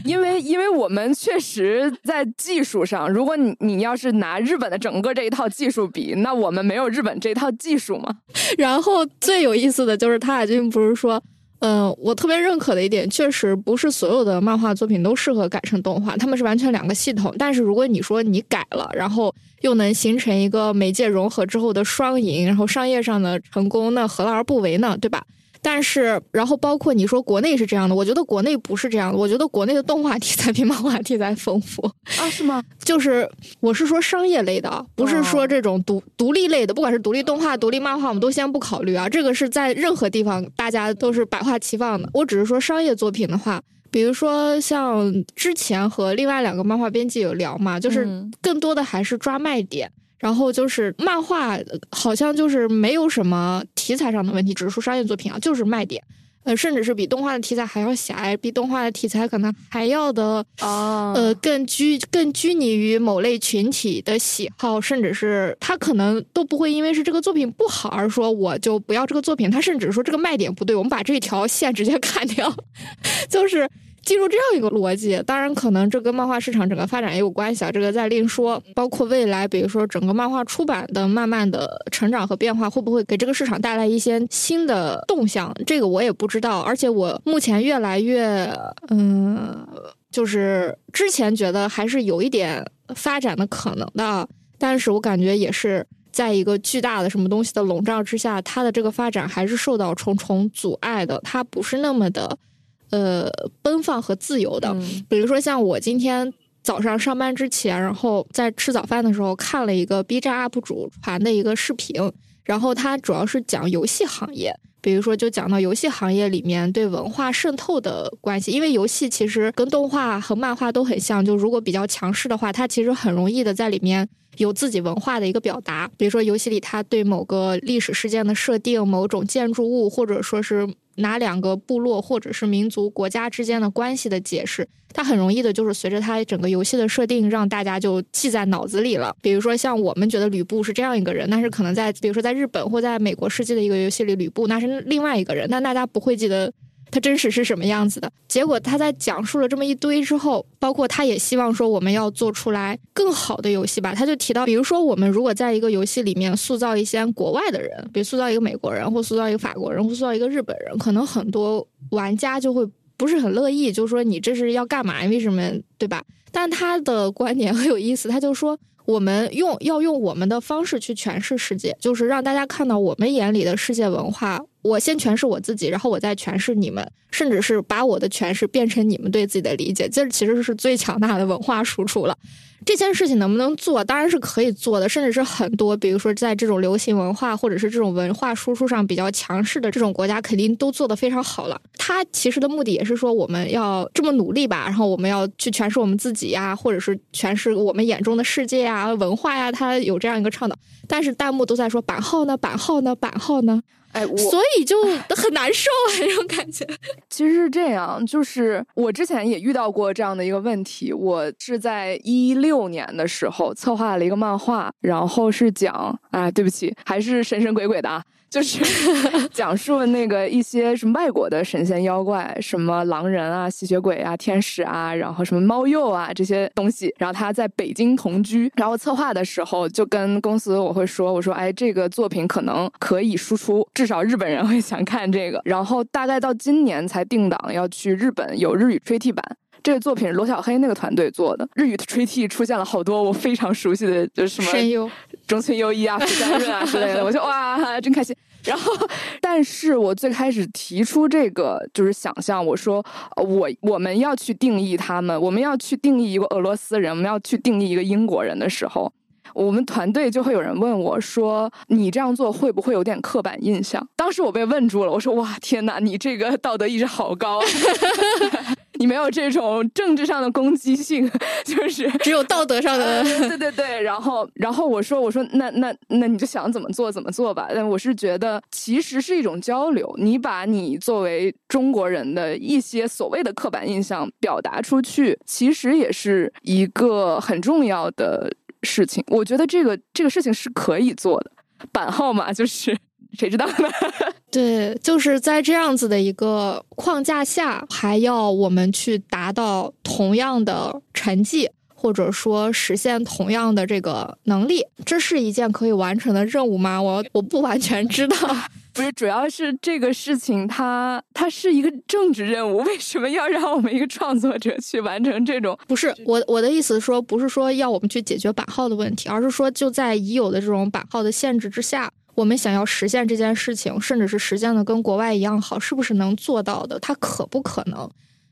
因为因为我们确实在技术上，如果你你要是拿日本的整个这一套技术比，那我们没有日本这套技术嘛。然后最有意思的就是他俩最近不是说。嗯，我特别认可的一点，确实不是所有的漫画作品都适合改成动画，他们是完全两个系统。但是如果你说你改了，然后又能形成一个媒介融合之后的双赢，然后商业上的成功，那何乐而不为呢？对吧？但是，然后包括你说国内是这样的，我觉得国内不是这样的。我觉得国内的动画题材比漫画题材丰富啊？是吗？就是我是说商业类的，不是说这种独独立类的，不管是独立动画、独立漫画，我们都先不考虑啊。这个是在任何地方大家都是百花齐放的。我只是说商业作品的话，比如说像之前和另外两个漫画编辑有聊嘛，就是更多的还是抓卖点。然后就是漫画，好像就是没有什么题材上的问题，只是说商业作品啊，就是卖点，呃，甚至是比动画的题材还要狭隘，比动画的题材可能还要的啊，呃，更拘更拘泥于某类群体的喜好，甚至是他可能都不会因为是这个作品不好而说我就不要这个作品，他甚至说这个卖点不对，我们把这条线直接砍掉，就是。进入这样一个逻辑，当然可能这跟漫画市场整个发展也有关系啊，这个再另说。包括未来，比如说整个漫画出版的慢慢的成长和变化，会不会给这个市场带来一些新的动向，这个我也不知道。而且我目前越来越，嗯，就是之前觉得还是有一点发展的可能的，但是我感觉也是在一个巨大的什么东西的笼罩之下，它的这个发展还是受到重重阻碍的，它不是那么的。呃，奔放和自由的，比如说像我今天早上上班之前，然后在吃早饭的时候看了一个 B 站 UP 主传的一个视频，然后他主要是讲游戏行业，比如说就讲到游戏行业里面对文化渗透的关系，因为游戏其实跟动画和漫画都很像，就如果比较强势的话，它其实很容易的在里面有自己文化的一个表达，比如说游戏里他对某个历史事件的设定、某种建筑物，或者说是。哪两个部落或者是民族国家之间的关系的解释，它很容易的就是随着它整个游戏的设定，让大家就记在脑子里了。比如说像我们觉得吕布是这样一个人，但是可能在比如说在日本或在美国世纪的一个游戏里，吕布那是另外一个人，但大家不会记得它真实是什么样子的。结果他在讲述了这么一堆之后，包括他也希望说我们要做出来更好的游戏吧。他就提到，比如说我们如果在一个游戏里面塑造一些国外的人，比如塑造一个美国人，或塑造一个法国人，或塑造一个日本人，可能很多玩家就会不是很乐意，就是说你这是要干嘛？为什么？对吧？但他的观点很有意思，他就说。我们用要用我们的方式去诠释世界，就是让大家看到我们眼里的世界文化。我先诠释我自己，然后我再诠释你们，甚至是把我的诠释变成你们对自己的理解，这其实是最强大的文化输出了。这件事情能不能做，当然是可以做的，甚至是很多，比如说在这种流行文化或者是这种文化输出上比较强势的这种国家，肯定都做得非常好了。他其实的目的也是说，我们要这么努力吧，然后我们要去诠释我们自己呀，或者是诠释我们眼中的世界呀、文化呀，他有这样一个倡导。但是弹幕都在说版号呢，版号呢，版号呢。哎，所以就很难受啊，这种感觉。其实是这样，就是我之前也遇到过这样的一个问题。我是在一六年的时候策划了一个漫画，然后是讲，哎，对不起，还是神神鬼鬼的啊。就是 讲述那个一些什么外国的神仙妖怪，什么狼人啊、吸血鬼啊、天使啊，然后什么猫鼬啊这些东西。然后他在北京同居，然后策划的时候就跟公司我会说，我说哎，这个作品可能可以输出，至少日本人会想看这个。然后大概到今年才定档要去日本有日语吹替版。这个作品是罗小黑那个团队做的，日语的吹替出现了好多我非常熟悉的，就是什么。中村优一啊，福山润啊之类的，我就哇，真开心。然后，但是我最开始提出这个就是想象，我说我我们要去定义他们，我们要去定义一个俄罗斯人，我们要去定义一个英国人的时候，我们团队就会有人问我说：“你这样做会不会有点刻板印象？”当时我被问住了，我说：“哇，天哪，你这个道德意识好高。” 你没有这种政治上的攻击性，就是只有道德上的。对对对，然后然后我说我说那那那你就想怎么做怎么做吧。但我是觉得其实是一种交流，你把你作为中国人的一些所谓的刻板印象表达出去，其实也是一个很重要的事情。我觉得这个这个事情是可以做的。版号嘛，就是。谁知道呢？对，就是在这样子的一个框架下，还要我们去达到同样的成绩，或者说实现同样的这个能力，这是一件可以完成的任务吗？我我不完全知道。不是，主要是这个事情，它它是一个政治任务，为什么要让我们一个创作者去完成这种？不是我我的意思说，不是说要我们去解决版号的问题，而是说就在已有的这种版号的限制之下。我们想要实现这件事情，甚至是实现的跟国外一样好，是不是能做到的？它可不可能？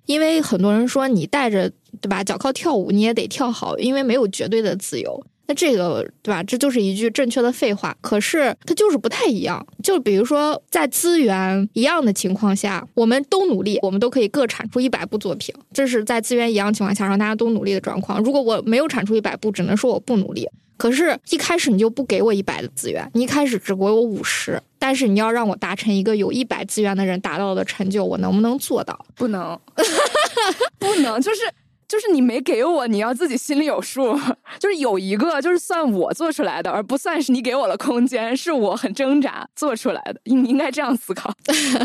因为很多人说你带着对吧，脚靠跳舞你也得跳好，因为没有绝对的自由。那这个对吧？这就是一句正确的废话。可是它就是不太一样。就比如说在资源一样的情况下，我们都努力，我们都可以各产出一百部作品。这是在资源一样情况下让大家都努力的状况。如果我没有产出一百部，只能说我不努力。可是，一开始你就不给我一百的资源，你一开始只给我五十，但是你要让我达成一个有一百资源的人达到的成就，我能不能做到？不能，不能，就是就是你没给我，你要自己心里有数。就是有一个，就是算我做出来的，而不算是你给我的空间，是我很挣扎做出来的。你应该这样思考。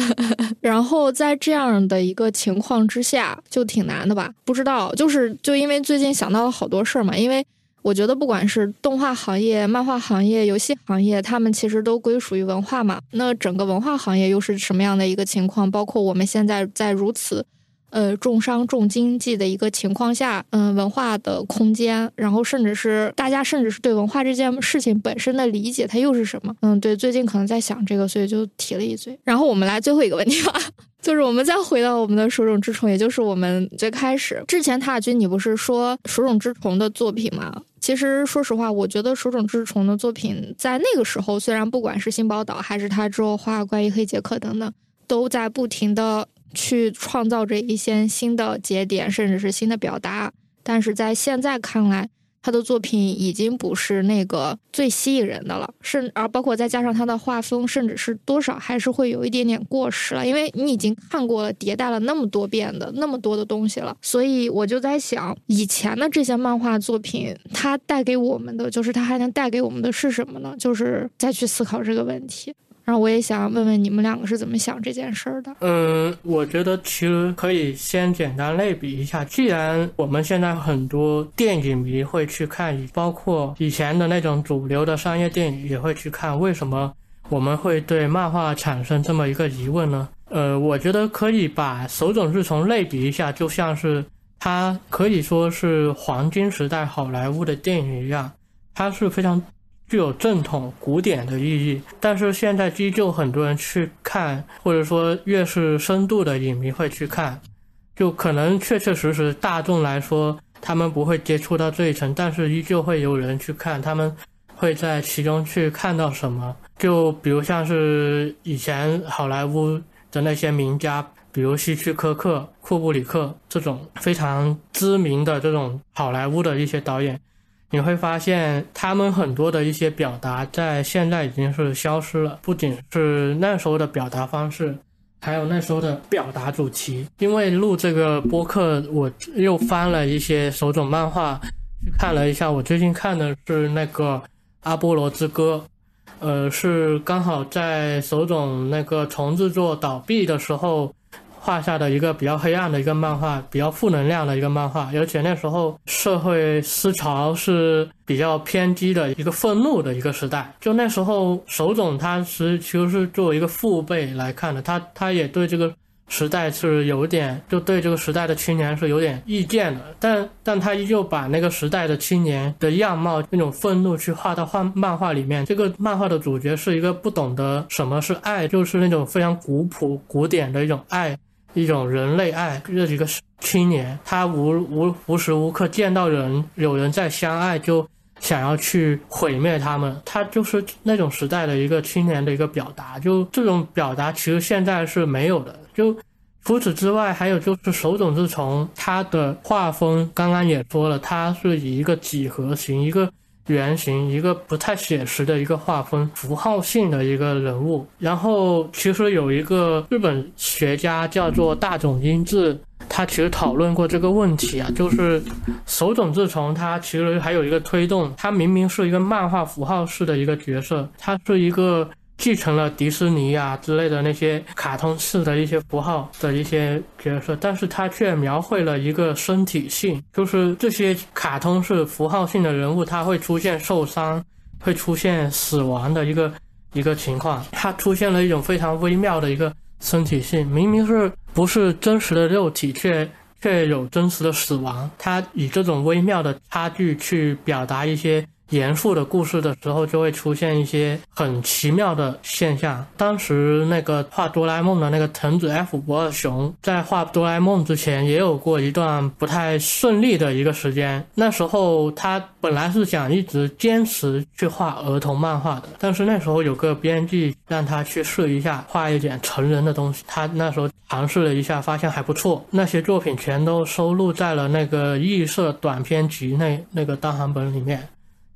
然后在这样的一个情况之下，就挺难的吧？不知道，就是就因为最近想到了好多事儿嘛，因为。我觉得不管是动画行业、漫画行业、游戏行业，他们其实都归属于文化嘛。那整个文化行业又是什么样的一个情况？包括我们现在在如此，呃，重商重经济的一个情况下，嗯，文化的空间，然后甚至是大家甚至是对文化这件事情本身的理解，它又是什么？嗯，对，最近可能在想这个，所以就提了一嘴。然后我们来最后一个问题吧。就是我们再回到我们的手冢治虫，也就是我们最开始之前，塔君，你不是说手冢治虫的作品吗？其实说实话，我觉得手冢治虫的作品在那个时候，虽然不管是新宝岛还是他之后画关于黑杰克等等，都在不停的去创造着一些新的节点，甚至是新的表达，但是在现在看来。他的作品已经不是那个最吸引人的了，甚而包括再加上他的画风，甚至是多少还是会有一点点过时了，因为你已经看过了迭代了那么多遍的那么多的东西了，所以我就在想，以前的这些漫画作品，它带给我们的就是它还能带给我们的是什么呢？就是再去思考这个问题。然后我也想问问你们两个是怎么想这件事儿的。嗯，我觉得其实可以先简单类比一下。既然我们现在很多电影迷会去看，包括以前的那种主流的商业电影也会去看，为什么我们会对漫画产生这么一个疑问呢？呃，我觉得可以把手冢治虫类比一下，就像是它可以说是黄金时代好莱坞的电影一样，它是非常。具有正统古典的意义，但是现在依旧很多人去看，或者说越是深度的影迷会去看，就可能确确实实大众来说他们不会接触到这一层，但是依旧会有人去看，他们会在其中去看到什么？就比如像是以前好莱坞的那些名家，比如希区柯克、库布里克这种非常知名的这种好莱坞的一些导演。你会发现，他们很多的一些表达在现在已经是消失了。不仅是那时候的表达方式，还有那时候的表达主题。因为录这个播客，我又翻了一些手冢漫画，去看了一下。我最近看的是那个《阿波罗之歌》，呃，是刚好在手冢那个重制作倒闭的时候。画下的一个比较黑暗的一个漫画，比较负能量的一个漫画，而且那时候社会思潮是比较偏激的一个愤怒的一个时代。就那时候，手冢他是其实是作为一个父辈来看的，他他也对这个时代是有点，就对这个时代的青年是有点意见的。但但他依旧把那个时代的青年的样貌那种愤怒去画到画漫画里面。这个漫画的主角是一个不懂得什么是爱，就是那种非常古朴古典的一种爱。一种人类爱，这几个青年，他无无无时无刻见到人有人在相爱，就想要去毁灭他们。他就是那种时代的一个青年的一个表达，就这种表达其实现在是没有的。就除此之外，还有就是手冢治虫他的画风，刚刚也说了，他是以一个几何形一个。原型一个不太写实的一个画风，符号性的一个人物。然后其实有一个日本学家叫做大冢英治，他其实讨论过这个问题啊，就是手冢治虫他其实还有一个推动，他明明是一个漫画符号式的一个角色，他是一个。继承了迪士尼啊之类的那些卡通式的一些符号的一些角色，但是他却描绘了一个身体性，就是这些卡通式符号性的人物，他会出现受伤，会出现死亡的一个一个情况，他出现了一种非常微妙的一个身体性，明明是不是真实的肉体，却却有真实的死亡，他以这种微妙的差距去表达一些。严肃的故事的时候，就会出现一些很奇妙的现象。当时那个画哆啦 A 梦的那个藤子 F 不二雄，在画哆啦 A 梦之前，也有过一段不太顺利的一个时间。那时候他本来是想一直坚持去画儿童漫画的，但是那时候有个编辑让他去试一下画一点成人的东西。他那时候尝试了一下，发现还不错。那些作品全都收录在了那个异色短篇集那那个单行本里面。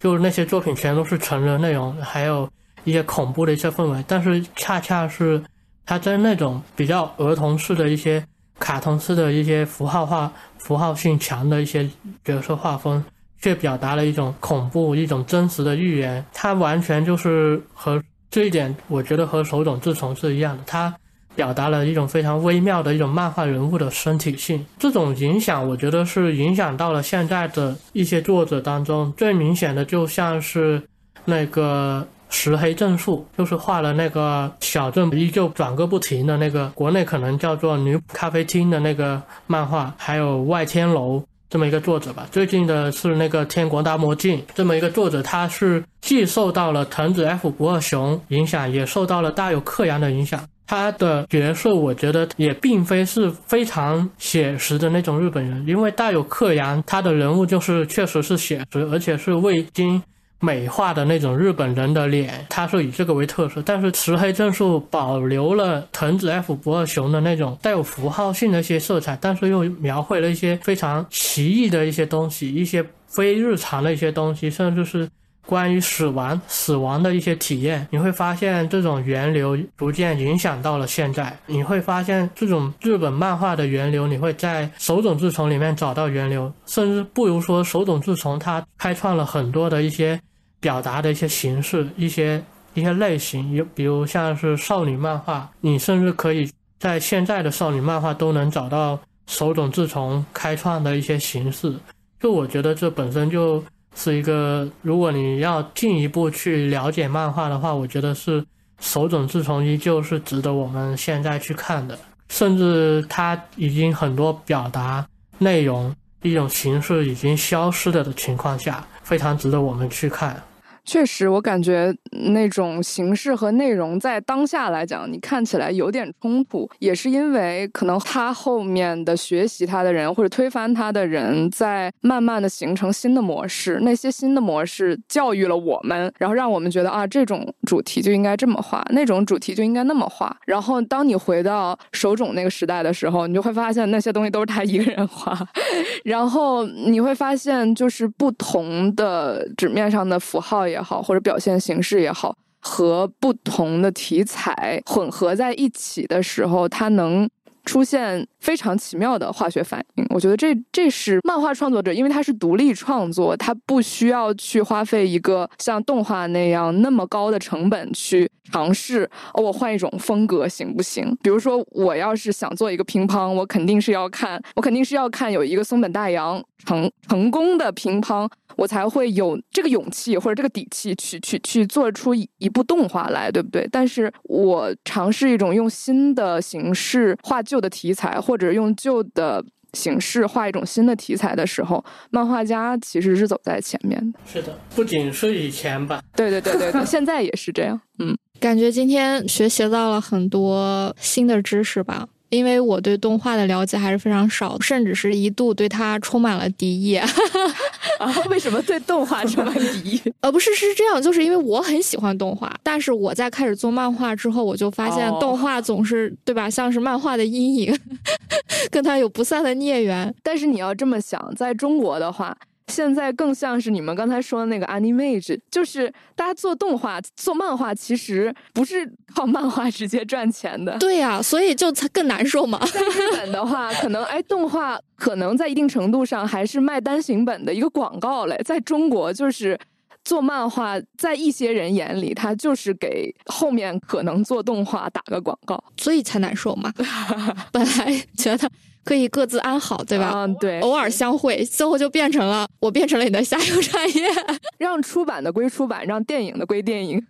就是那些作品全都是成人内容，还有一些恐怖的一些氛围，但是恰恰是他在那种比较儿童式的一些卡通式的一些符号化、符号性强的一些角色画风，却表达了一种恐怖、一种真实的预言。他完全就是和这一点，我觉得和手冢治虫是一样的。他。表达了一种非常微妙的一种漫画人物的身体性，这种影响我觉得是影响到了现在的一些作者当中最明显的，就像是那个石黑正树，就是画了那个小镇依旧转个不停的那个，国内可能叫做女咖啡厅的那个漫画，还有外天楼这么一个作者吧。最近的是那个天国大魔镜这么一个作者，他是既受到了藤子 F 不二雄影响，也受到了大有克洋的影响。他的角色，我觉得也并非是非常写实的那种日本人，因为大有克洋，他的人物就是确实是写实，而且是未经美化的那种日本人的脸，他是以这个为特色。但是石黑正树保留了藤子 F 不二雄的那种带有符号性的一些色彩，但是又描绘了一些非常奇异的一些东西，一些非日常的一些东西，甚至是。关于死亡、死亡的一些体验，你会发现这种源流逐渐影响到了现在。你会发现这种日本漫画的源流，你会在手冢治虫里面找到源流，甚至不如说手冢治虫他开创了很多的一些表达的一些形式、一些一些类型，有比如像是少女漫画，你甚至可以在现在的少女漫画都能找到手冢治虫开创的一些形式。就我觉得这本身就是一个，如果你要进一步去了解漫画的话，我觉得是手冢治虫依旧是值得我们现在去看的，甚至他已经很多表达内容一种形式已经消失了的情况下，非常值得我们去看。确实，我感觉那种形式和内容在当下来讲，你看起来有点冲突，也是因为可能他后面的学习他的人或者推翻他的人在慢慢的形成新的模式，那些新的模式教育了我们，然后让我们觉得啊，这种主题就应该这么画，那种主题就应该那么画。然后当你回到手冢那个时代的时候，你就会发现那些东西都是他一个人画，然后你会发现就是不同的纸面上的符号也。也好，或者表现形式也好，和不同的题材混合在一起的时候，它能出现非常奇妙的化学反应。我觉得这这是漫画创作者，因为他是独立创作，他不需要去花费一个像动画那样那么高的成本去尝试。哦，我换一种风格行不行？比如说，我要是想做一个乒乓，我肯定是要看，我肯定是要看有一个松本大洋成成功的乒乓。我才会有这个勇气或者这个底气去去去做出一部动画来，对不对？但是我尝试一种用新的形式画旧的题材，或者用旧的形式画一种新的题材的时候，漫画家其实是走在前面的。是的，不仅是以前吧，对对对对对，现在也是这样。嗯，感觉今天学习到了很多新的知识吧。因为我对动画的了解还是非常少，甚至是一度对它充满了敌意。啊，为什么对动画充满敌意？呃，不是，是这样，就是因为我很喜欢动画，但是我在开始做漫画之后，我就发现动画总是对吧，像是漫画的阴影，跟它有不散的孽缘。但是你要这么想，在中国的话。现在更像是你们刚才说的那个 Animage，就是大家做动画、做漫画，其实不是靠漫画直接赚钱的。对呀，所以就才更难受嘛。在日本的话，可能哎，动画可能在一定程度上还是卖单行本的一个广告嘞。在中国，就是做漫画，在一些人眼里，他就是给后面可能做动画打个广告，所以才难受嘛。本来觉得。可以各自安好，对吧？嗯，对。偶尔相会，最后就变成了我变成了你的下游产业。让出版的归出版，让电影的归电影。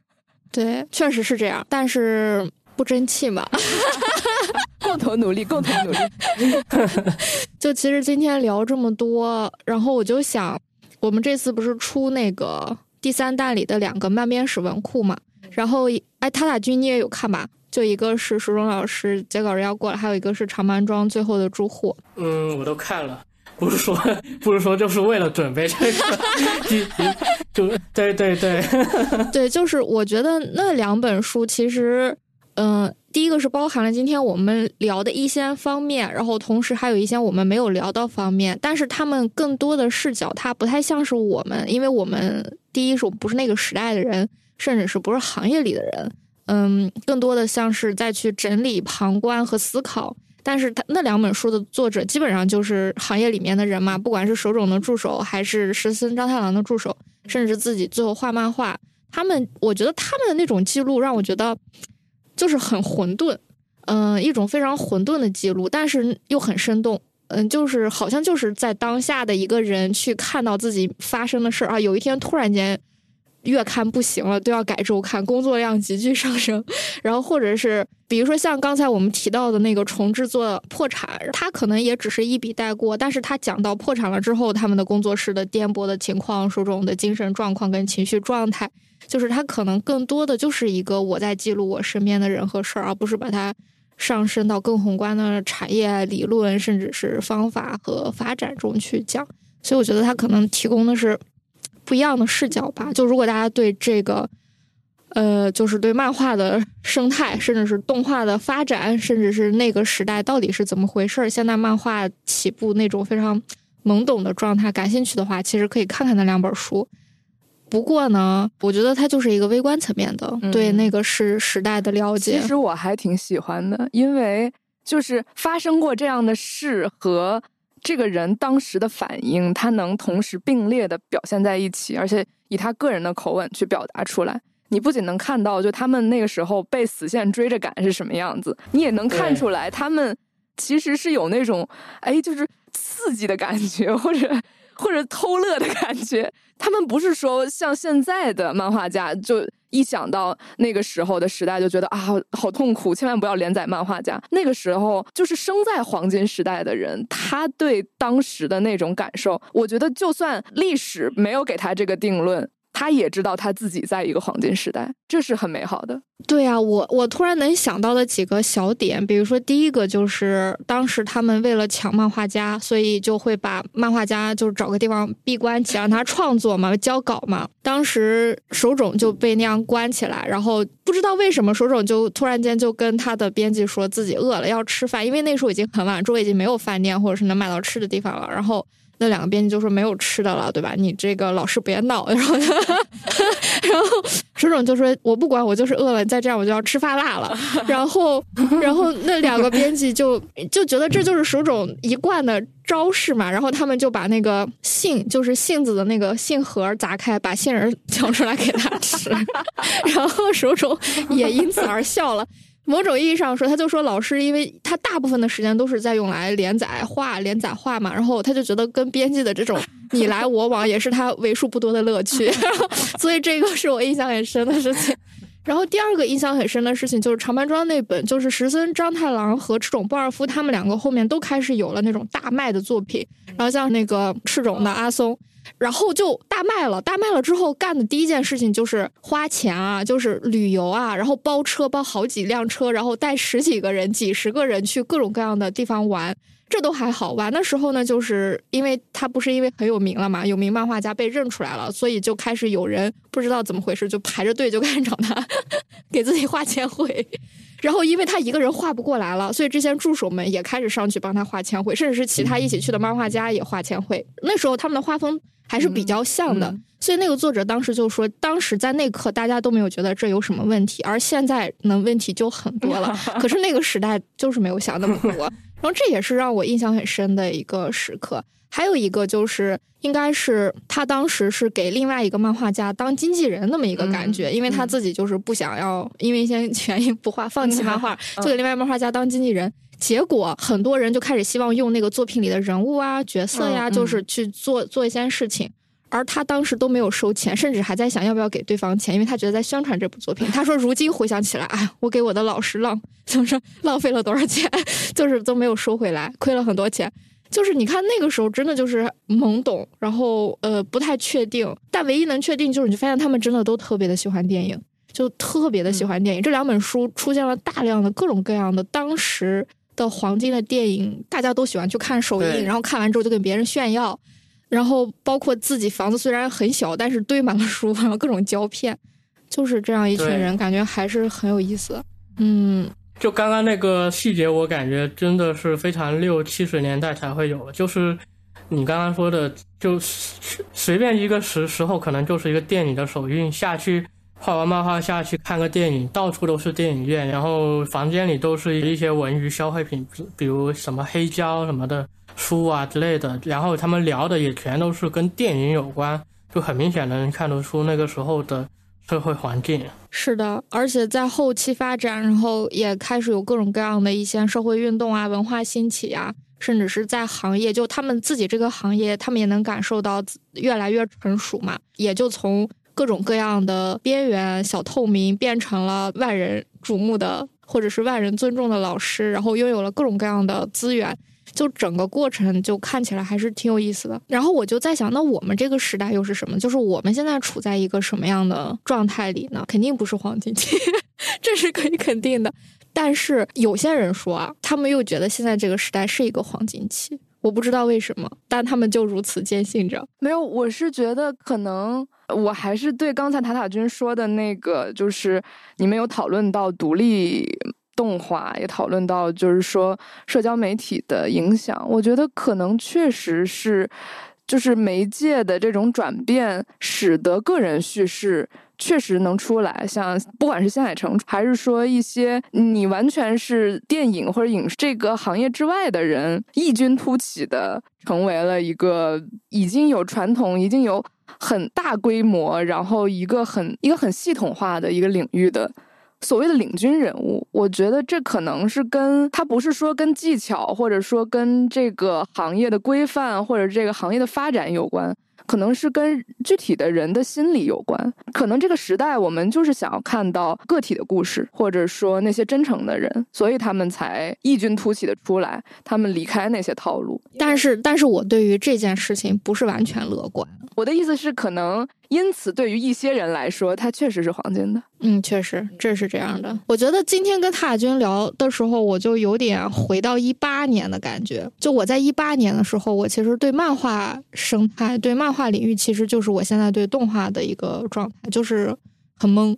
对，确实是这样，但是不争气嘛。共同努力，共同努力。就其实今天聊这么多，然后我就想，我们这次不是出那个第三弹里的两个漫编史文库嘛？然后，哎，塔塔君你也有看吧？就一个是书中老师截稿人要过来，还有一个是长班庄最后的住户。嗯，我都看了，不是说不是说就是为了准备这个，就对对对 对，就是我觉得那两本书其实，嗯，第一个是包含了今天我们聊的一些方面，然后同时还有一些我们没有聊到方面，但是他们更多的视角，它不太像是我们，因为我们第一是我们不是那个时代的人，甚至是不是行业里的人。嗯，更多的像是再去整理、旁观和思考。但是他那两本书的作者基本上就是行业里面的人嘛，不管是手冢的助手，还是石森章太郎的助手，甚至自己最后画漫画，他们我觉得他们的那种记录让我觉得就是很混沌，嗯，一种非常混沌的记录，但是又很生动，嗯，就是好像就是在当下的一个人去看到自己发生的事儿啊，有一天突然间。月刊不行了，都要改周刊，工作量急剧上升。然后或者是，比如说像刚才我们提到的那个重制作破产，他可能也只是一笔带过，但是他讲到破产了之后，他们的工作室的颠簸的情况、受众的精神状况跟情绪状态，就是他可能更多的就是一个我在记录我身边的人和事儿，而不是把它上升到更宏观的产业理论，甚至是方法和发展中去讲。所以我觉得他可能提供的是。不一样的视角吧。就如果大家对这个，呃，就是对漫画的生态，甚至是动画的发展，甚至是那个时代到底是怎么回事，现在漫画起步那种非常懵懂的状态，感兴趣的话，其实可以看看那两本书。不过呢，我觉得它就是一个微观层面的对那个是时代的了解。其实我还挺喜欢的，因为就是发生过这样的事和。这个人当时的反应，他能同时并列的表现在一起，而且以他个人的口吻去表达出来。你不仅能看到就他们那个时候被死线追着赶是什么样子，你也能看出来他们其实是有那种哎，就是刺激的感觉，或者或者偷乐的感觉。他们不是说像现在的漫画家，就一想到那个时候的时代就觉得啊好痛苦，千万不要连载漫画家。那个时候就是生在黄金时代的人，他对当时的那种感受，我觉得就算历史没有给他这个定论。他也知道他自己在一个黄金时代，这是很美好的。对呀，我我突然能想到的几个小点，比如说第一个就是当时他们为了抢漫画家，所以就会把漫画家就是找个地方闭关起，让他创作嘛，交稿嘛。当时手冢就被那样关起来，然后不知道为什么手冢就突然间就跟他的编辑说自己饿了要吃饭，因为那时候已经很晚，周围已经没有饭店或者是能买到吃的地方了，然后。那两个编辑就说没有吃的了，对吧？你这个老师别闹，然后，然后鼠种就说我不管，我就是饿了，再这样我就要吃发蜡了。然后，然后那两个编辑就就觉得这就是鼠种一贯的招式嘛，然后他们就把那个杏，就是杏子的那个杏核砸开，把杏仁 抢出来给他吃，然后鼠种也因此而笑了。某种意义上说，他就说老师，因为他大部分的时间都是在用来连载画、连载画嘛，然后他就觉得跟编辑的这种你来我往也是他为数不多的乐趣，所以这个是我印象很深的事情。然后第二个印象很深的事情就是长白庄那本，就是石森章太郎和赤冢不二夫他们两个后面都开始有了那种大卖的作品，然后像那个赤冢的阿松。然后就大卖了，大卖了之后干的第一件事情就是花钱啊，就是旅游啊，然后包车包好几辆车，然后带十几个人、几十个人去各种各样的地方玩，这都还好。玩的时候呢，就是因为他不是因为很有名了嘛，有名漫画家被认出来了，所以就开始有人不知道怎么回事就排着队就开始找他 给自己画签绘。然后因为他一个人画不过来了，所以这些助手们也开始上去帮他画签绘，甚至是其他一起去的漫画家也画签绘。那时候他们的画风。还是比较像的，所以那个作者当时就说，当时在那刻大家都没有觉得这有什么问题，而现在呢问题就很多了。可是那个时代就是没有想那么多，然后这也是让我印象很深的一个时刻。还有一个就是，应该是他当时是给另外一个漫画家当经纪人那么一个感觉，因为他自己就是不想要因为一些原因不画，放弃漫画，就给另外漫画家当经纪人。结果很多人就开始希望用那个作品里的人物啊、角色呀，就是去做做一些事情，而他当时都没有收钱，甚至还在想要不要给对方钱，因为他觉得在宣传这部作品。他说：“如今回想起来，哎，我给我的老师浪，就是浪费了多少钱，就是都没有收回来，亏了很多钱。就是你看那个时候真的就是懵懂，然后呃不太确定，但唯一能确定就是你发现他们真的都特别的喜欢电影，就特别的喜欢电影。这两本书出现了大量的各种各样的当时。”的黄金的电影，大家都喜欢去看首映，然后看完之后就跟别人炫耀，然后包括自己房子虽然很小，但是堆满了书，然后各种胶片，就是这样一群人，感觉还是很有意思。嗯，就刚刚那个细节，我感觉真的是非常六七十年代才会有，就是你刚刚说的，就随便一个时时候，可能就是一个电影的首映下去。画完漫画下去看个电影，到处都是电影院，然后房间里都是一些文娱消费品，比如什么黑胶什么的书啊之类的。然后他们聊的也全都是跟电影有关，就很明显能看得出那个时候的社会环境。是的，而且在后期发展，然后也开始有各种各样的一些社会运动啊、文化兴起啊，甚至是在行业，就他们自己这个行业，他们也能感受到越来越成熟嘛，也就从。各种各样的边缘小透明变成了万人瞩目的，或者是万人尊重的老师，然后拥有了各种各样的资源，就整个过程就看起来还是挺有意思的。然后我就在想，那我们这个时代又是什么？就是我们现在处在一个什么样的状态里呢？肯定不是黄金期，这是可以肯定的。但是有些人说啊，他们又觉得现在这个时代是一个黄金期。我不知道为什么，但他们就如此坚信着。没有，我是觉得可能我还是对刚才塔塔君说的那个，就是你们有讨论到独立动画，也讨论到就是说社交媒体的影响。我觉得可能确实是，就是媒介的这种转变，使得个人叙事。确实能出来，像不管是新海诚，还是说一些你完全是电影或者影视这个行业之外的人，异军突起的成为了一个已经有传统、已经有很大规模，然后一个很一个很系统化的一个领域的所谓的领军人物。我觉得这可能是跟他不是说跟技巧，或者说跟这个行业的规范或者这个行业的发展有关。可能是跟具体的人的心理有关，可能这个时代我们就是想要看到个体的故事，或者说那些真诚的人，所以他们才异军突起的出来，他们离开那些套路。但是，但是我对于这件事情不是完全乐观。我的意思是，可能因此对于一些人来说，它确实是黄金的。嗯，确实这是这样的。我觉得今天跟塔军聊的时候，我就有点回到一八年的感觉。就我在一八年的时候，我其实对漫画生态、对漫画领域，其实就是我现在对动画的一个状态，就是很懵，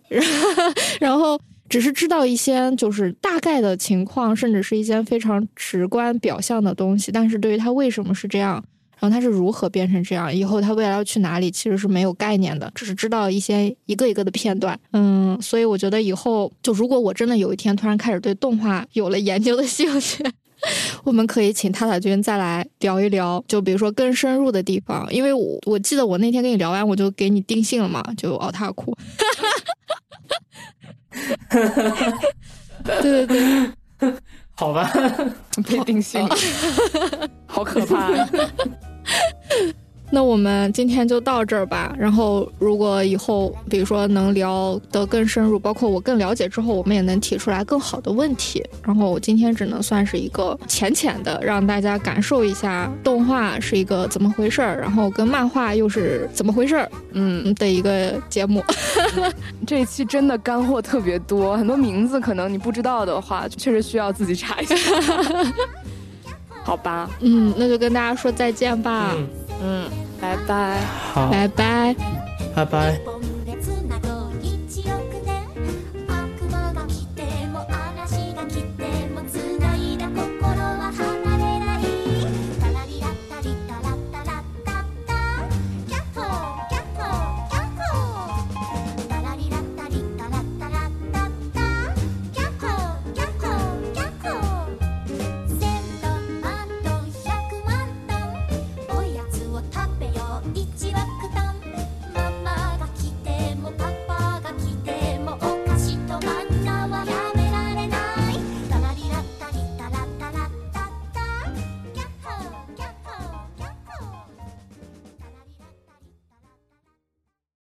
然后只是知道一些就是大概的情况，甚至是一些非常直观表象的东西，但是对于它为什么是这样。然后他是如何变成这样？以后他未来要去哪里，其实是没有概念的，只是知道一些一个一个的片段。嗯，所以我觉得以后就如果我真的有一天突然开始对动画有了研究的兴趣，我们可以请塔塔君再来聊一聊，就比如说更深入的地方。因为我我记得我那天跟你聊完，我就给你定性了嘛，就奥塔库。对对对，好吧，被定性，好可怕。那我们今天就到这儿吧。然后，如果以后比如说能聊得更深入，包括我更了解之后，我们也能提出来更好的问题。然后，我今天只能算是一个浅浅的，让大家感受一下动画是一个怎么回事儿，然后跟漫画又是怎么回事儿，嗯的一个节目。这一期真的干货特别多，很多名字可能你不知道的话，确实需要自己查一下。好吧，嗯，那就跟大家说再见吧。嗯，拜拜，好，拜拜，拜拜。